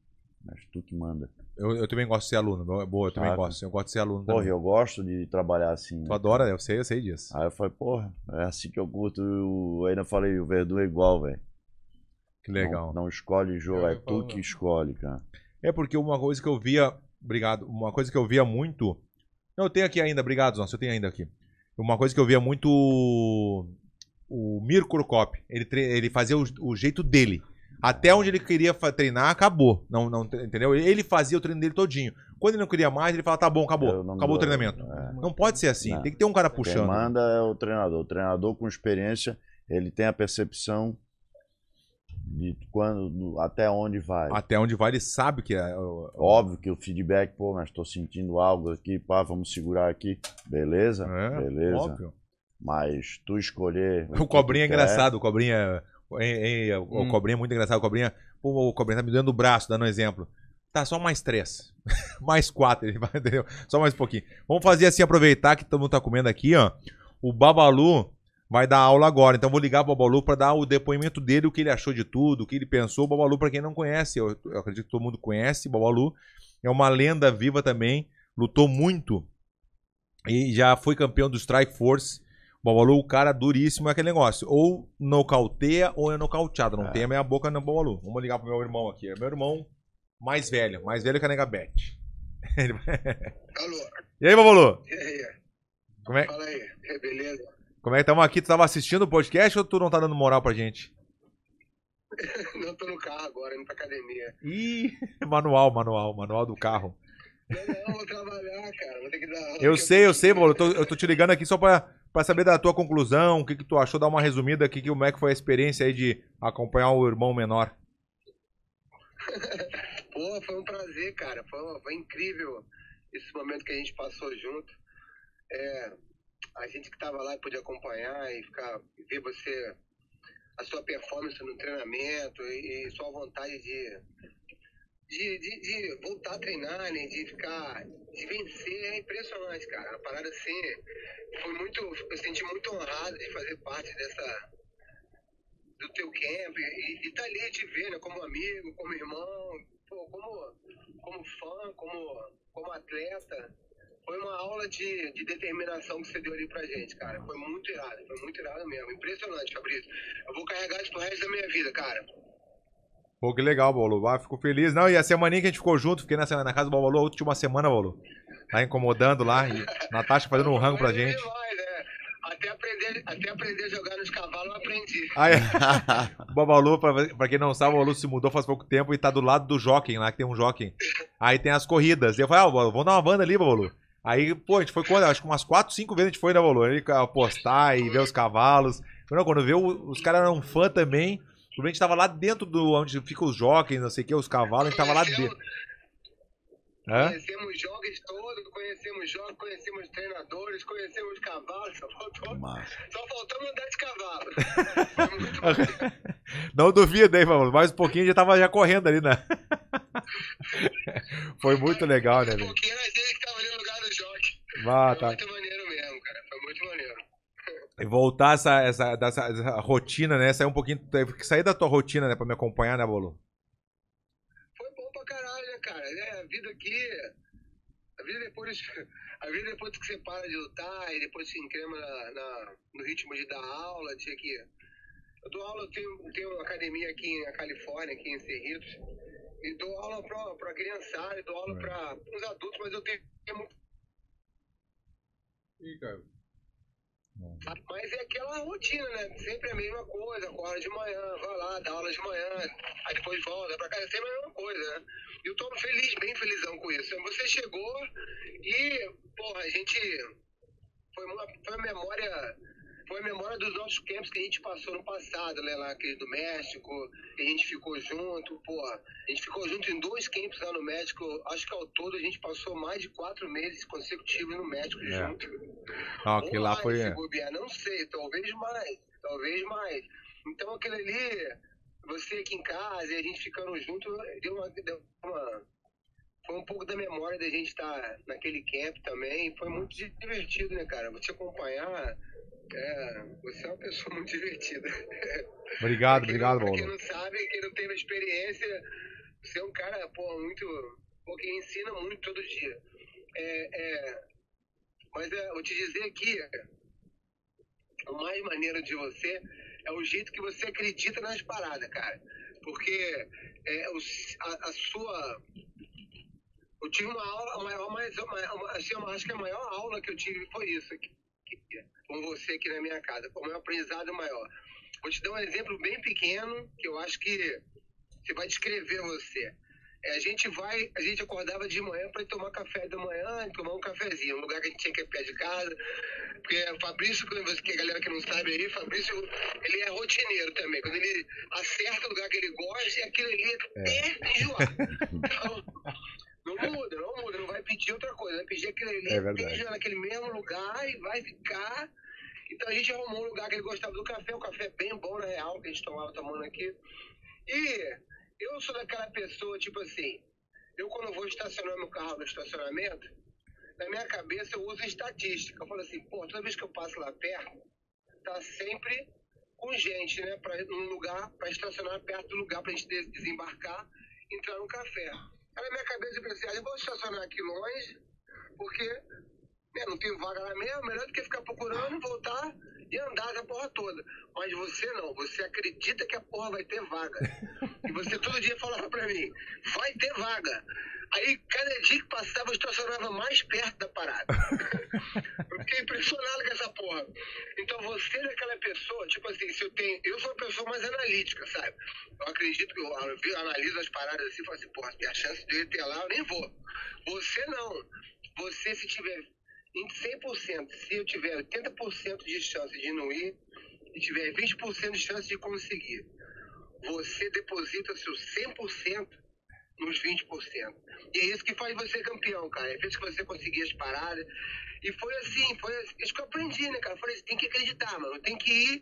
Mas tu que manda. Eu, eu também gosto de ser aluno. Boa, eu também Saca? gosto. Eu gosto de ser aluno Porra, também. eu gosto de trabalhar assim. Tu né? adora, né? Eu sei, eu sei disso. Aí eu falei, porra, é assim que eu curto. Eu ainda falei, o Verdun é igual, velho. Que legal. Não, não escolhe jogo, Eu é tu que escolhe, cara. É porque uma coisa que eu via. Obrigado. Uma coisa que eu via muito. Não, eu tenho aqui ainda, obrigado, nossa, eu tenho ainda aqui. Uma coisa que eu via muito. O Mirko Krokop. Ele, tre- ele fazia o, o jeito dele. Até onde ele queria treinar, acabou. Não, não, entendeu? Ele fazia o treino dele todinho. Quando ele não queria mais, ele falava, tá bom, acabou. Acabou o treinamento. é. Não pode ser assim. Não. Tem que ter um cara Quem puxando. manda é o treinador. O treinador com experiência, ele tem a percepção de quando, até onde vai. Até onde vai, ele sabe que é. o- Óbvio que o feedback, pô, mas estou sentindo algo aqui, pá, vamos segurar aqui. Beleza? É, Beleza. óbvio. Mas tu escolher. O <laughs> que Cobrinha é engraçado, o Cobrinha. O Hum. Cobrinha é muito engraçado. O Cobrinha, pô, o Cobrinha tá me dando o braço, dando um exemplo. Tá, só mais três. <laughs> mais quatro, ele vai, <laughs> entendeu? Só mais um pouquinho. Vamos fazer assim, aproveitar que todo mundo tá comendo aqui, ó. O Babalu vai dar aula agora. Então vou ligar pro Babalu pra dar o depoimento dele, o que ele achou de tudo, o que ele pensou. O Babalu, pra quem não conhece, eu, eu acredito que todo mundo conhece, o Babalu é uma lenda viva também. Lutou muito e já foi campeão do Strike Force. O Babalu, o cara duríssimo é aquele negócio. Ou nocauteia ou é nocauteado. Não É. tem a meia boca no Babalu. Vamos ligar pro meu irmão aqui. É meu irmão mais velho. Mais velho que a Nega Bet. <laughs> Alô, E aí, Babalu? e aí? Como é, Fala aí, é, beleza? como é que estamos aqui? Tu tava assistindo o podcast ou tu não tá dando moral pra gente? <laughs> Não tô no carro agora, indo pra academia. Ih, <laughs> manual, manual, manual do carro. Não, não, vou trabalhar, cara. Vou ter que dar. Eu sei, eu sei, Babalu. Eu tô, eu tô te ligando aqui só pra, pra saber da tua conclusão, o que, que tu achou, dar uma resumida aqui, como é que foi a experiência aí de acompanhar o irmão menor. <laughs> Pô, foi um prazer, cara. Foi, foi incrível esse momento que a gente passou junto. É, a gente que tava lá e pôde acompanhar e ficar, ver você, a sua performance no treinamento e, e sua vontade de, de, de, de voltar a treinar, né? De ficar, de vencer é impressionante, cara. A parada assim, foi muito, eu senti muito honrado de fazer parte dessa, do teu camp e, e tá ali te ver, né, como amigo, como irmão, pô, como, como fã, como, como atleta. Foi uma aula de, de determinação que você deu ali pra gente, cara. Foi muito irado, foi muito irado mesmo. Impressionante, Fabrício. Eu vou carregar isso pro resto da minha vida, cara. Pô, que legal, Babalu. Ah, fico feliz. Não, e a semaninha que a gente ficou junto, fiquei na, semana- na casa do Babalu a última semana, Babalu. Tá incomodando lá. E Natasha fazendo um rango pra gente. né? Até aprender, até aprender a jogar nos cavalos eu aprendi. Aí, <laughs> o Babalu, pra, pra quem não sabe, o Babalu se mudou faz pouco tempo e tá do lado do Jockey, lá que tem um Jockey. Aí tem as corridas. E eu falei, ah, Babalu, vamos dar uma banda ali, Babalu. Aí, pô, a gente foi quando? Acho que umas 4, 5 vezes a gente foi, né, Babalu? Ele apostar e ver os cavalos. Não, quando vê, os caras eram fã também. A gente tava lá dentro do onde fica os jockeys, não sei o que, os cavalos, a gente tava lá dentro. Hã? Conhecemos jogos todos, conhecemos jogos, conhecemos treinadores, conhecemos cavalos, só faltou, Massa. só faltou andar de cavalo. Foi. <laughs> Não duvida aí, Babalu. Mais um pouquinho já tava já correndo ali, né? <laughs> Foi muito legal, né, Um velho? pouquinho a gente que tava ali no lugar do jockey. Ah, Foi tá. muito maneiro mesmo, cara. Foi muito maneiro. E voltar essa, essa, dessa, essa rotina, né? Sair um pouquinho. teve que Sair da tua rotina, né? Pra me acompanhar, né, Bolo? Foi bom pra caralho, né, cara? É, a vida aqui. A vida depois. <laughs> A vida depois que você para de lutar e depois se encrema na, na- no ritmo de dar aula, tinha que. Eu dou aula, eu tenho, tenho uma academia aqui na Califórnia, aqui em Cerritos, e dou aula pra, pra criançada, dou aula pra os adultos, mas eu tenho muito Mas é aquela rotina, né? Sempre a mesma coisa, acorda de manhã, vai lá, dá aula de manhã, aí depois volta pra casa, é sempre a mesma coisa, né? E eu tô feliz, bem felizão com isso. Você chegou e, porra, a gente. Foi uma, foi uma memória. Foi a memória dos nossos camps que a gente passou no passado, né? Lá aquele do México, que a gente ficou junto, porra. A gente ficou junto em dois camps lá no México. Acho que ao todo a gente passou mais de quatro meses consecutivos no México É. junto. Ou aquele lá foi. bobear, não sei, talvez mais, talvez mais. Então aquele ali, você aqui em casa e a gente ficando junto, deu uma, deu uma- foi um pouco da memória da gente estar naquele camp também. Foi muito divertido, né, cara? Você acompanhar, é, você é uma pessoa muito divertida. Obrigado, <laughs> quem obrigado, Bolo. quem não sabe, quem não teve experiência, você é um cara, pô, muito. Pô, que ensina muito todo dia. É, é, mas é, vou te dizer aqui, o mais maneiro de você é o jeito que você acredita nas paradas, cara. Porque é, o- a, a sua. Eu tive uma aula, a maior, mais, uma, assim, acho que a maior aula que eu tive foi isso aqui, com você aqui na minha casa. Foi o meu aprendizado maior. Vou te dar um exemplo bem pequeno, que eu acho que Você vai descrever você. É, a gente vai, a gente acordava de manhã para ir tomar café da manhã, e tomar um cafezinho, um lugar que a gente tinha que ir pé de casa. Porque o Fabrício, quando você, que a galera que não sabe aí, Fabrício, ele é rotineiro também. Quando ele acerta o lugar que ele gosta, aquilo ali até enjoar. <laughs> Então, não muda, não muda, não vai pedir outra coisa, vai pedir aquele ali, É enjoar naquele mesmo lugar e vai ficar. Então a gente arrumou um lugar que ele gostava do café, um café bem bom na real, que a gente tomava tomando aqui. E eu sou daquela pessoa, tipo assim, eu quando vou estacionar meu carro no estacionamento, na minha cabeça eu uso estatística. Eu falo assim, pô, toda vez que eu passo lá perto, tá sempre com gente, né, pra, num lugar, pra estacionar perto do lugar pra gente des- desembarcar e entrar no café. Aí na minha cabeça eu pensei, ah, eu vou estacionar aqui longe, porque né, não tem vaga lá mesmo, melhor do que ficar procurando, voltar e andar essa porra toda. Mas você não, você acredita que a porra vai ter vaga. <laughs> E você todo dia falava pra mim, vai ter vaga. Aí, cada dia que passava, eu estacionava mais perto da parada. <laughs> eu fiquei impressionado com essa porra. Então, você é aquela pessoa, tipo assim, se eu tenho. Eu sou uma pessoa mais analítica, sabe? Eu acredito que eu, eu analiso as paradas assim e falo assim, porra, tem a chance de eu ir até lá, eu nem vou. Você não. Você, se tiver em 100%, se eu tiver 80% de chance de não ir e tiver 20% de chance de conseguir, você deposita seu 100% nos 20%. E é isso que faz você campeão, cara. É vezes que você conseguir as paradas. E foi assim, foi assim, isso que eu aprendi, né, cara? Eu falei assim, tem que acreditar, mano. Tem que ir,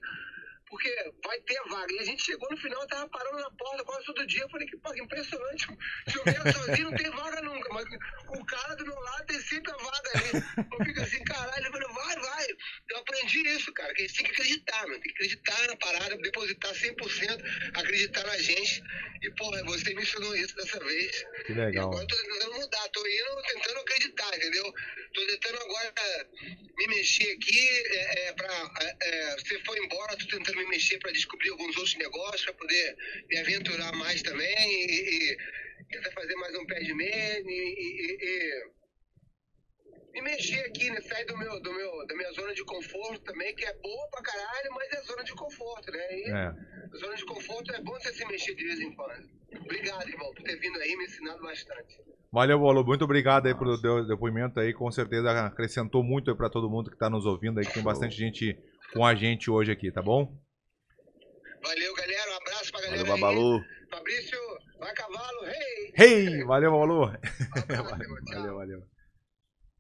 porque vai ter vaga. E a gente chegou no final, tava parando na porta quase todo dia. Eu falei que, pô, que impressionante. Se eu vier sozinho, não tem vaga nunca. Mas o cara do meu lado tem sempre a vaga ali. Eu fico assim, caralho. Eu falei, vai, vai. Eu aprendi isso, cara. Que a gente tem que acreditar, mano. Tem que acreditar na parada, depositar 100%, acreditar na gente. E, porra, você me ensinou isso dessa vez. Que E legal. agora eu tô tentando mudar, tô indo tentando acreditar, entendeu? Tô tentando agora me mexer aqui, é, é, pra, é, é, você foi embora, tô tentando me mexer para descobrir alguns outros negócios, para poder me aventurar mais também e, e tentar fazer mais um pé de meia e, e, mexer aqui, né? Sair do meu, do meu, da minha zona de conforto também, que é boa pra caralho, mas é zona de conforto, né? E É. zona de conforto é bom você se mexer de vez em quando. Obrigado, irmão, por ter vindo aí me ensinado bastante. Valeu, Bolo. Muito obrigado aí pelo depoimento aí. Com certeza acrescentou muito aí pra todo mundo que tá nos ouvindo aí, que tem bastante gente com a gente hoje aqui, tá bom? Valeu, galera. Um abraço pra galera Valeu, aí. Babalu. Fabrício, vai cavalo, rei! Hey! Valeu, Balu. Um abraço, <laughs> irmão. Tchau. Valeu, valeu.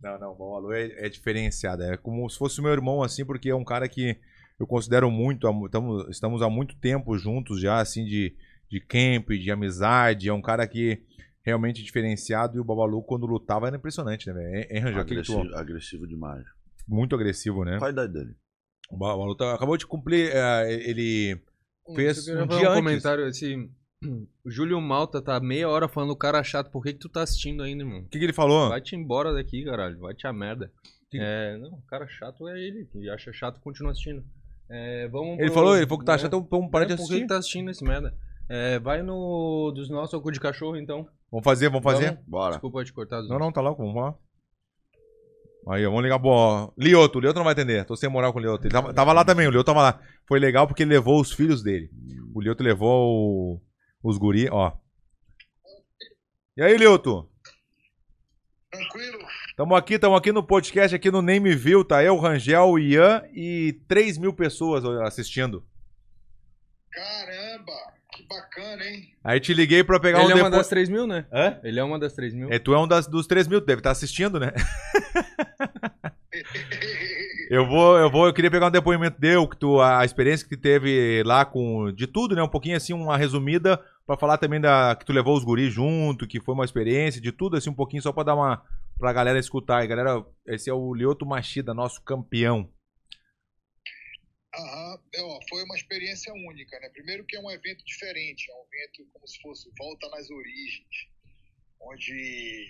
Não, não, o Balu é, é diferenciado. É como se fosse meu irmão, assim, porque é um cara que eu considero muito. tamo- estamos há muito tempo juntos já, assim, de, de camp, de amizade. É um cara que realmente é diferenciado. E o Babalu, quando lutava, era impressionante, né, velho? Hein, Rangel? O que que tu- Agressivo, agressivo demais. Muito agressivo, né? Qual a idade dele? O Babalu tá- acabou de cumprir. é, ele fez um dia um antes. comentário assim. <clears throat> O Júlio Malta tá meia hora falando cara chato. Por que, que tu tá assistindo ainda, irmão? O que, que ele falou? Vai-te embora daqui, caralho. Vai-te a merda. Que- É, não, o cara chato é ele. Que acha chato, continua assistindo. É, vamos Ele pro- falou, ele falou que tá né? achando, então vamos parar É, de Por que assistir. que tá assistindo esse merda? É, vai no dos nossos cu de cachorro, então. Vamos fazer, vamos fazer? Vamos? Bora. Desculpa te cortar. Não, não, tá louco, vamos lá. Aí, ó, vamos ligar pro Lioto. O Lioto não vai atender. Tô sem moral com o Lioto. Ele tava, tava lá também, o Lioto tava lá. Foi legal porque ele levou os filhos dele. O Lioto levou o- os guri, ó. E aí, Lioto? Tranquilo? Tamo aqui, tamo aqui no podcast, aqui no Name View, tá? Eu, Rangel, o Ian e 3 mil pessoas assistindo. Caramba, bacana, hein? Aí te liguei pra pegar Ele um é uma depo- das 3 mil, né? Hã? Ele é uma das 3 mil. É, tu é um das, dos 3 mil, tu deve estar assistindo, né? <laughs> Eu vou, eu vou, eu queria pegar um depoimento teu, que tu, a experiência que tu teve lá com, de tudo, né? Um pouquinho assim, uma resumida, pra falar também da, que tu levou os guris junto, que foi uma experiência, de tudo assim, um pouquinho, só pra dar uma, pra galera escutar. E galera, esse é o Lioto Machida, nosso campeão. Aham, é, ó, foi uma experiência única, né? Primeiro que é um evento diferente, é um evento como se fosse volta nas origens, onde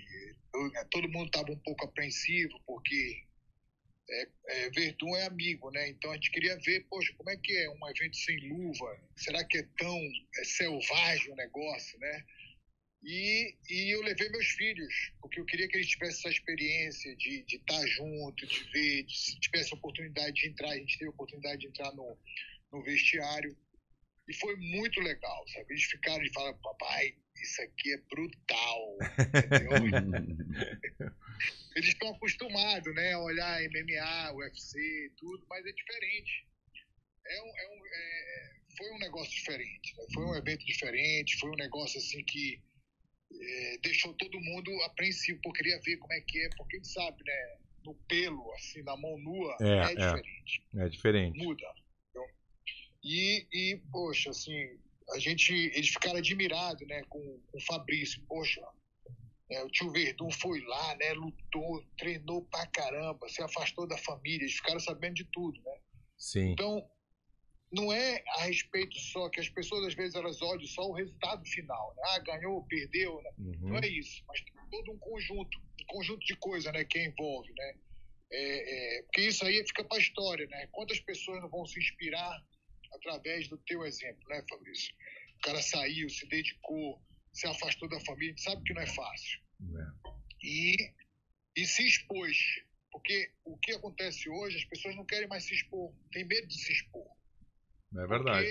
eu- todo mundo estava um pouco apreensivo, porque é, é, Verdun é amigo, né? Então a gente queria ver, poxa, como é que é um evento sem luva? Será que é tão é, selvagem o negócio, né? E, e eu levei meus filhos, porque eu queria que eles tivessem essa experiência de de estar junto, de ver, de, se tivesse a oportunidade de entrar, a gente teve a oportunidade de entrar no, no vestiário. E foi muito legal, sabe? Eles ficaram e falaram, papai, isso aqui é brutal. Entendeu? <laughs> Eles estão acostumados, né, a olhar MMA, UFC, tudo, mas é diferente. É um, é um, é, foi um negócio diferente, né? foi um evento diferente, foi um negócio assim que é, deixou todo mundo apreensivo, porque queria ver como é que é, porque a gente sabe, né, no pelo, assim, na mão nua, É, é, é. diferente É diferente. muda. entendeu? E, e, poxa, assim, a gente, eles ficaram admirados, né, com, com o Fabrício. Poxa, é, o tio Verdun foi lá, né, lutou, treinou pra caramba, se afastou da família, eles ficaram sabendo de tudo, né? Sim. Então, não é a respeito só que as pessoas às vezes elas olham só o resultado final, né? Ah, ganhou, perdeu, né? Uhum. Não é isso, mas tem todo um conjunto, um conjunto de coisas, né, que envolve, né? É, é, porque isso aí fica para a história, né? Quantas pessoas não vão se inspirar através do teu exemplo, né, Fabrício? O cara saiu, se dedicou, se afastou da família, a gente sabe que não é fácil. É. E, e se expôs. Porque o que acontece hoje, as pessoas não querem mais se expor, tem medo de se expor. É verdade.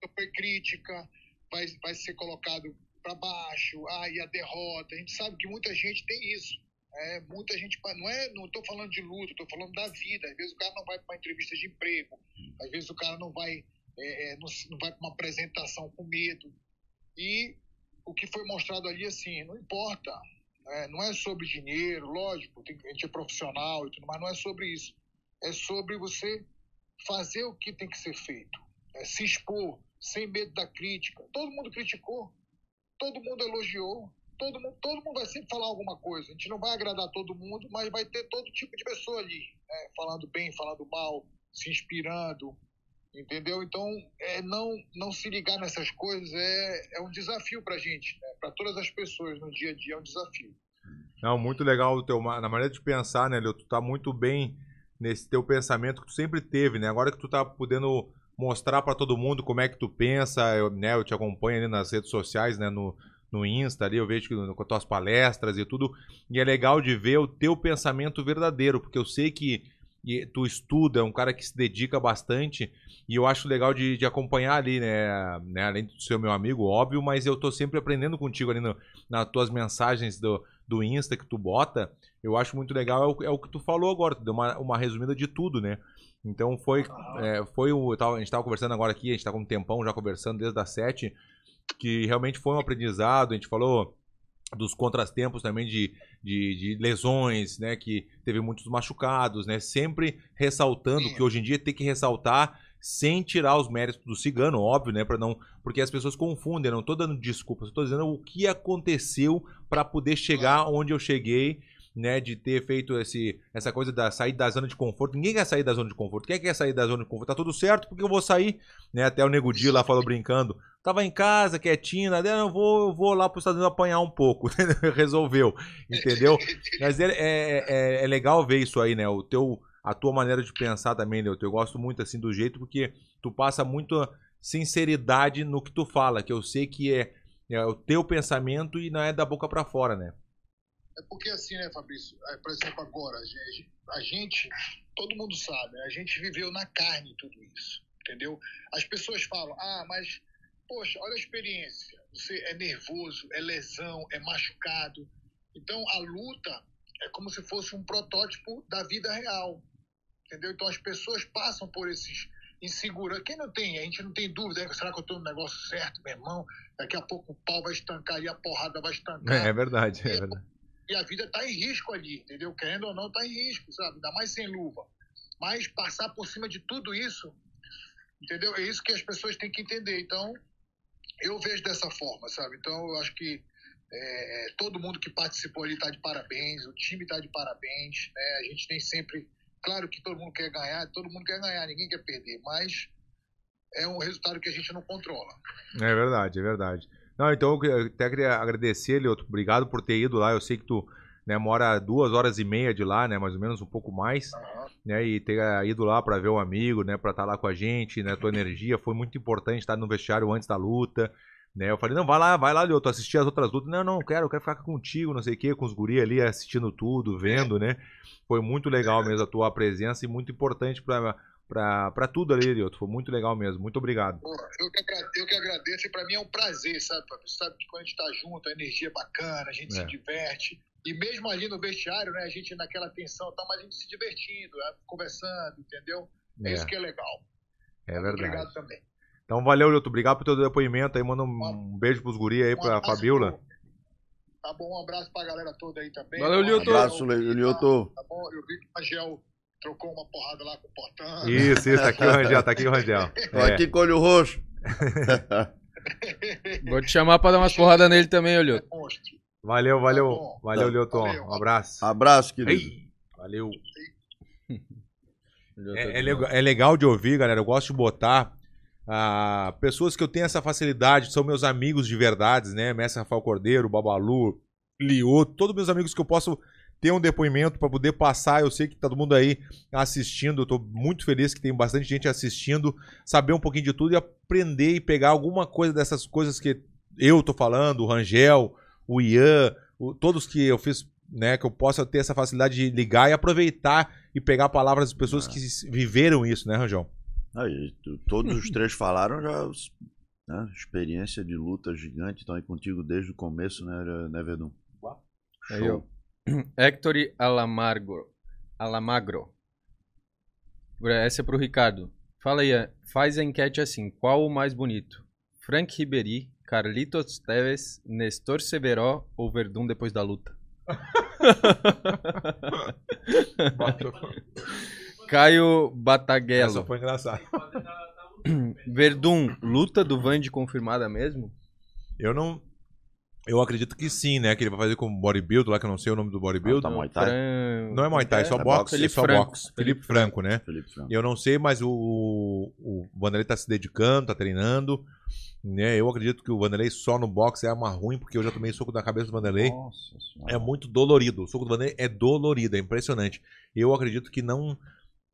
Porque foi crítica, vai, vai ser colocado para baixo, ah, e a derrota. A gente sabe que muita gente tem isso. É, muita gente, não é, não estou falando de luta, estou falando da vida. Às vezes o cara não vai para uma entrevista de emprego, às vezes o cara não vai, é, é, não, não vai para uma apresentação com medo. E o que foi mostrado ali, assim, não importa, é, não é sobre dinheiro, lógico, tem, a gente é profissional e tudo, mas não é sobre isso. É sobre você fazer o que tem que ser feito, é, se expor sem medo da crítica. Todo mundo criticou, todo mundo elogiou, todo mundo, todo mundo vai sempre falar alguma coisa. A gente não vai agradar todo mundo, mas vai ter todo tipo de pessoa ali, né? falando bem, falando mal, se inspirando, entendeu? Então, é, não, não se ligar nessas coisas é, é um desafio para a gente, né? para todas as pessoas no dia a dia é um desafio. Não, muito legal o teu, na maneira de pensar, né, Leo? Tu tá muito bem nesse teu pensamento que tu sempre teve, né? Agora que tu tá podendo mostrar pra todo mundo como é que tu pensa, eu, né, eu te acompanho ali nas redes sociais, né, no, no Insta ali, eu vejo que com as tuas palestras e tudo, e é legal de ver o teu pensamento verdadeiro, porque eu sei que tu estuda, é um cara que se dedica bastante, e eu acho legal de, de acompanhar ali, né, né, além de ser meu amigo, óbvio, mas eu tô sempre aprendendo contigo ali no, nas tuas mensagens do, do Insta que tu bota, eu acho muito legal, é o, é o que tu falou agora, tu deu uma, uma resumida de tudo, né? Então foi, é, foi o. a gente tava conversando agora aqui, a gente tá com um tempão já conversando desde as sete, que realmente foi um aprendizado, a gente falou dos contratempos também de, de, de lesões, né? Que teve muitos machucados, né? Sempre ressaltando que hoje em dia tem que ressaltar sem tirar os méritos do cigano, óbvio, né? Para não, porque as pessoas confundem. Não tô dando desculpas, tô dizendo o que aconteceu para poder chegar onde eu cheguei, né? De ter feito esse, essa coisa da sair da zona de conforto. Ninguém quer sair da zona de conforto. Quem quer sair da zona de conforto? Tá tudo certo, porque eu vou sair, né? Até o Nego Di lá falou brincando. Tava em casa, quietinho, né? Eu vou, eu vou lá para os Estados Unidos apanhar um pouco. <laughs> Resolveu, entendeu? Mas é, é, é, é legal ver isso aí, né? O teu, a tua maneira de pensar também, né? Eu gosto muito assim do jeito porque tu passa muita sinceridade no que tu fala, que eu sei que é, é o teu pensamento e não é da boca para fora, né? É porque assim, né, Fabrício? É, Por exemplo, agora, a gente, todo mundo sabe, a gente viveu na carne tudo isso, entendeu? As pessoas falam, ah, mas, poxa, olha a experiência. Você é nervoso, é lesão, é machucado. Então, a luta é como se fosse um protótipo da vida real, entendeu? Então, as pessoas passam por esses insegurança. Quem não tem? A gente não tem dúvida. né? Será que eu estou no negócio certo, meu irmão? Daqui a pouco o pau vai estancar e a porrada vai estancar É, verdade, é verdade. e a vida está em risco ali, entendeu? Querendo ou não, está em risco, sabe? Ainda mais sem luva. Mas passar por cima de tudo isso, entendeu? É isso que as pessoas têm que entender. Então, eu vejo dessa forma, sabe? Então, eu acho que é, todo mundo que participou ali está de parabéns, o time está de parabéns, né? A gente tem sempre... Claro que todo mundo quer ganhar, todo mundo quer ganhar, ninguém quer perder, mas é um resultado que a gente não controla. É verdade, é verdade. Não, então eu até queria agradecer, Leo, obrigado por ter ido lá. Eu sei que tu né, mora duas horas e meia de lá, né, mais ou menos um pouco mais, né, e ter ido lá para ver um amigo, né, para estar lá com a gente, né, tua energia foi muito importante estar no vestiário antes da luta, né. Eu falei não, vai lá, vai lá, Leo, tu assistir as outras lutas. Não, não, quero, eu quero ficar contigo, não sei o quê, com os guri ali assistindo tudo, vendo, né. Foi muito legal mesmo a tua presença e muito importante para pra, pra tudo ali, Lioto. Foi muito legal mesmo. Muito obrigado. Eu, que eu que agradeço e pra mim é um prazer, sabe? Papi? Sabe que quando a gente tá junto, a energia é bacana, a gente É. se diverte. E mesmo ali no vestiário, né, a gente naquela tensão, tá, mas a gente se divertindo, é, conversando, entendeu? É, É, isso que é legal. é verdade. Obrigado também. Então valeu, Lioto. Obrigado pelo teu depoimento aí. Manda um beijo pros guri aí, Um pra abraço Fabiola. Tá bom, um abraço pra galera toda aí também. Valeu, Um Lioto. Abraço, Le- Lioto. Tá bom, eu vi que o Angel trocou uma porrada lá com o Portão. Isso, isso. Tá aqui o Rangel. Tá aqui o Rangel. Tô É. aqui com o olho roxo. <laughs> Vou te chamar pra dar umas porradas nele também. Monstro. Valeu, valeu. Tá. Valeu, Tá. Lioto. Valeu. Um abraço. Abraço, querido. Ei, valeu. É, é legal, é legal de ouvir, galera. Eu gosto de botar ah, pessoas que eu tenho essa facilidade, são meus amigos de verdades, né? Mestre Rafael Cordeiro, Babalu, Lioto, todos meus amigos que eu posso ter um depoimento para poder passar. Eu sei que tá todo mundo aí assistindo. Eu tô muito feliz que tem bastante gente assistindo, saber um pouquinho de tudo e aprender e pegar alguma coisa dessas coisas que eu tô falando, o Rangel, o Ian, o- todos que eu fiz, né, que eu possa ter essa facilidade de ligar e aproveitar e pegar palavras de pessoas que s- viveram isso, né, Rangel? Aí, tu- todos os três falaram já. né, experiência de luta gigante. Estão aí contigo desde o começo, né, né Verdun? Ó. <clears throat> Hector Alamargo. Alamagro. Essa é pro Ricardo. Fala aí, faz a enquete assim. Qual o mais bonito? Frank Ribéry, Carlitos Teves, Nestor Severo ou Verdun depois da luta? <laughs> <laughs> Caio Bataguello. Essa foi engraçada. <clears throat> Verdun, luta do Vande confirmada mesmo? Eu não. Eu acredito que sim, né? Que ele vai fazer com o bodybuilder lá, que eu não sei o nome do Ah, bodybuilder. tá Muay Thai? Não é Muay Thai, é só É boxe. boxe. é Felipe só Franco. boxe. Felipe Franco, né? Felipe Franco. Eu não sei, mas o, o Vanderlei tá se dedicando, tá treinando. Né? Eu acredito que o Vanderlei só no boxe é uma ruim, porque eu já tomei soco na cabeça do Vanderlei. Nossa senhora. É muito dolorido. O soco do Vanderlei é dolorido, é impressionante. Eu acredito que não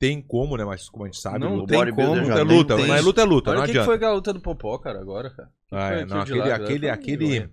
tem como, né? Mas como a gente sabe, Não luta tem como. é tem- luta, tem não é isso. luta, é luta, Olha não o que, que adianta. foi a luta do Popó, cara, agora, cara. Que Ah, é, não, aquele, aquele, aquele, vergonha.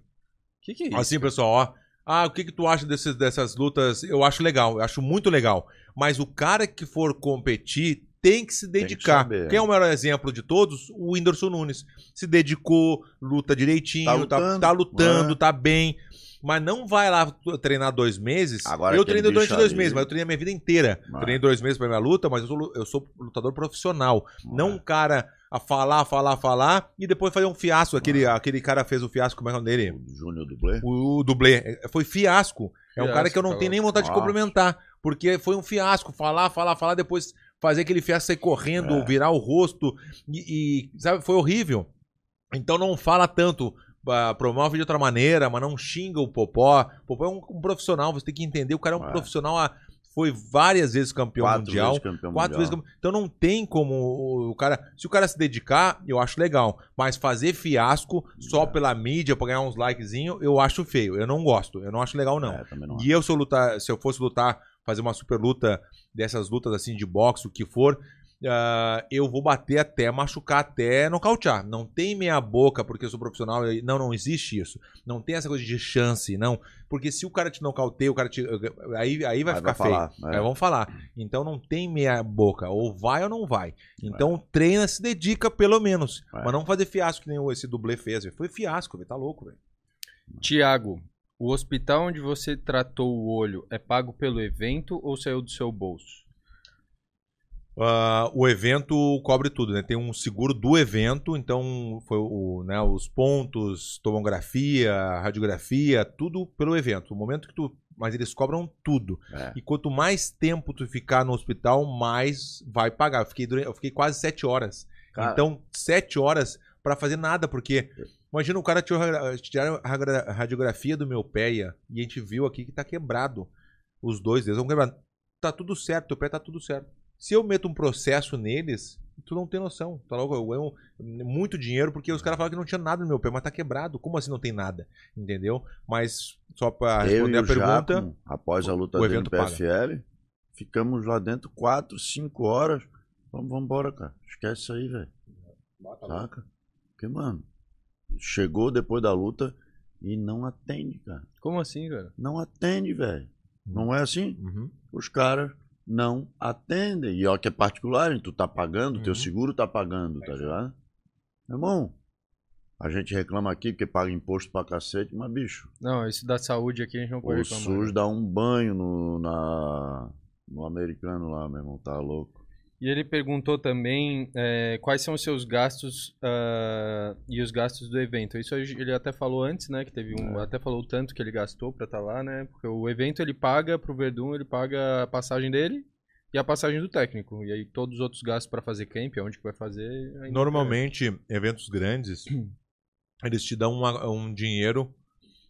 Que que é isso? Assim, pessoal, ó. Ah, o que que tu acha desses, dessas lutas? Eu acho legal, eu acho muito legal. Mas o cara que for competir tem que se que dedicar. saber. Quem é o maior exemplo de todos? O Whindersson Nunes. Se dedicou, luta direitinho, Tá tá lutando, tá, lutando, é. tá bem. Mas não vai lá treinar dois meses. Agora eu treinei durante dois ali- meses, mas eu treinei a minha vida inteira. Treinei dois meses pra minha luta, mas eu sou, eu sou lutador profissional. Não É. um cara a falar, falar, falar e depois fazer um fiasco. Aquele, aquele cara fez o fiasco, como é que é o nome dele? O Júnior Dublê? O dublê. É, Foi fiasco. É um Fiasco, cara que eu não tá tenho nem vontade de Nossa. cumprimentar. Porque foi um fiasco. Falar, falar, falar, depois fazer aquele fiasco sair correndo, É. virar o rosto. E, e, sabe, foi horrível. Então não fala tanto. Ah, promove de outra maneira, mas não xinga o Popó. O Popó é um, um profissional, você tem que entender. O cara é um É. profissional, ah, foi várias vezes campeão Quatro mundial. vezes campeão Quatro mundial. vezes campeão. Então não tem como o, cara. Se o cara se dedicar, eu acho legal. Mas fazer fiasco só É. pela mídia pra ganhar uns likezinhos, eu acho feio. Eu não gosto. Eu não acho legal, não. É, não E eu, se eu lutar, se eu fosse lutar, fazer uma super luta dessas lutas assim de boxe, o que for, ah, eu vou bater até machucar, até nocautear. Não tem meia boca porque eu sou profissional. Não, não existe isso. Não tem essa coisa de chance, não. Porque se o cara te nocauteia, o cara te. Aí, aí vai Aí ficar vai feio. falar, é. Aí vamos falar. Então não tem meia boca. Ou vai ou não vai. Então treina, se dedica pelo menos. É. Mas não fazer fiasco que nem esse dublê fez. Foi fiasco, velho. Tá louco, velho. Tiago, o hospital onde você tratou o olho é pago pelo evento ou saiu do seu bolso? Ah, o evento cobre tudo, né? Tem um seguro do evento, então foi o, né, os pontos, tomografia, radiografia, tudo pelo evento. O momento que tu, mas eles cobram tudo. É. E quanto mais tempo tu ficar no hospital, mais vai pagar. Eu fiquei, durante- eu fiquei quase sete horas. Cara, Então, sete horas pra fazer nada, porque imagina o cara tiraram a ra- radiografia do meu pé e a gente viu aqui que tá quebrado. Os dois dedos vão quebrado. Tá tudo certo, teu pé tá tudo certo. Se eu meto um processo neles, tu não tem noção. Tá louco? Eu ganho muito dinheiro porque os caras falaram que não tinha nada no meu pé, mas tá quebrado. Como assim não tem nada? Entendeu? Mas só pra eu responder e a o pergunta. Após a luta o dele evento no paga. PFL, ficamos lá dentro quatro, cinco horas. Vamos, vamos embora, cara. Esquece isso aí, velho. Saca? Porque, mano, chegou depois da luta e não atende, cara. Como assim, cara? Não atende, velho. Não é assim? Uhum. Os caras não atendem. E ó, que é particular, hein? tu tá pagando, teu Uhum. seguro tá pagando, tá ligado? Meu irmão, a gente reclama aqui porque paga imposto pra cacete, mas bicho, Não, isso da saúde aqui a gente não pode o reclamar. SUS dá um banho no, na, no americano lá, meu irmão, tá louco. E ele perguntou também é, quais são os seus gastos ah, e os gastos do evento. Isso ele até falou antes, né? Que teve um. Até falou o tanto que ele gastou pra estar lá, né? Porque o evento ele paga pro Verdun, ele paga a passagem dele e a passagem do técnico. E aí todos os outros gastos pra fazer camp, aonde que vai fazer. ainda- Normalmente, eventos grandes, <clears throat> eles te dão uma- um dinheiro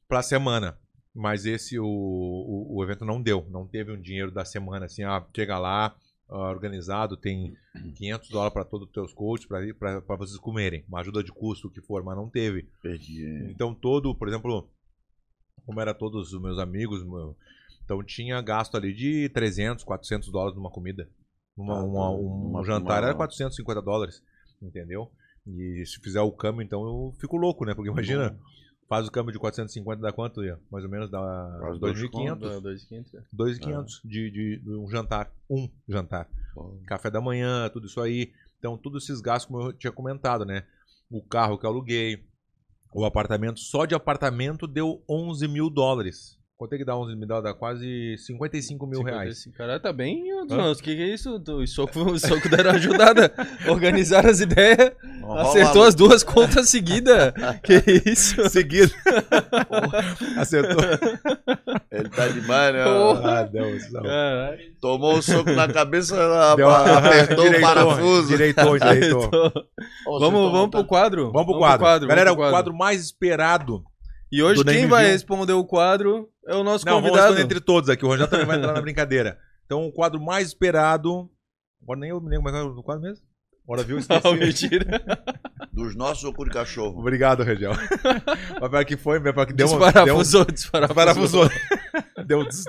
pra semana. Mas esse, o, o, o evento não deu. Não teve um dinheiro da semana, assim, ah, chega lá, organizado, tem 500 dólares pra todos os teus coaches, pra vocês comerem. Uma ajuda de custo, o que for, mas não teve. Perdi. hein? Então, todo, por exemplo, como era todos os meus amigos, meu- então tinha gasto ali de 300, 400 dólares numa comida. Uma, Ah, uma- um Uma- jantar uma- era 450 dólares, entendeu? E se fizer o câmbio, então eu fico louco, né? Porque imagina, faz o câmbio de 450, dá quanto? Ian? Mais ou menos dá Quase dois 2.500. Não, 2.500, é. 2.500 de, de, de um jantar. Um jantar. Pô, Café da manhã, tudo isso aí. Então, todos esses gastos, como eu tinha comentado, né? O carro que eu aluguei, o apartamento, só de apartamento deu 11 mil dólares. Quanto é que dá 11 mil dólares? Dá quase 55 mil reais. 55. Caralho, tá bem, o que, que é isso? O soco, o soco deram ajudada. <laughs> Organizaram as ideias. Acertou as duas contas seguidas. que isso? Seguido. Acertou. Ele tá demais, né? Porra. Ah, deu, não. Caralho. Tomou um soco na cabeça, Deu apertou o parafuso. Direitou, direitou. Vamos, vamos pro quadro? Vamos pro quadro. Galera, pro o quadro mais esperado. E hoje quem vai responder o quadro é o nosso Não, vamos convidado. responder entre todos aqui. O Rangel também vai entrar na <laughs> brincadeira. Então, o quadro mais esperado. Agora nem eu me lembro como é que é o quadro mesmo. Hora viu, <laughs> esqueci. Não, mentira. <laughs> Dos nossos ou cu de cachorro? Obrigado, Rangel. Mas pior que foi, pior que deu uma. Desparafusou, Deu desparafusou. um, parafusou. deu des...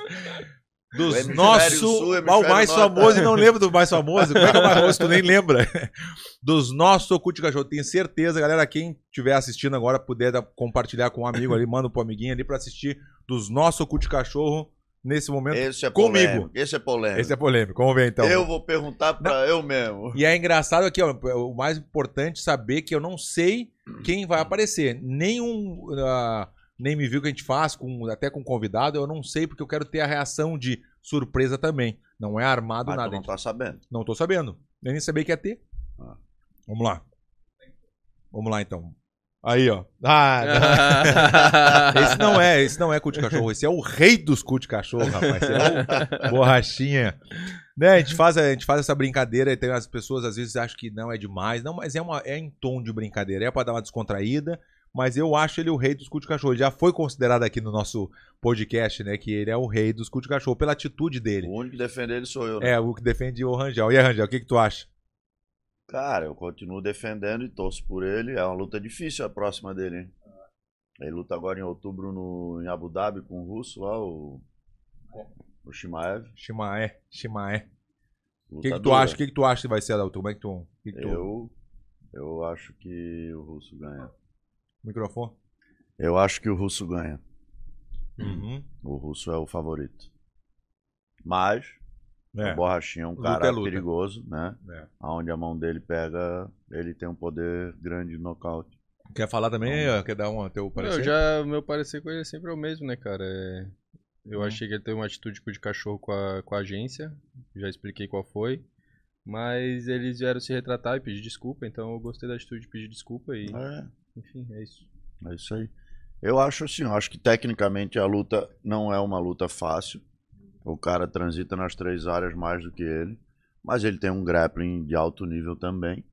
Dos nossos. o mais famoso, e não lembro do mais famoso. Como é que é o mais famoso? Tu nem lembra. <laughs> Dos nossos Oculto Cachorro. Tenho certeza, galera, quem estiver assistindo agora, puder compartilhar com um amigo ali, manda pro amiguinho ali pra assistir dos nossos Oculto Cachorro nesse momento. Esse é Comigo. polêmico. Esse é polêmico. Esse é polêmico. Vamos ver então. Eu vou perguntar pra eu mesmo. E é engraçado aqui, ó, o mais importante saber que eu não sei quem vai aparecer. Nenhum uh, name view que a gente faz, com, até com convidado, eu não sei porque eu quero ter a reação de surpresa também. Não é armado Mas nada. não tá sabendo. Não tô sabendo. Eu nem sabia que ia ter. Ah. Vamos lá. Vamos lá então. Aí, ó. Ah, não. <laughs> esse não é, esse não é cu de cachorro, esse é o rei dos cu de cachorro, rapaz. Esse é o borrachinha. Né, a gente faz, a gente faz essa brincadeira e tem as pessoas às vezes acham que não é demais, não, mas é uma é em tom de brincadeira, é pra dar uma descontraída, mas eu acho ele o rei dos cu de cachorro. Ele já foi considerado aqui no nosso podcast, né, que ele é o rei dos cu de cachorro pela atitude dele. O único que defende ele sou eu. né? É, o que defende o Rangel. E aí, Rangel, o que que tu acha? Cara, eu continuo defendendo e torço por ele. É uma luta difícil a próxima dele, hein? Ele luta agora em outubro no, em Abu Dhabi com o russo lá, o, o Shimaev. Shimaé, Shimaé. O que, que tu acha? O que, que tu acha que vai ser da luta? Como é que tu. que que tu- Eu, eu acho que o russo ganha. Microfone? Eu acho que o russo ganha. Uhum. O russo é o favorito. Mas É. o Borrachinha é um Luta cara é perigoso, né? É. Aonde a mão dele pega, ele tem um poder grande de nocaute. Quer falar também? ó, Quer dar um teu parecer? Eu já, o meu parecer com ele é sempre o mesmo, né, cara? É, Uhum. Eu achei que ele teve uma atitude de cachorro com a, com a agência, já expliquei qual foi. Mas eles vieram se retratar e pedir desculpa, então eu gostei da atitude de pedir desculpa e, É, enfim, é isso. é isso aí. Eu acho assim, eu acho que tecnicamente a luta não é uma luta fácil. O cara transita nas três áreas mais do que ele. Mas ele tem um grappling de alto nível também.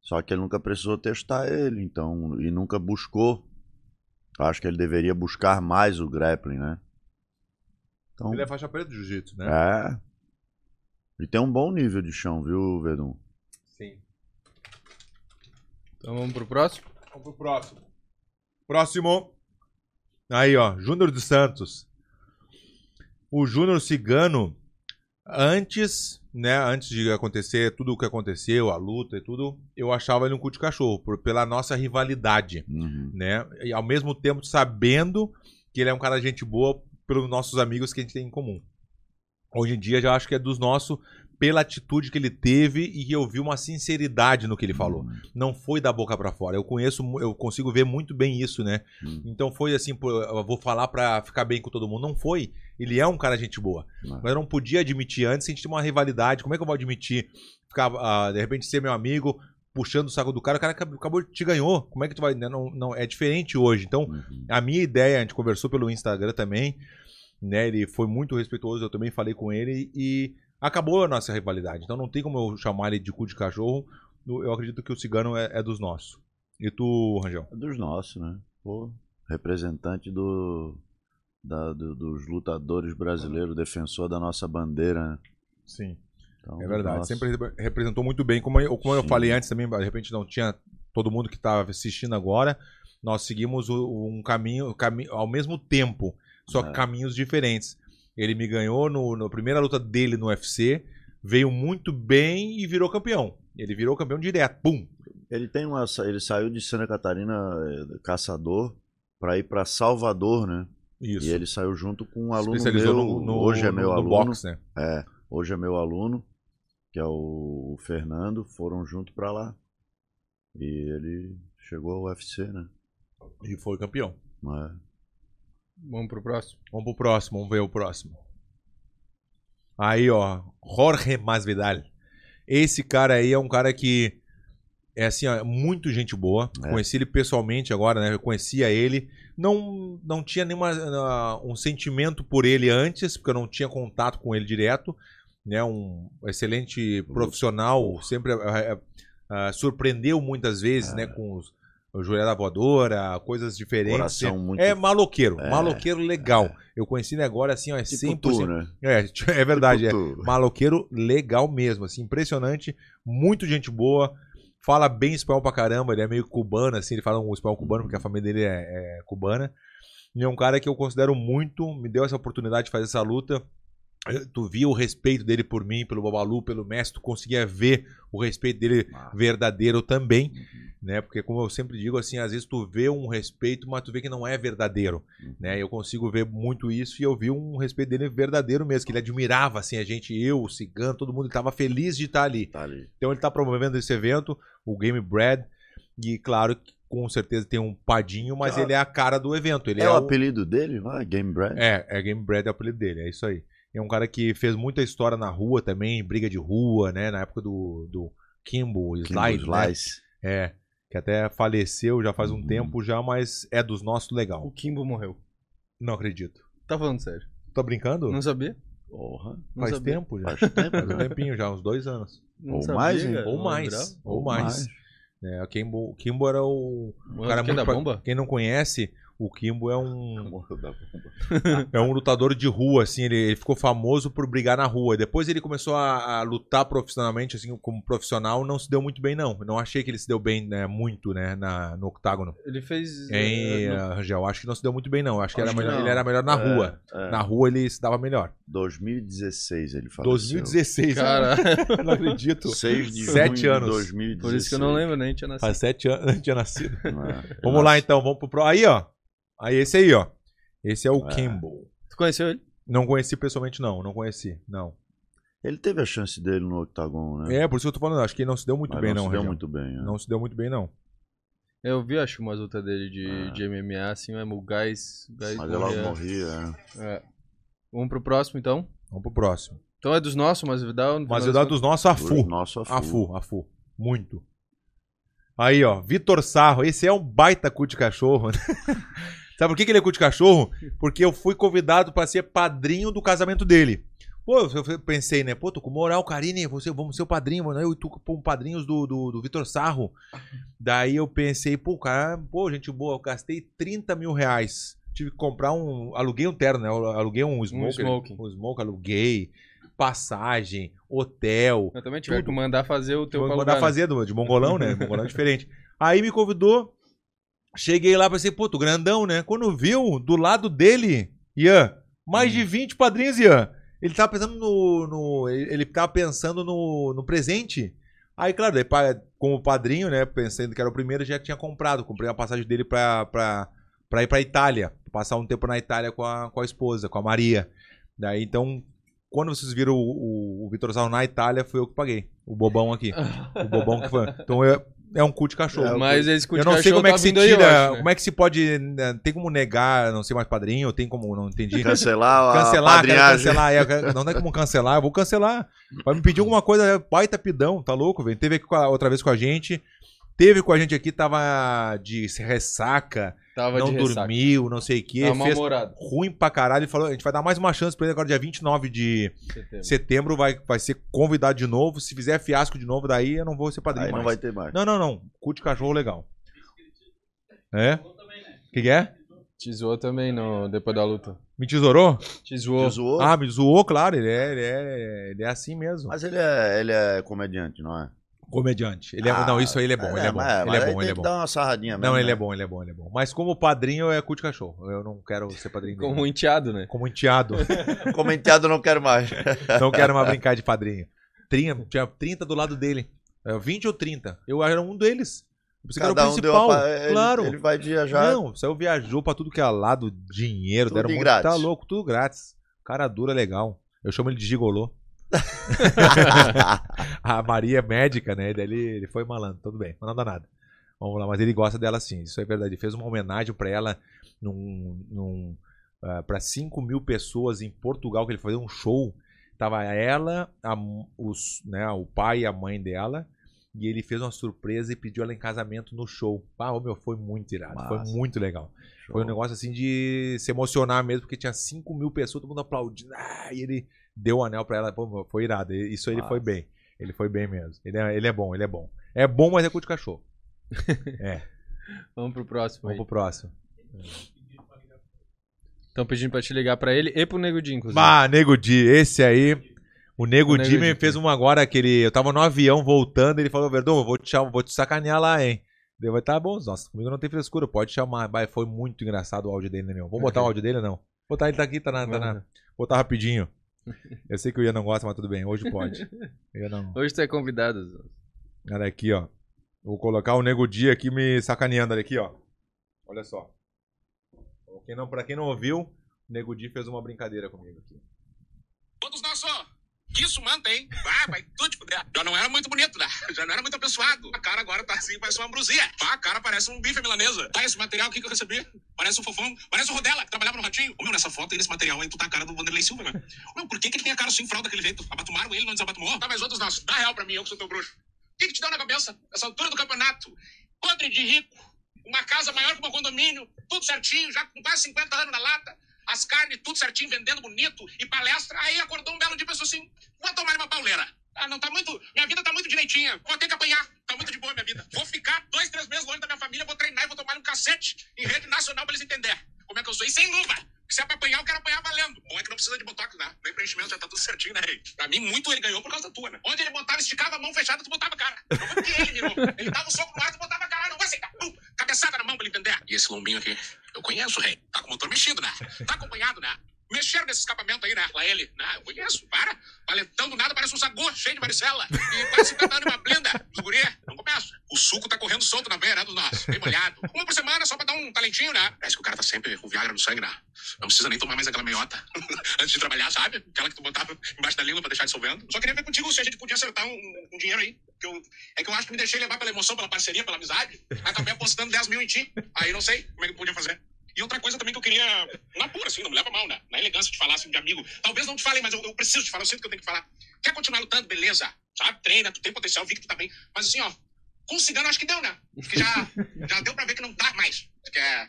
Só que ele nunca precisou testar ele, então, e nunca buscou. Acho que ele deveria buscar mais o grappling, né? Então, Ele é faixa preta de jiu-jitsu, né? é. E tem um bom nível de chão, viu, Vedum? Sim. Então vamos pro próximo? Vamos pro próximo. Próximo. Aí, ó. Júnior dos Santos. O Júnior Cigano, antes, né, antes de acontecer tudo o que aconteceu, a luta e tudo, eu achava ele um cu de cachorro, por, pela nossa rivalidade, Uhum. né? E ao mesmo tempo sabendo que ele é um cara de gente boa pelos nossos amigos que a gente tem em comum. Hoje em dia já acho que é dos nossos pela atitude que ele teve e eu vi uma sinceridade no que ele falou. Não foi da boca pra fora. Eu conheço, eu consigo ver muito bem isso, né? Hum. Então foi assim, vou falar pra ficar bem com todo mundo. Não foi. Ele é um cara gente boa. Mas eu não podia admitir antes a gente tinha uma rivalidade. Como é que eu vou admitir? Ficar, ah, de repente, ser meu amigo, puxando o saco do cara, o cara acabou, acabou te ganhou. Como é que tu vai. né? Não, não, é diferente hoje. Então, Uhum. a minha ideia, a gente conversou pelo Instagram também, né? Ele foi muito respeitoso, eu também falei com ele e acabou a nossa rivalidade. Então não tem como eu chamar ele de cu de cachorro. Eu acredito que o cigano é, é dos nossos. E tu, Rangel? É dos nossos, né? Pô, representante do, da- do- dos lutadores brasileiros, defensor da nossa bandeira, né? Sim. Então, É verdade. Sempre repre- representou muito bem. Como, eu, como eu falei antes também, de repente não tinha todo mundo que estava assistindo agora. Nós seguimos um caminho, cami ao mesmo tempo, só É. caminhos diferentes. Ele me ganhou no, na primeira luta dele no UFC, veio muito bem e virou campeão. Ele virou campeão direto. Pum! Ele tem uma, ele saiu de Santa Catarina eh, caçador para ir para Salvador, né? Isso. E ele saiu junto com um aluno meu, no, no- hoje é meu no aluno. né? É, hoje é meu aluno, que é o Fernando, foram junto para lá. E ele chegou ao UFC, né? E foi campeão. Mas Vamos pro próximo. Vamos pro próximo, vamos ver o próximo. Aí, ó, Jorge Masvidal. Esse cara aí é um cara que é assim, ó, muito gente boa. É. Conheci ele pessoalmente agora, né? Eu conhecia ele. Não, não tinha nenhuma um sentimento por ele antes, porque eu não tinha contato com ele direto. Né? Um excelente profissional, sempre ah, ah, surpreendeu muitas vezes, É. né? Com os, joelhada voadora, coisas diferentes. coração muito É maloqueiro, É, maloqueiro legal. Eu conheci ele agora assim, ó, é tipo 100%. tu, né? É, <laughs> é verdade, é. Tipo tu. Maloqueiro legal mesmo, assim, impressionante, muito gente boa, fala bem espanhol pra caramba, ele é meio cubano, assim, ele fala um espanhol cubano porque a família dele é, é cubana. E é um cara que eu considero muito, me deu essa oportunidade de fazer essa luta. Eh, Tu via o respeito dele por mim, pelo Babalu, pelo mestre, tu conseguia ver o respeito dele Ah. verdadeiro também, Uhum. né? Porque como eu sempre digo assim, às vezes tu vê um respeito, mas tu vê que não é verdadeiro, Uhum. né? Eu consigo ver muito isso e eu vi um respeito dele verdadeiro mesmo, que ele admirava assim a gente, eu, o Cigano, todo mundo estava feliz de estar ali. Tá ali. Então ele tá promovendo esse evento, o Game Bread, e claro que com certeza tem um padinho, mas Ah. ele é a cara do evento, ele É, é, o apelido dele? Ah, Game Bread? é, é Game Bread é o apelido dele, é isso aí. É um cara que fez muita história na rua também, briga de rua, né, na época do, do Kimbo, Kimbo Slide, né? Slice. É, que até faleceu já faz um Uhum. tempo já, mas é dos nossos O legal. Kimbo morreu. Não acredito. Tá falando sério. Tá brincando? Não sabia? Porra, Não faz sabia. tempo já. faz tempo, Faz um né? tempinho já, uns dois anos. Não Ou sabia, mais, hein? cara, Ou mais. Ou mais. É, o Kimbo, o Kimbo era o, O cara da muito- bomba? Quem não conhece, o Kimbo é um <laughs> é um lutador de rua, assim, ele, ele ficou famoso por brigar na rua. Depois ele começou a, a lutar profissionalmente, assim, como profissional, não se deu muito bem, não. Não achei que ele se deu bem, né, muito, né, na, no octágono. Ele fez. Hein, eh, no- Rangel? Acho que não se deu muito bem, não. Acho que, Acho era que melhor- não. ele era melhor na É, rua. é. Na rua ele se dava melhor. 2016 ele faleceu. 2016, Cara, eu <laughs> não acredito. 6 de Sete junho anos. de 2016. por isso que eu não lembro, nem tinha nascido. Faz sete anos, não tinha nascido. <laughs> É. Vamos lá, então, vamos pro pro. Aí, ó. Aí, esse aí, ó. Esse é o É. Kimbo. Tu conheceu ele? Não conheci pessoalmente, não. Não conheci, não. Ele teve a chance dele no octagon, né? É, por isso que eu tô falando. Acho que ele não se deu muito Mas bem, não. não, se deu muito bem. né? Não se deu muito bem, não. Eu vi, acho, umas lutas dele de, Ah. de MMA, assim, mesmo. O gás. o gás Mas ela morria. é. É. Vamos pro próximo, então. Vamos pro próximo. Então é dos nossos, mas Vidal. Mas eu dou dos nossos, a Fu. Nosso Afu. A Fu, a Fu. Muito. Aí, ó. Vitor Sarro. Esse é um baita cu de cachorro. né? <laughs> Sabe por que que ele é cu de cachorro? Porque eu fui convidado pra ser padrinho do casamento dele. Pô, eu pensei, né? Pô, tô com moral, Karine, você, vamos ser o padrinho, mano. Eu e tu como padrinhos do, do, do Vitor Sarro. Daí eu pensei, pô, cara, pô, gente boa, eu gastei 30 mil reais. Tive que comprar um. Aluguei um terno, né? Eu aluguei um smoke. smoking. Um smoke, aluguei. Passagem, hotel. Eu também tive Tudo. que mandar fazer o teu mandar fazer do, de mongolão, né? Mongolão é diferente. <laughs> Aí me convidou. Cheguei lá, pensei, pô, tu grandão, né? Quando viu, do lado dele, Ian, mais Hum. de 20 padrinhos, Ian. Ele tava pensando no. no- ele tava pensando no, no presente. Aí, claro, daí, como padrinho, né? Pensando que era o primeiro, já tinha comprado. Comprei a passagem dele pra, pra, pra ir pra Itália. Passar um tempo na Itália com a, com a esposa, com a Maria. Daí, então, quando vocês viram o, o, o Vitor Sal na Itália, foi eu que paguei. O bobão aqui. O bobão que foi. Então é, é um cu de cachorro. Mas esse cu de eu não sei cachorro como é tá que se vindo aí, tira. acho, né? Como é que se pode. né, Tem como negar, não ser mais padrinho? Tem como. Não entendi. Cancelar a Cancelar, quero padrinhagem. cancelar. É, não tem como cancelar, eu vou cancelar. Vai me pedir alguma coisa, é pai tapidão, tá louco, velho? Teve aqui outra vez com a gente. Teve com a gente aqui, tava de ressaca, Tava não ressaca. dormiu, não sei o quê. Tava fez ruim pra caralho. Ele falou: a gente vai dar mais uma chance pra ele agora, dia 29 de Setembro. setembro. Vai, vai ser convidado de novo. Se fizer fiasco de novo, daí eu não vou ser padrinho Aí não mais. vai ter mais. Não, não, não. Cu de cachorro legal. É? O que, que é? Te zoou também no, depois da luta. Me tesourou? Te zoou. Te zoou? Ah, me zoou, claro. Ele é, ele é, ele é assim mesmo. Mas ele é, ele é comediante, não é? Comediante. Ele é, Ah, não, isso aí ele é bom. ele é bom. mas- ele é bom, ele é bom. dar uma sarradinha mesmo. Não, ele né? é bom, ele é bom, ele é bom. Mas como padrinho é cu de cachorro. Eu não quero ser padrinho dele. Como um enteado, né? Como enteado. <laughs> Comenteado eu não quero mais. <laughs> não quero mais brincar de padrinho. 30, tinha 30 do lado dele. É, 20 ou 30. Eu era um deles. Que era Cada o um deu principal. uma... pa- ele- claro. Ele vai viajar. Não, saiu viajou pra tudo que é lado, dinheiro, Tudo deram de muito. grátis. Tá louco, tudo grátis. Cara dura, legal. Eu chamo ele de gigolô. <laughs> A Maria é médica, né? Daí ele, ele foi malandro, tudo bem, mas não dá nada. Vamos lá, mas ele gosta dela sim, isso é verdade. Ele fez uma homenagem pra ela num, num, ah, pra 5 mil pessoas em Portugal, que ele fazia um show. Tava ela, a os, né, o pai e a mãe dela. E ele fez uma surpresa e pediu ela em casamento no show. Ah, meu, foi muito irado. Foi Massa. muito legal. Foi um negócio assim de se emocionar mesmo, porque tinha 5 mil pessoas, todo mundo aplaudindo. Ah, e ele deu o anel pra ela. Pô, foi irado. Isso ele foi Massa. bem. Ele foi bem mesmo. Ele é, ele é bom, ele é bom. É bom, mas é cu de cachorro. <laughs> Vamos pro próximo Vamos aí. pro próximo. Estão pedindo pra te ligar pra ele e pro Nego Di, inclusive. Bah, Nego Di, esse aí. O Nego O Nego Di me fez uma agora que ele. Eu tava no avião voltando, ele falou, Verdão, vou te, vou te sacanear lá, hein? Deu, vai tá bom, nossa, comigo não tem frescura, pode chamar. Bah, foi muito engraçado o áudio dele, né, meu? Vamos botar o áudio dele ou não? Botar ele tá aqui, tá na. Tá na Uhum. botar rapidinho. <laughs> Eu sei que o Ian não gosta, mas tudo bem, hoje pode. <laughs> Eu não. Hoje tu é convidado. Olha aqui, ó. Vou colocar o Nego Di aqui me sacaneando olha aqui, ó. Olha só. Quem não, pra quem não ouviu, o Nego Di fez uma brincadeira comigo aqui. Todos nós só. Isso mantém. Ah, vai tudo te fuder. Já não era muito bonito, né? Já não era muito apessoado. A cara agora tá assim, parece uma brusinha. A cara parece um bife milanesa. Tá, esse material aqui que eu recebi. Parece um fofão. Parece o Rodela, que trabalhava no Ratinho. Ô, meu, nessa foto aí, nesse material aí, tu tá a cara do Vanderlei Silva, meu. Ô, Meu, por que que ele tem a cara assim, fralda daquele jeito? Abatumaram ele, não desabatumou? Tá, mas outros nós. Dá real pra mim, eu que sou teu bruxo. O que que te deu na cabeça? Essa altura do campeonato. Podre de rico. Uma casa maior que meu condomínio. Tudo certinho, já com quase 50 anos na lata. As carnes, tudo certinho, vendendo bonito. E palestra. Aí acordou um belo dia e pensou assim, vou tomar uma pauleira. Ah, não, tá muito... Minha vida tá muito direitinha. Vou ter que apanhar. Tá muito de boa minha vida. Vou ficar dois, três meses longe da minha família, vou treinar e vou tomar um cacete em rede nacional pra eles entenderem como é que eu sou. E sem luva. Porque se é pra apanhar, eu quero apanhar valendo. Bom é que não precisa de botox, né? Nem preenchimento, já tá tudo certinho, né, rei? Pra mim, muito ele ganhou por causa da tua, né? Onde ele botava, esticava a mão fechada, tu botava a cara. Não foi porque ele virou. Ele dava um soco no ar, tu botava a cara. Não vai aceitar. Pum, cabeçada na mão pra ele entender. E esse lombinho aqui, eu conheço, rei. Tá com o motor mexido, né? Tá acompanhado, né? Mexeram nesse escapamento aí, né? Lá ele. Né? Eu conheço, para. Valentando nada, parece um sagu cheio de varicela. E quase 50 anos uma blinda dos guri. Não começo. O suco tá correndo solto na veia, né, dos nós. Bem molhado. Uma por semana, só pra dar um talentinho, né? Parece que o cara tá sempre com Viagra no sangue, né? Não precisa nem tomar mais aquela meiota <laughs> antes de trabalhar, sabe? Aquela que tu botava embaixo da língua pra deixar dissolvendo. Só queria ver contigo se a gente podia acertar um, um dinheiro aí. Que eu, é que eu acho que me deixei levar pela emoção, pela parceria, pela amizade. Acabei apostando 10 mil em ti. Aí não sei como é que podia fazer. E outra coisa também que eu queria, na pura, assim, não me leva mal, né? Na elegância de falar, assim, de amigo. Talvez não te falei, mas eu, eu preciso te falar, eu sinto que eu tenho que falar. Quer continuar lutando, beleza. Sabe? Treina, tu tem potencial, vi que tu tá bem. Mas assim, ó, com o cigano acho que deu, né? Acho que já, já deu pra ver que não tá mais. Que é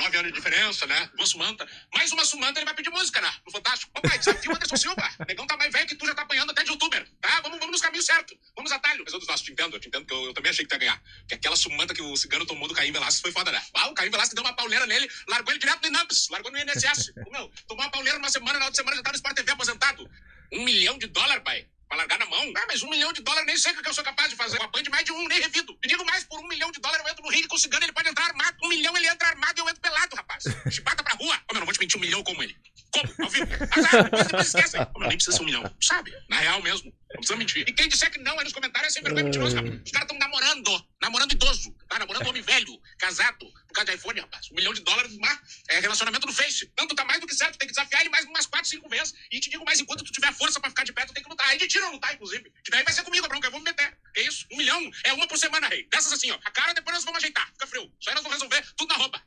nove anos de diferença, né? Duas sumanta. Mais uma sumanta, ele vai pedir música, né? No Fantástico. Papai, desafio Anderson Silva. O <laughs> negão tá mais velho que tu, já tá apanhando até de youtuber. Tá? Vamos, vamos nos caminhos certos. Vamos atalho. Mas outros nós, te entendo, eu te entendo que eu, eu também achei que ia ganhar. Porque aquela sumanta que o cigano tomou do Caim Velasquez foi foda, né? Ah, o Caim Velasquez deu uma pauleira nele, largou ele direto no Inamps, largou no INSS. <laughs> Meu, tomou uma pauleira numa semana, na outra semana já tá no Sport TV aposentado. Um milhão de dólar, pai. Pra largar na mão? Ah, mas um milhão de dólar nem sei o que eu sou capaz de fazer. Com a Band, mais de um, nem revido. E digo mais, por um milhão de dólar eu entro no ringue com o cigano, ele pode entrar armado. Um milhão ele entra armado e eu entro pelado, rapaz. <laughs> Chibata pra rua. Ô, meu, não vou te mentir um milhão como ele. Como? Ao vivo. Azar, meu, nem precisa ser um milhão. Sabe? Na real mesmo. Não precisa mentir. E quem disser que não aí nos comentários é sem vergonha mentiroso, cara. Os caras estão namorando. namorando idoso, tá namorando homem velho, casado, por causa de iPhone, rapaz. Um milhão de dólares, mas é relacionamento no Face. Tanto tá mais do que certo, tem que desafiar ele mais umas quatro, cinco vezes. E te digo mais, enquanto tu tiver força pra ficar de pé, tu tem que lutar. Aí de tiro ou lutar, inclusive. Que daí vai ser comigo a bronca, eu vou me meter. Que isso? Um milhão é uma por semana, rei. Dessas assim, ó. A cara depois nós vamos ajeitar. Fica frio. Isso aí nós vamos resolver tudo na roupa.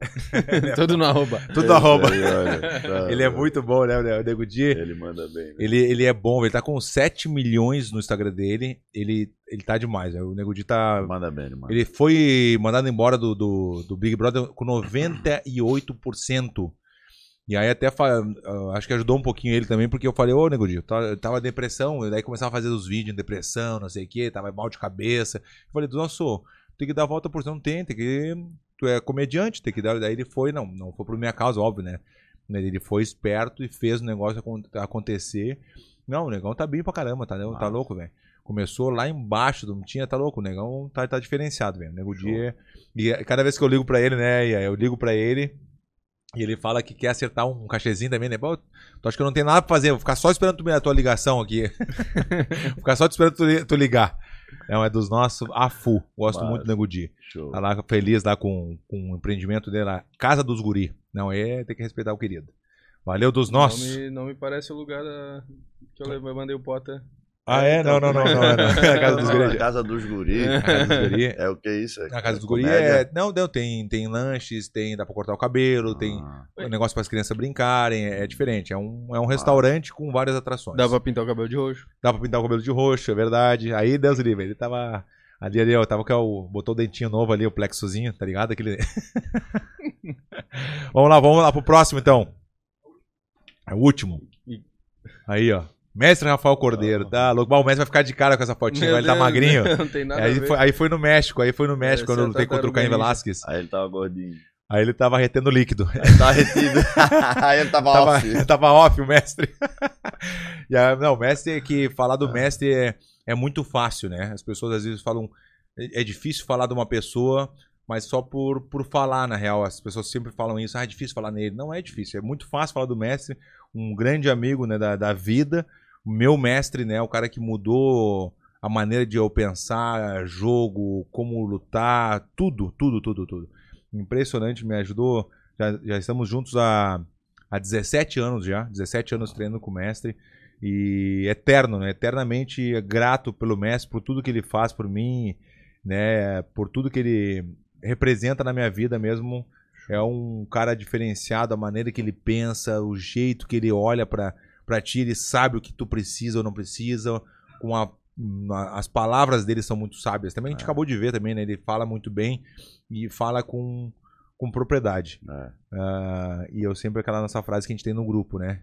<laughs> Tudo no arroba. Tudo arroba. Aí, olha, tá, <laughs> Ele é muito bom, né, o Nego Di? Ele manda bem. né? Ele, ele é bom, ele tá com 7 milhões no Instagram dele. Ele, ele tá demais, né? O Nego Di tá. Manda bem, ele manda. Ele foi mandado embora do, do, do Big Brother com 98%. E aí até fa- ah, acho que ajudou um pouquinho ele também, porque eu falei, ô Nego Di, eu tava, depressão, e daí começava a fazer os vídeos em depressão, não sei o que, tava mal de cabeça. Eu falei, nosso, tem que dar a volta por cima, não tem, tem que. Tu é comediante, tem que dar. Daí ele foi, não, não foi por minha causa, óbvio, né? Ele foi esperto e fez o negócio acon- acontecer. Não, o negão tá bem pra caramba, tá, tá Massa. louco, velho. Começou lá embaixo, não tinha, tá louco, o negão tá, tá diferenciado, velho. O Nego Show. Di é- E é- cada vez que eu ligo pra ele, né, eu ligo pra ele e ele fala que quer acertar um cachezinho também, né? Pô, tu acha que eu não tenho nada pra fazer, vou ficar só esperando tu, a tua ligação aqui. <laughs> vou ficar só te esperando tu, tu ligar. Não, é dos nossos, a full. Gosto Massa. muito do Nego Di. Show. Tá lá feliz lá com, com o empreendimento dele lá. Casa dos Guri. Não, é, tem que respeitar o querido. Valeu dos nossos. Não me, não me parece o lugar da... que eu eu mandei o Potter. Ah, é? Não, não, não, não. não, <laughs> não. A Casa dos Não, Guri. a casa dos guri. A Casa dos Guri. É o que é isso? É, A Casa é dos Guri comédia? é. Não, não, tem, tem lanches, tem. Dá pra cortar o cabelo, tem Ah, um negócio para as crianças brincarem. É, é diferente. É um, é um restaurante com várias atrações. Dá pra pintar o cabelo de roxo. Dá pra pintar o cabelo de roxo, é verdade. Aí, Deus livre, ele tava. Ali, ali, ó, tava com o. Botou o dentinho novo ali, o plexozinho, tá ligado? Aquele. <laughs> vamos lá, vamos lá pro próximo então. É o último. Aí, ó. Mestre Rafael Cordeiro, tá louco. O mestre vai ficar de cara com essa fotinha, Meu vai ele tá magrinho. <laughs> Não tem nada a Aí ver. foi, aí foi no México, aí foi no México, quando eu lutei contra o Caim. Velasquez. Aí ele tava gordinho. Aí ele tava retendo líquido. Aí tava retido. <laughs> aí ele tava, tava, off. <laughs> tava off o mestre. E a- não, o mestre é que falar do mestre é, é muito fácil, né? As pessoas às vezes falam. É é difícil falar de uma pessoa, mas só por, por falar, na real. As pessoas sempre falam isso, ah, é difícil falar nele. Não é difícil, é muito fácil falar do mestre, um grande amigo né, da, da vida, o meu mestre, né? O cara que mudou a maneira de eu pensar, jogo, como lutar, tudo, tudo, tudo, tudo. Impressionante, me ajudou. Já, já estamos juntos há, há 17 anos já, 17 anos treinando com o mestre. E eterno, né? Eternamente grato pelo mestre, por tudo que ele faz por mim, né? Por tudo que ele representa na minha vida mesmo. É um cara diferenciado, a maneira que ele pensa, o jeito que ele olha pra pra ti, ele sabe o que tu precisa ou não precisa. Com a, na- as palavras dele são muito sábias. Também a gente É. acabou de ver também, né? Ele fala muito bem e fala com, com propriedade. É. Ah, e eu sempre aquela nossa frase que a gente tem no grupo, né?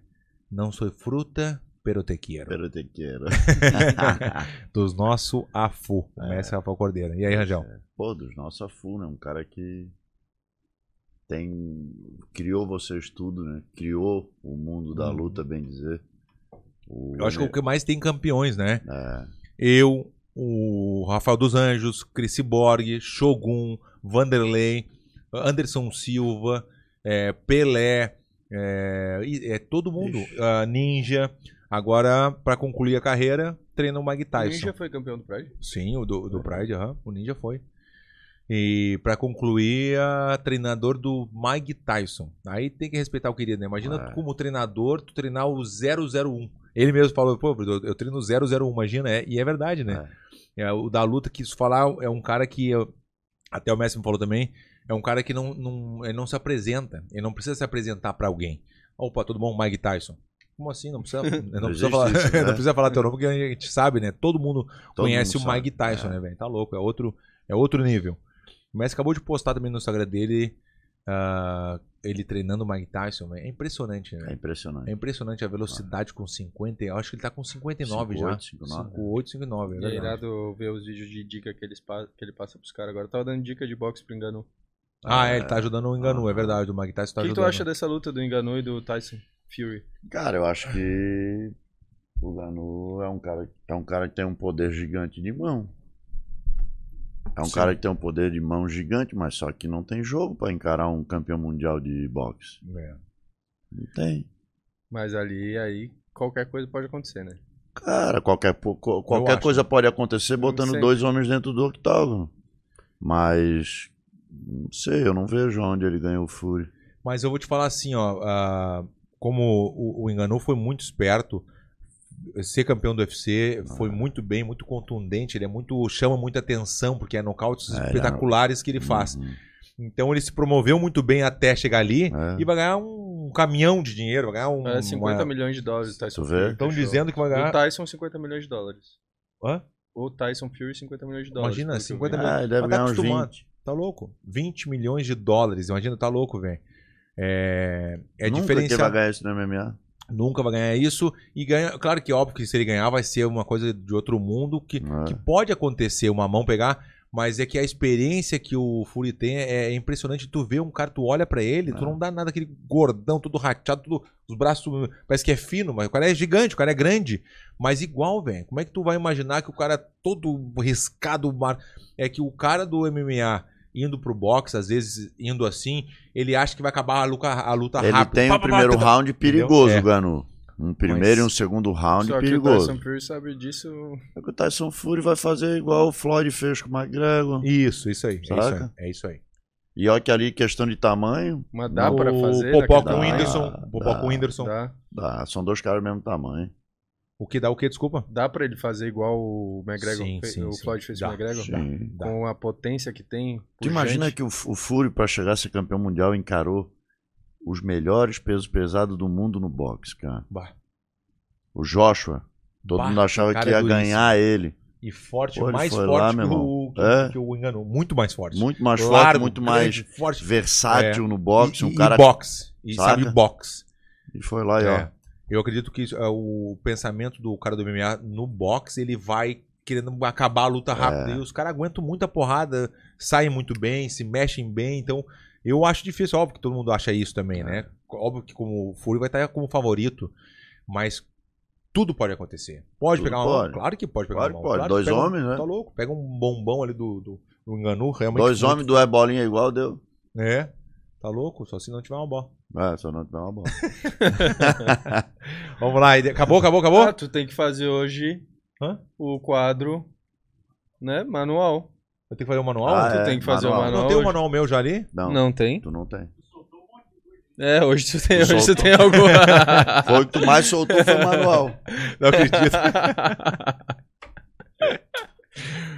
Não sou fruta, pero te quiero. Pero te quero. <laughs> Dos nosso AFU, o mestre Rafael Cordeiro. E aí, Rangel? Pô, dos nossos Afu, né? Um cara que tem criou vocês tudo, né? Criou o mundo da Hum. luta, bem dizer. O, Eu acho que o que mais tem campeões, né? é, Eu, o Rafael dos Anjos, Chris Borg, Shogun, Vanderlei, Anderson Silva, é, Pelé, é, é todo mundo. Ah, Ninja. Agora, pra concluir a carreira, treina o Mike O Tyson. Ninja foi campeão do Pride? Sim, o do, do Pride, aham, o Ninja foi. E pra concluir, a treinador do Mike Tyson. Aí tem que respeitar o querido, né? Imagina É. tu como treinador, tu treinar o 001. Ele mesmo falou, pô, eu, eu treino o 001, imagina, é, e é verdade, né? É, o da luta que isso falar é um cara que, eu- até o Messi me falou também, é um cara que não, não, ele não se apresenta, ele não precisa se apresentar pra alguém. Opa, tudo bom, Mike Tyson? Como assim? Não precisa, <laughs> não precisa, falar, isso, <laughs> né? não precisa falar teu nome, porque a gente sabe, né? Todo mundo todo conhece mundo o Mike. Tyson, É. né, velho? Tá louco, é outro, é outro nível. O Messi acabou de postar também no Instagram dele ah, ele treinando o Mike Tyson. É impressionante, É né? impressionante. É impressionante a velocidade com 50. Eu acho que ele tá com 59 já. 58, 59. 58, 59, é E é irado ver os vídeos de dica que, eles, que ele passa pros caras agora. Eu tava dando dica de boxe pro Enganu. Ah, é, ele tá ajudando o Enganu, é verdade. O Mike Tyson O tá que, que tu ajudando. acha dessa luta do Enganu e do Tyson Fury? Cara, eu acho que o Ganu é um cara, é um cara que tem um poder gigante de mão. É um Sim. cara que tem um poder de mão gigante, mas só que não tem jogo pra encarar um campeão mundial de boxe. É. Não tem. Mas ali, aí, qualquer coisa pode acontecer, né? Cara, qualquer, qualquer coisa pode acontecer botando dois homens dentro do octógono. Mas não sei, eu não vejo onde ele ganhou o Fury. Mas eu vou te falar assim, ó. ah, como o, o Enganu foi muito esperto, ser campeão do UFC Ah. foi muito bem, muito contundente. Ele é muito chama muita atenção porque é nocautes É, é- espetaculares que ele faz. Uhum. Então ele se promoveu muito bem até chegar ali É. e vai ganhar um caminhão de dinheiro, vai ganhar um. É 50 uma- milhões de dólares o Tyson. Estão dizendo que vai O ganhar. Tyson 50 milhões de dólares. Hã? O Tyson Fury 50 milhões de dólares. Imagina, pelo que eu 50 vi. milhões. Ah, ele deve tá ganhar uns acostumado. 20. Tá louco? 20 milhões de dólares. Imagina, tá louco, velho. É, é Nunca diferencial. que vai ganhar isso no MMA. Nunca vai ganhar isso. E ganha. Claro que óbvio que se ele ganhar vai ser uma coisa de outro mundo que, É. que pode acontecer uma mão pegar. Mas é que a experiência que o Fury tem é impressionante. Tu vê um cara, tu olha pra ele, tu É. não dá nada, aquele gordão, todo rateado, tudo, os braços parece que é fino, mas o cara é gigante, o cara é grande. Mas igual, velho. Como é que tu vai imaginar que o cara é todo riscado, é que o cara do MMA indo pro boxe, às vezes indo assim, ele acha que vai acabar a luta, a luta Ele rápido. tem Pá, o pá, pá, primeiro round perigoso, É. Ganu. Um primeiro Mas- e um segundo round Só que o perigoso. Tyson Fury sabe disso. É que o Tyson Fury vai fazer igual o Floyd fez com o McGregor. Isso, isso aí. É isso aí. Saca? É isso aí. E olha que ali, questão de tamanho, Mas dá O pra fazer. Popó com o? Whindersson. Popó com o Whindersson. Dá. dá, são dois caras do mesmo tamanho. O que dá o quê, desculpa? Dá pra ele fazer igual o McGregor, Sim, sim, o sim. Floyd fez Dá, com o McGregor? Sim. Dá. Com a potência que tem. Tu imagina que o, o Fury, pra chegar a ser campeão mundial, encarou os melhores pesos pesados do mundo no boxe, cara. Bah. O Joshua. Todo Bah, mundo achava que é ia duríssimo. ganhar ele. E forte, Pô, ele mais forte lá, que, o, que, É. que o Engano. Muito mais forte. Muito mais forte, Largo, muito mais grande, forte. versátil É. no boxe. E, um e- cara e boxe. E sabe boxe. E foi lá e ó. É. Eu acredito que é, o pensamento do cara do MMA no boxe, ele vai querendo acabar a luta rápido. É. E os caras aguentam muita porrada, saem muito bem, se mexem bem. Então, eu acho difícil. Óbvio que todo mundo acha isso também, né? Óbvio que como o Fury vai estar como favorito, mas tudo pode acontecer. Pode Tudo pegar uma mão? pode. Claro que pode pegar Claro uma mão. pode. Claro Dois pega um- homens, né? Tá louco. Pega um bombão ali do, do, do Enganu, realmente. Dois muito- homens, duas bolinhas igual deu. É. Tá louco? Só se não tiver uma bola. É, só não dá uma bola. <laughs> Vamos lá. Acabou, acabou, acabou? Ah, tu tem que fazer hoje Hã? o quadro, né? Manual. Eu tenho que fazer o manual? Ah, tu é, tem que fazer manual. o manual. Não tem o hoje. manual meu já ali? Não, Não tem? tu não tem. É, hoje tu tem, Tu hoje tu tem alguma. <laughs> Foi o que tu mais soltou foi o manual. <laughs> Não acredito.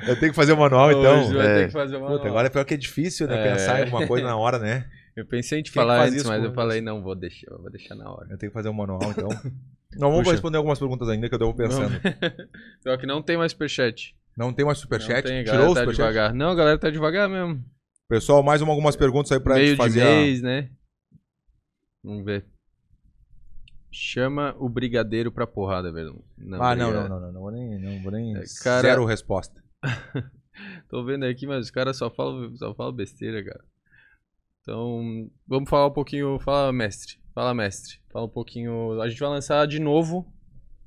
Eu tenho que fazer o manual, então. Hoje vai é. ter que fazer o manual. Puta, agora é pior que é difícil, né? É. Pensar em alguma coisa na hora, né? Eu pensei em te Quem falar antes, isso mas eu falei, não, vou deixar, vou deixar na hora. Eu tenho que fazer o manual, então. <laughs> Não, vamos Puxa. responder algumas perguntas ainda que eu devo pensando. <laughs> Pior que não tem mais superchat. Não tem mais Não superchat? tem, a Tirou o tá superchat? devagar. Não, a galera tá devagar mesmo. Pessoal, mais uma, algumas perguntas aí pra Meio gente de fazer. a- mês, né? Vamos ver. Chama o brigadeiro pra porrada, velho. Ah, não, briga- não, não, não, não vou nem, não vou nem É, cara- zero resposta. <laughs> Tô vendo aqui, mas os caras só falam, só falam besteira, cara. Então, vamos falar um pouquinho. Fala, mestre. Fala, mestre. Fala um pouquinho. A gente vai lançar de novo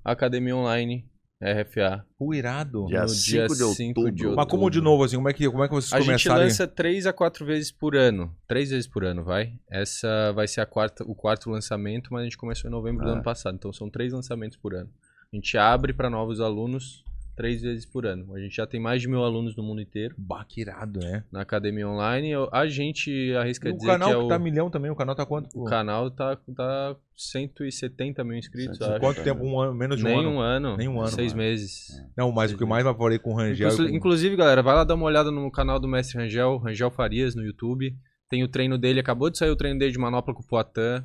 a Academia Online RFA. O irado. Dia No 5 de 5 outubro. Mas como de novo, assim, como é que, como é que vocês A gente começaram? lança três a quatro vezes por ano. Três vezes por ano, vai. Essa vai ser a quarta, o quarto lançamento, mas a gente começou em novembro do Ah. ano passado. Então são três lançamentos por ano. A gente abre para novos alunos três vezes por ano. A gente já tem mais de mil alunos no mundo inteiro Bah, que irado, né? na academia online. A gente arrisca E o dizer canal que que, é o, tá milhão também, o canal tá quanto? o canal tá, tá 170 mil inscritos. Acho. Quanto tempo? Um ano, menos de um Nem ano. um ano. Nem um ano, Seis mano. meses. Não, mas o que mais me apavorei com o Rangel. Inclu- e com- Inclusive, galera, vai lá dar uma olhada no canal do Mestre Rangel, Rangel Farias, no YouTube. Tem o treino dele, acabou de sair o treino dele de manopla com o Poitin.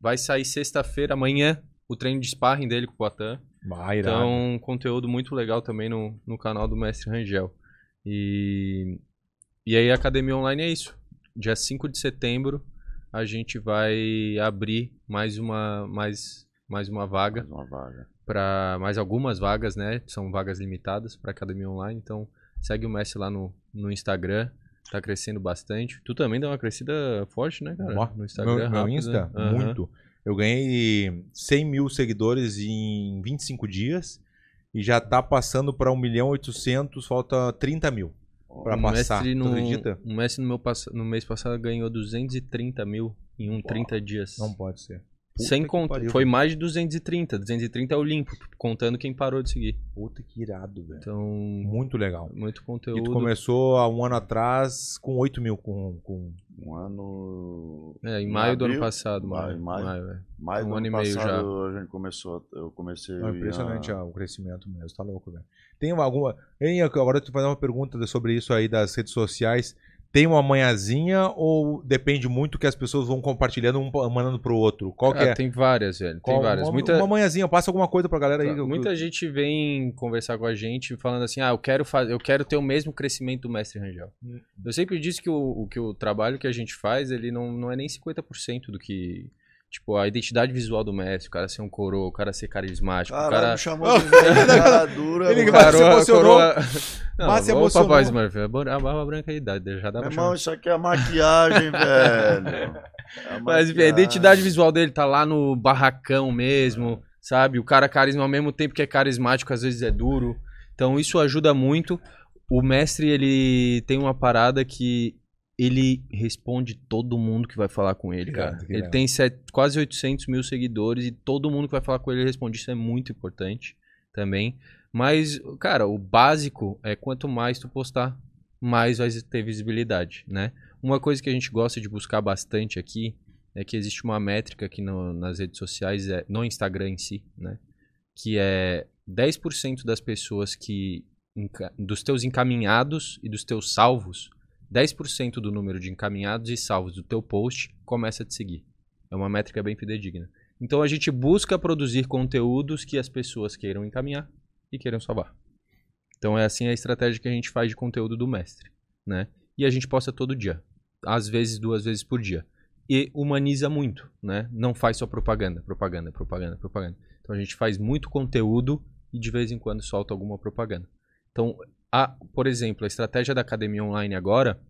Vai sair sexta-feira, amanhã, o treino de sparring dele com o Poitin. Irado. Então, conteúdo muito legal também no, no canal do Mestre Rangel. E, e aí, a academia online é isso. Dia 5 de setembro, a gente vai abrir mais uma, mais, mais uma vaga Mais uma vaga. para mais algumas vagas, né? São vagas limitadas para academia online. Então segue o Messi lá no, no Instagram. Tá crescendo bastante. Tu também deu uma crescida forte, né, cara? No Instagram. meu, meu rápido, Insta? Aham. muito. Eu ganhei 100 mil seguidores em 25 dias e já tá passando para 1 milhão e 800, falta 30 mil para passar. mestre no, acredita? um mestre no, meu no mês passado ganhou 230 mil em um 30 dias. Não pode ser. Puta Sem que conta. Foi mais de 230. 230 é o limpo, contando quem parou de seguir. Puta que irado, velho. Então, Muito legal. muito E conteúdo. tu começou há um ano atrás com 8 mil. Com, com... Um ano. É, em maio do ano passado. Maio, Maio, maio. é. Mais Um do ano ano e meio passado a gente começou. Eu comecei. É impressionante a... ó, o crescimento mesmo. Tá louco, velho. Tem alguma. Hein, agora tu fazer uma pergunta sobre isso aí das redes sociais. Tem uma manhãzinha ou depende muito que as pessoas vão compartilhando um mandando pro outro? Qual que Ah, é? Tem várias, velho. Qual- Tem várias. Uma, Muita, uma manhãzinha, passa alguma coisa pra galera aí. eu- muita gente vem conversar com a gente falando assim: ah, eu quero, fazer, eu quero ter o mesmo crescimento do Mestre Rangel. Hum. Eu sempre disse que o, o, que o trabalho que a gente faz, ele não, não é nem 50% do que. Tipo, a identidade visual do mestre, o cara ser um coroa, o cara ser carismático, o Caralho, cara. me chamou de velho, cara <laughs> dura. Ele mano. vai- se emocionou. coroa- <laughs> Não, Mas se emocionou. Papai Smurf, a bo- a barba branca é idade, já dá Meu pra irmão, chamar. isso aqui é maquiagem, <laughs> velho. É Mas enfim, a maquiagem. identidade visual dele tá lá no barracão mesmo, sabe? O cara carisma ao mesmo tempo que é carismático, às vezes é duro. Então isso ajuda muito. O mestre, ele tem uma parada que ele responde todo mundo que vai falar com ele, cara. Ele tem set- quase 800 mil seguidores e todo mundo que vai falar com ele responde. Isso é muito importante também. Mas, cara, o básico é quanto mais tu postar, mais vai ter visibilidade, né? Uma coisa que a gente gosta de buscar bastante aqui é que existe uma métrica aqui no- nas redes sociais, é, no Instagram em si, né? Que é 10% das pessoas que. dos teus encaminhados e dos teus salvos, 10% do número de encaminhados e salvos do teu post começa a te seguir. É uma métrica bem fidedigna. Então a gente busca produzir conteúdos que as pessoas queiram encaminhar e queiram salvar. Então é assim a estratégia que a gente faz de conteúdo do mestre, né? E a gente posta todo dia, às vezes duas vezes por dia. E humaniza muito, né? Não faz só propaganda, propaganda, propaganda, propaganda. Então a gente faz muito conteúdo e de vez em quando solta alguma propaganda. Então, a, por exemplo, a estratégia da academia online agora,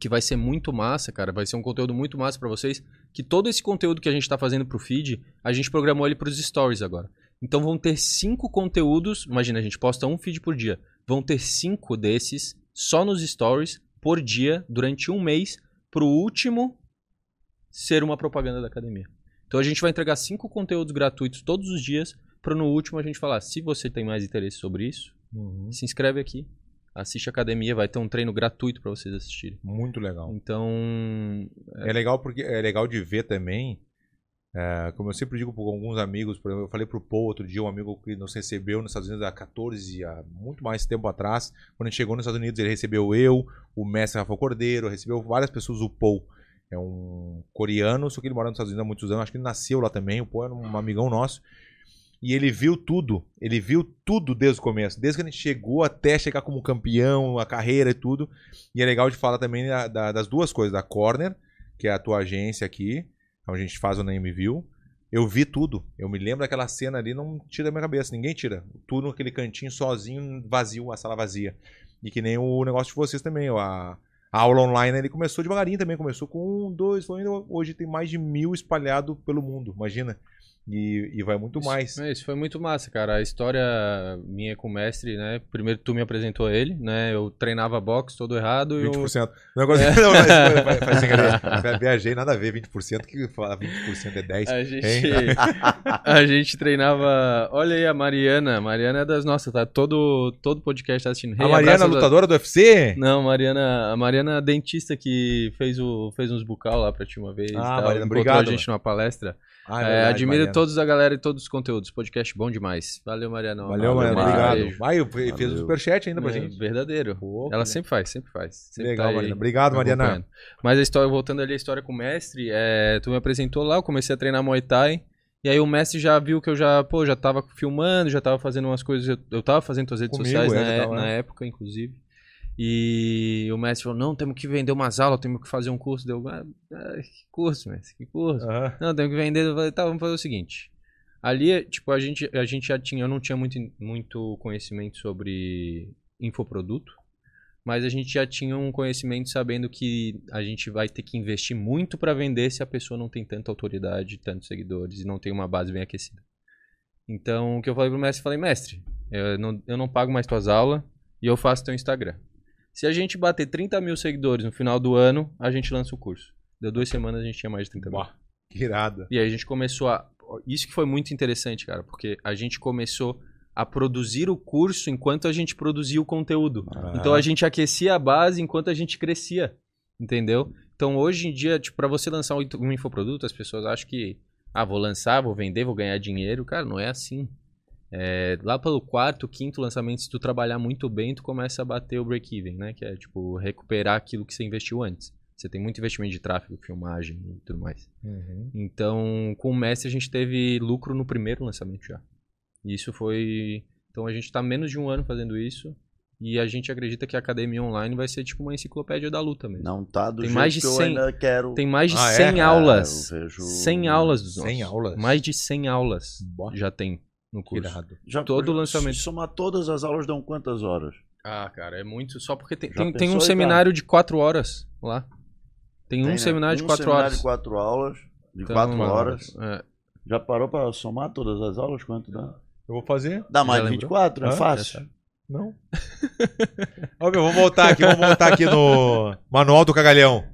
que vai ser muito massa, cara, vai ser um conteúdo muito massa pra vocês, que todo esse conteúdo que a gente tá fazendo pro feed, a gente programou ele pros stories agora. Então vão ter cinco conteúdos, imagina, a gente posta um feed por dia, vão ter cinco desses só nos stories por dia durante um mês pro último ser uma propaganda da academia. Então a gente vai entregar cinco conteúdos gratuitos todos os dias para no último a gente falar, se você tem mais interesse sobre isso, Uhum. se inscreve aqui, assiste a academia, vai ter um treino gratuito para vocês assistirem. Muito legal. Então, É legal porque é legal de ver também. é, como eu sempre digo para alguns amigos, por exemplo, eu falei pro Paul outro dia, um amigo que nos recebeu nos Estados Unidos há 14, há muito mais tempo atrás. Quando a gente chegou nos Estados Unidos, ele recebeu eu, o mestre Rafa Cordeiro, recebeu várias pessoas, o Paul. É um coreano, só que ele mora nos Estados Unidos há muitos anos. Acho que ele nasceu lá também. O Paul era um amigão nosso. E ele viu tudo. Ele viu tudo desde o começo. Desde que a gente chegou até chegar como campeão, a carreira e tudo. E é legal de falar também da- da- das duas coisas. Da Corner, que é a tua agência aqui, onde a gente faz o Name View. Eu vi tudo. Eu me lembro daquela cena ali, não tira da minha cabeça. Ninguém tira. Tudo naquele cantinho sozinho, vazio, a sala vazia. E que nem o negócio de vocês também. A, a aula online ele começou devagarinho também. Começou com um, dois, foi indo. Hoje tem mais de mil espalhado pelo mundo. Imagina. E, e vai muito mais. É, isso foi muito massa, cara. A história minha com o mestre, né? Primeiro tu me apresentou ele, né? Eu treinava boxe todo errado e eu... 20%. Negócio... <laughs> Não, mas foi- foi- foi sem graça. <laughs> Viajei, nada a ver, 20%. que fala 20% é 10%. A gente, Hein? a gente treinava. Olha aí a Mariana. Mariana é das nossas, tá? Todo, todo podcast tá assistindo. A Hey, Mariana, abraço a- lutadora do UFC? Não, Mariana, a Mariana dentista que fez, o, fez uns bucal lá pra ti uma vez. Ah, tal, Mariana, obrigado, a gente numa palestra. Ah, É, verdade, admiro Mariana. todos a galera e todos os conteúdos. Podcast bom demais. Valeu, Mariana. Valeu, Valeu, Mariana. Obrigado. Vai, eu- fez o superchat ainda pra É, gente. verdadeiro. Pô, Ela que sempre faz, sempre faz. Sempre Legal, tá aí Mariana. Obrigado, Mariana. Mas a história, voltando ali a história com o mestre, é, tu me apresentou lá, eu comecei a treinar Muay Thai. E aí o mestre já viu que eu já, pô, já tava filmando, já tava fazendo umas coisas. Eu, eu tava fazendo tuas redes Comigo, sociais é, na, já tava, na né? época, inclusive. E o mestre falou: não, temos que vender umas aulas, temos que fazer um curso. Deu, ah, ah, que curso, mestre? Que curso? Aham. Não, temos que vender. Eu falei, tá, vamos fazer o seguinte. Ali, tipo, a gente, a gente já tinha, eu não tinha muito, muito conhecimento sobre infoproduto, mas a gente já tinha um conhecimento sabendo que a gente vai ter que investir muito para vender se a pessoa não tem tanta autoridade, tantos seguidores e não tem uma base bem aquecida. Então, o que eu falei pro mestre, falei, mestre, eu não, eu não pago mais tuas aulas e eu faço teu Instagram. Se a gente bater 30 mil seguidores no final do ano, a gente lança o curso. Deu duas semanas a gente tinha mais de 30 mil. Bah, Que irado. E aí a gente começou a. Isso que foi muito interessante, cara, porque a gente começou a produzir o curso enquanto a gente produzia o conteúdo. Ah. Então a gente aquecia a base enquanto a gente crescia. Entendeu? Então hoje em dia, tipo, para você lançar um um infoproduto, as pessoas acham que, ah, vou lançar, vou vender, vou ganhar dinheiro. Cara, não é assim. É, lá pelo quarto, quinto lançamento, se tu trabalhar muito bem, tu começa a bater o break-even, né? Que é, tipo, recuperar aquilo que você investiu antes. Você tem muito investimento de tráfego, filmagem e tudo mais. Uhum. Então, com o Messi, a gente teve lucro no primeiro lançamento já. E isso foi. Então, a gente está menos de um ano fazendo isso. E a gente acredita que a academia online vai ser tipo uma enciclopédia da luta mesmo. Não tá do Tem jeito mais de que eu 100 ainda quero. Tem mais de Ah, é? 100 aulas. É, eu vejo- 100 aulas dos 100 nossos. aulas? Mais de 100 aulas Boa. já tem no curso. irado. Já, todo já- lançamento. Se somar todas as aulas dão quantas horas? Ah, cara, é muito. Só porque tem, tem, tem um seminário de 4 horas lá. Tem um Tem, né? seminário de Um 4 seminário horas. de quatro aulas. De Então, quatro mano, horas. é, Já parou pra somar todas as aulas? Quanto dá? Eu vou fazer? Dá mais de lembrou? 24? É Hã? fácil. Não. Ó, meu, vamos voltar aqui, vamos voltar aqui no Manual do Cagalhão.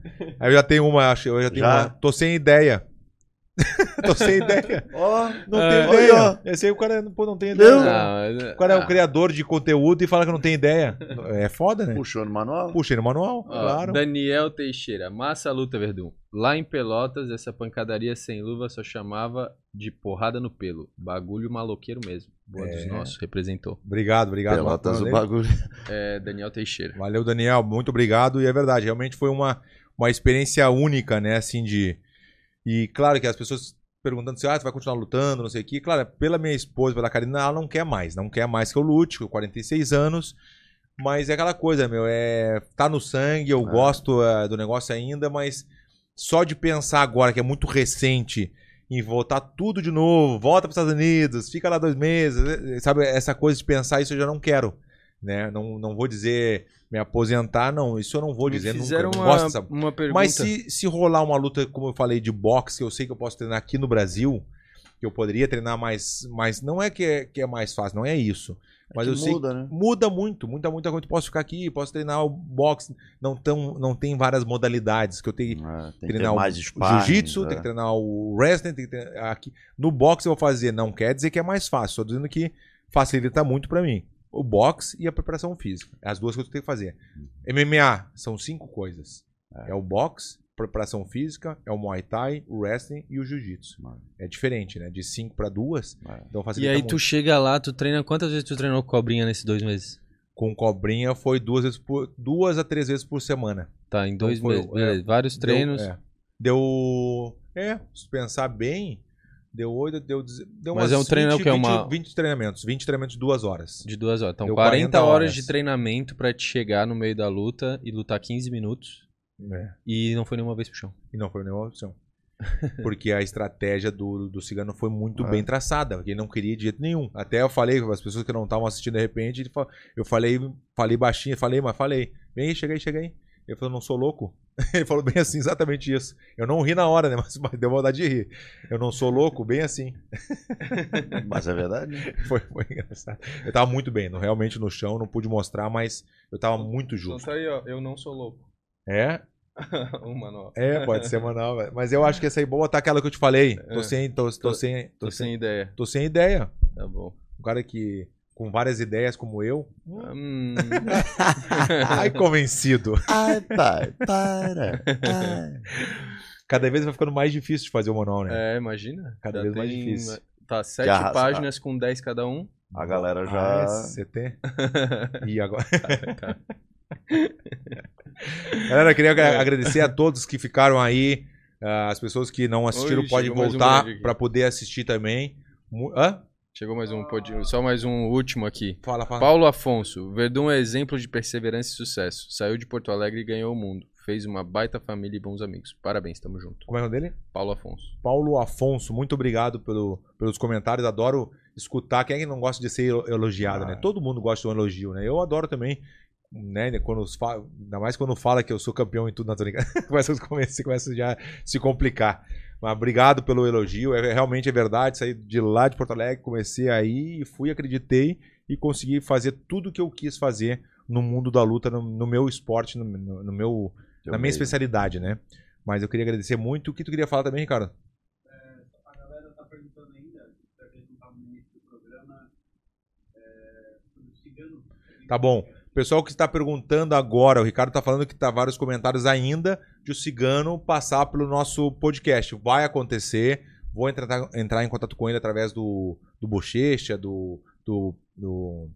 Aí eu já tenho uma, acho, eu já tenho Já? uma. Tô sem ideia. <laughs> Tô sem ideia. Ó, Não É. tenho ideia. Olha. Esse aí o cara pô, não tem ideia. Não. não, O cara é ah, um criador de conteúdo e fala que não tem ideia. É foda, né? puxou no manual? Puxei no manual, Ó, claro. Daniel Teixeira, massa luta, Verdun. Lá em Pelotas, essa pancadaria sem luva só chamava de porrada no pelo. Bagulho maloqueiro mesmo. Boa dos É. nossos, representou. Obrigado, obrigado. Pelotas o bagulho. É, Daniel Teixeira. Valeu, Daniel. Muito obrigado. E é verdade, realmente foi uma, uma experiência única, né? Assim, de. E claro que as pessoas perguntando se ah, você vai continuar lutando, não sei o quê. Claro, pela minha esposa, pela Karina, ela não quer mais. Não quer mais que eu lute, com 46 anos. Mas é aquela coisa, meu, é. Tá no sangue, eu É. gosto é, do negócio ainda, mas só de pensar agora, que é muito recente, em voltar tudo de novo, volta para os Estados Unidos, fica lá dois meses, eh, sabe? Essa coisa de pensar isso eu já não quero, né? Não, não vou dizer me aposentar, não. Isso eu não vou Me dizer nunca. fizeram eu não uma, gosto dessa uma pergunta. mas se, se rolar uma luta, como eu falei, de boxe, que eu sei que eu posso treinar aqui no Brasil, que eu poderia treinar mais. mais não é que, é que é mais fácil, não é isso. Mas Que eu sei muda, né? muda muito, muita, muita coisa. Posso ficar aqui, posso treinar o boxe. Não, tão, não tem várias modalidades que eu tenho. É, tem que Treinar o mais o sparring. jiu-jitsu, é. tem que treinar o wrestling, tem que treinar aqui. No boxe eu vou fazer, não quer dizer que é mais fácil, só dizendo que facilita muito pra mim. O boxe e a preparação física. É as duas coisas que eu tenho que fazer. MMA são cinco coisas. É, o boxe, preparação física, é o Muay Thai, o wrestling e o jiu-jitsu. É diferente, né? De cinco pra duas, É. então E aí muito. tu chega lá, tu treina. Quantas vezes tu treinou cobrinha nesses dois meses? Com cobrinha foi duas, vezes por, duas a três vezes por semana. Tá, em dois foi- meses. é. Vários treinos. Deu, é, deu. É, se pensar bem, deu oito, deu, deze- deu Mas é um treino 20, que é 20, uma- 20 treinamentos. 20 treinamentos de duas horas. De duas horas. Então, Deu 40, 40 horas horas. de treinamento pra te chegar no meio da luta e lutar 15 minutos. É, E não foi nenhuma vez pro chão. e não foi nenhuma opção. <laughs> Porque a estratégia do, do Cigano foi muito É. bem traçada. Porque ele não queria de jeito nenhum. Até eu falei com as pessoas que não estavam assistindo de repente. Eu falei, falei baixinho, falei, mas falei. Vem aí, chega aí, chega aí. Ele falou, não sou louco. <laughs> Ele falou bem assim, exatamente isso. Eu não ri na hora, né? <laughs> Mas, mas deu vontade de rir. Eu não sou louco, bem assim. <laughs> Mas é verdade. né? Foi, foi engraçado. Eu tava muito bem, no- realmente no chão, não pude mostrar, mas eu tava muito justo. aí, ó. Eu não sou louco. É? o manual. É, pode ser manual, mas eu acho que essa aí, vou botar aquela que eu te falei. Tô É. sem, tô, tô, Tô- sem, tô, Tô sem, sem ideia. tô sem ideia. Tá bom. Um cara que, com várias ideias como eu, Hum, <laughs> ai, convencido. Ai, pai, para. Ai. <laughs> Cada vez vai ficando mais difícil de fazer o manual, né? é, imagina. Cada Já vez mais tem- difícil. Tá, sete arrasa- páginas com 10 cada um. A galera Ah, já. você tem? E agora? <laughs> Galera, eu queria agra- agradecer a todos que ficaram aí. ah, As pessoas que não assistiram Oi, podem mais um voltar aqui. para poder assistir também. Hã? Chegou mais um, pode- só mais um último aqui. Fala, fala. Paulo Afonso, Verdun é exemplo de perseverança e sucesso. Saiu de Porto Alegre e ganhou o mundo. Fez uma baita família e bons amigos. Parabéns, tamo junto. Como é o nome dele? Paulo Afonso. Paulo Afonso, muito obrigado pelo, pelos comentários. Adoro escutar. Quem é que não gosta de ser elo- elogiado, Ah. né? Todo mundo gosta de um elogio, né? Eu adoro também. Né, quando os fa... Ainda mais quando fala que eu sou campeão em tudo na Tônica. <laughs> começa, começa, começa já a se complicar. Mas obrigado pelo elogio. É, realmente é verdade. Saí de lá de Porto Alegre, comecei aí, e fui, acreditei e consegui fazer tudo o que eu quis fazer no mundo da luta, no, no meu esporte, no, no, no meu, na minha especialidade, né? Mas eu queria agradecer muito. O que tu queria falar também, Ricardo? Tá bom. Pessoal que está perguntando agora, o Ricardo tá falando que tá vários comentários ainda de o Cigano passar pelo nosso podcast. Vai acontecer. Vou entrar, entrar em contato com ele através do, do Bochecha, do, do, do,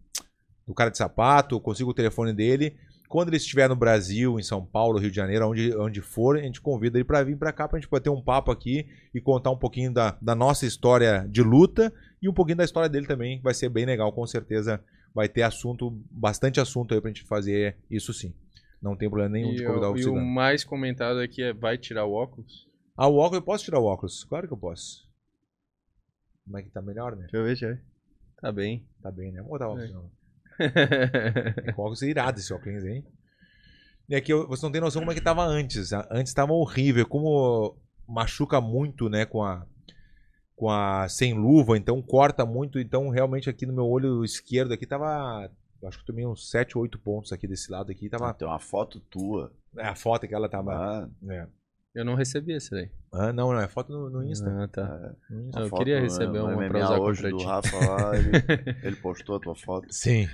do cara de sapato, consigo o telefone dele. Quando ele estiver no Brasil, em São Paulo, Rio de Janeiro, onde, onde for, a gente convida ele para vir para cá para a gente poder ter um papo aqui e contar um pouquinho da, da nossa história de luta e um pouquinho da história dele também. Vai ser bem legal, com certeza vai ter assunto, bastante assunto aí pra gente fazer isso sim. Não tem problema nenhum E, de convidar o, e o mais comentado aqui é vai tirar o óculos? Ah, o óculos, eu posso tirar o óculos? Claro que eu posso. Como é que tá melhor, né? Deixa eu ver, deixa eu ver. Tá bem. Tá bem, né? Vou botar o óculos. É. não. O óculos é irado esse óculos, hein? E aqui você não tem noção como é que tava antes. Antes tava horrível. Como machuca muito, né, com a com a sem luva, então corta muito, então realmente aqui no meu olho esquerdo aqui tava, eu acho que eu tomei uns 7 ou 8 pontos aqui desse lado aqui, tava Tem uma foto tua. é, a foto que ela tava, Ah, é. Eu não recebi esse daí. Ah, não, não, é foto no, no Insta. Ah, tá. Insta. a Eu queria receber no uma pra MMA usar hoje do ti. Rafa lá, ele, <laughs> ele postou a tua foto. Sim.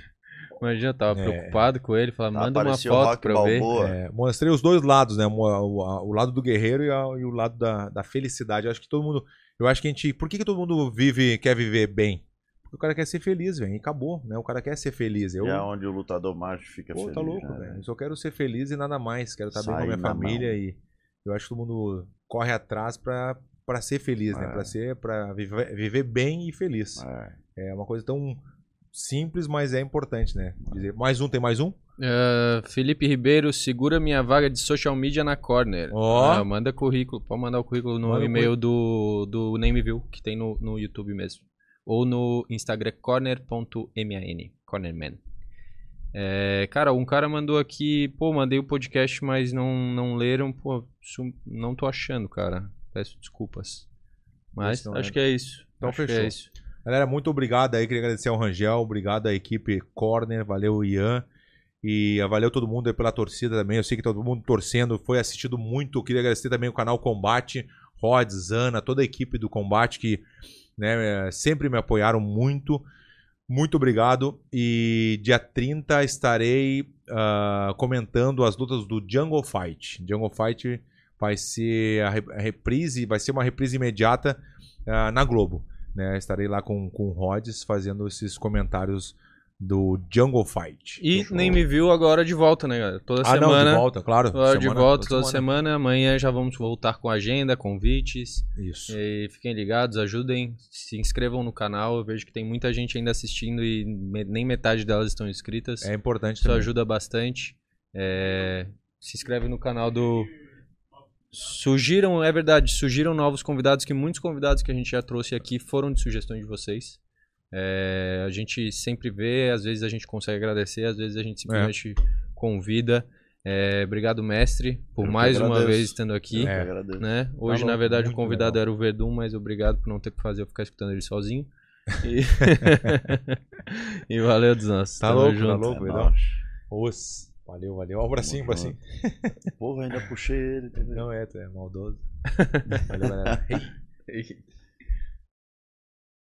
Imagina, eu tava É. preocupado com ele, falava, manda uma foto pra eu ver. É, mostrei os dois lados, né? O, o- o lado do guerreiro e, a- e o lado da, da felicidade. Eu acho que todo mundo. Eu acho que a gente. Por que, que todo mundo vive, quer viver bem? Porque o cara quer ser feliz, velho. E acabou, né? O cara quer ser feliz. Eu, E é onde o lutador macho fica Pô, feliz. tá louco, né, velho. Eu só quero ser feliz e nada mais. Quero estar bem com a minha família mão. e eu acho que todo mundo corre atrás pra, pra ser feliz, né? É. Pra, ser, pra viver, viver bem e feliz. É. É uma coisa tão simples, mas é importante, né? Dizer, mais um, tem mais um? Ah, Felipe Ribeiro, segura minha vaga de social media na Corner. Ó. Ah, manda currículo, pode mandar o currículo no Manda o e-mail do, do Nameview, que tem no, no YouTube mesmo. Ou no Instagram corner.man, cornerman. É, cara, um cara mandou aqui, pô, mandei o podcast, mas não, não leram, pô, não tô achando, cara. Peço desculpas. Mas acho é. que é isso. Então acho que fechou. é isso. Galera, muito obrigado aí. Queria agradecer ao Rangel, obrigado à equipe Corner, valeu Ian. E valeu todo mundo pela torcida também. Eu sei que todo mundo torcendo, foi assistido muito. Queria agradecer também o canal Combate, Rods, Zana, toda a equipe do Combate que né, eh, sempre me apoiaram muito. Muito obrigado. E dia 30 estarei ah, comentando as lutas do Jungle Fight. Jungle Fight vai ser a re- a reprise, vai ser uma reprise imediata ah, na Globo. Né? Estarei lá com, com o Rods fazendo esses comentários do Jungle Fight. E nem me viu agora de volta, né, galera? Toda Ah, não, semana. de volta, claro. Agora de Semana- volta toda semana. Amanhã já vamos voltar com agenda, convites. Isso. E fiquem ligados, ajudem, se inscrevam no canal. Eu vejo que tem muita gente ainda assistindo e me- nem metade delas estão inscritas. É importante Isso também. ajuda bastante. É, Se inscreve no canal do. Surgiram, é verdade, surgiram novos convidados, que muitos convidados que a gente já trouxe aqui foram de sugestões de vocês. É, a gente sempre vê, às vezes a gente consegue agradecer, às vezes a gente simplesmente convida. É, obrigado, mestre, por Eu mais uma vez estando aqui. É. Né? Hoje, na louco, verdade, o convidado legal. era o Verdun, mas obrigado por não ter que fazer eu ficar escutando ele sozinho. E, <laughs> e valeu, Desnós. Tá Tamo louco, tá junto. louco, É Verdão? nóis. Os. Valeu, valeu. Ó, o bracinho, o bracinho. Porra, ainda puxei ele. tá? Não é, tu é maldoso. <laughs> Valeu, galera.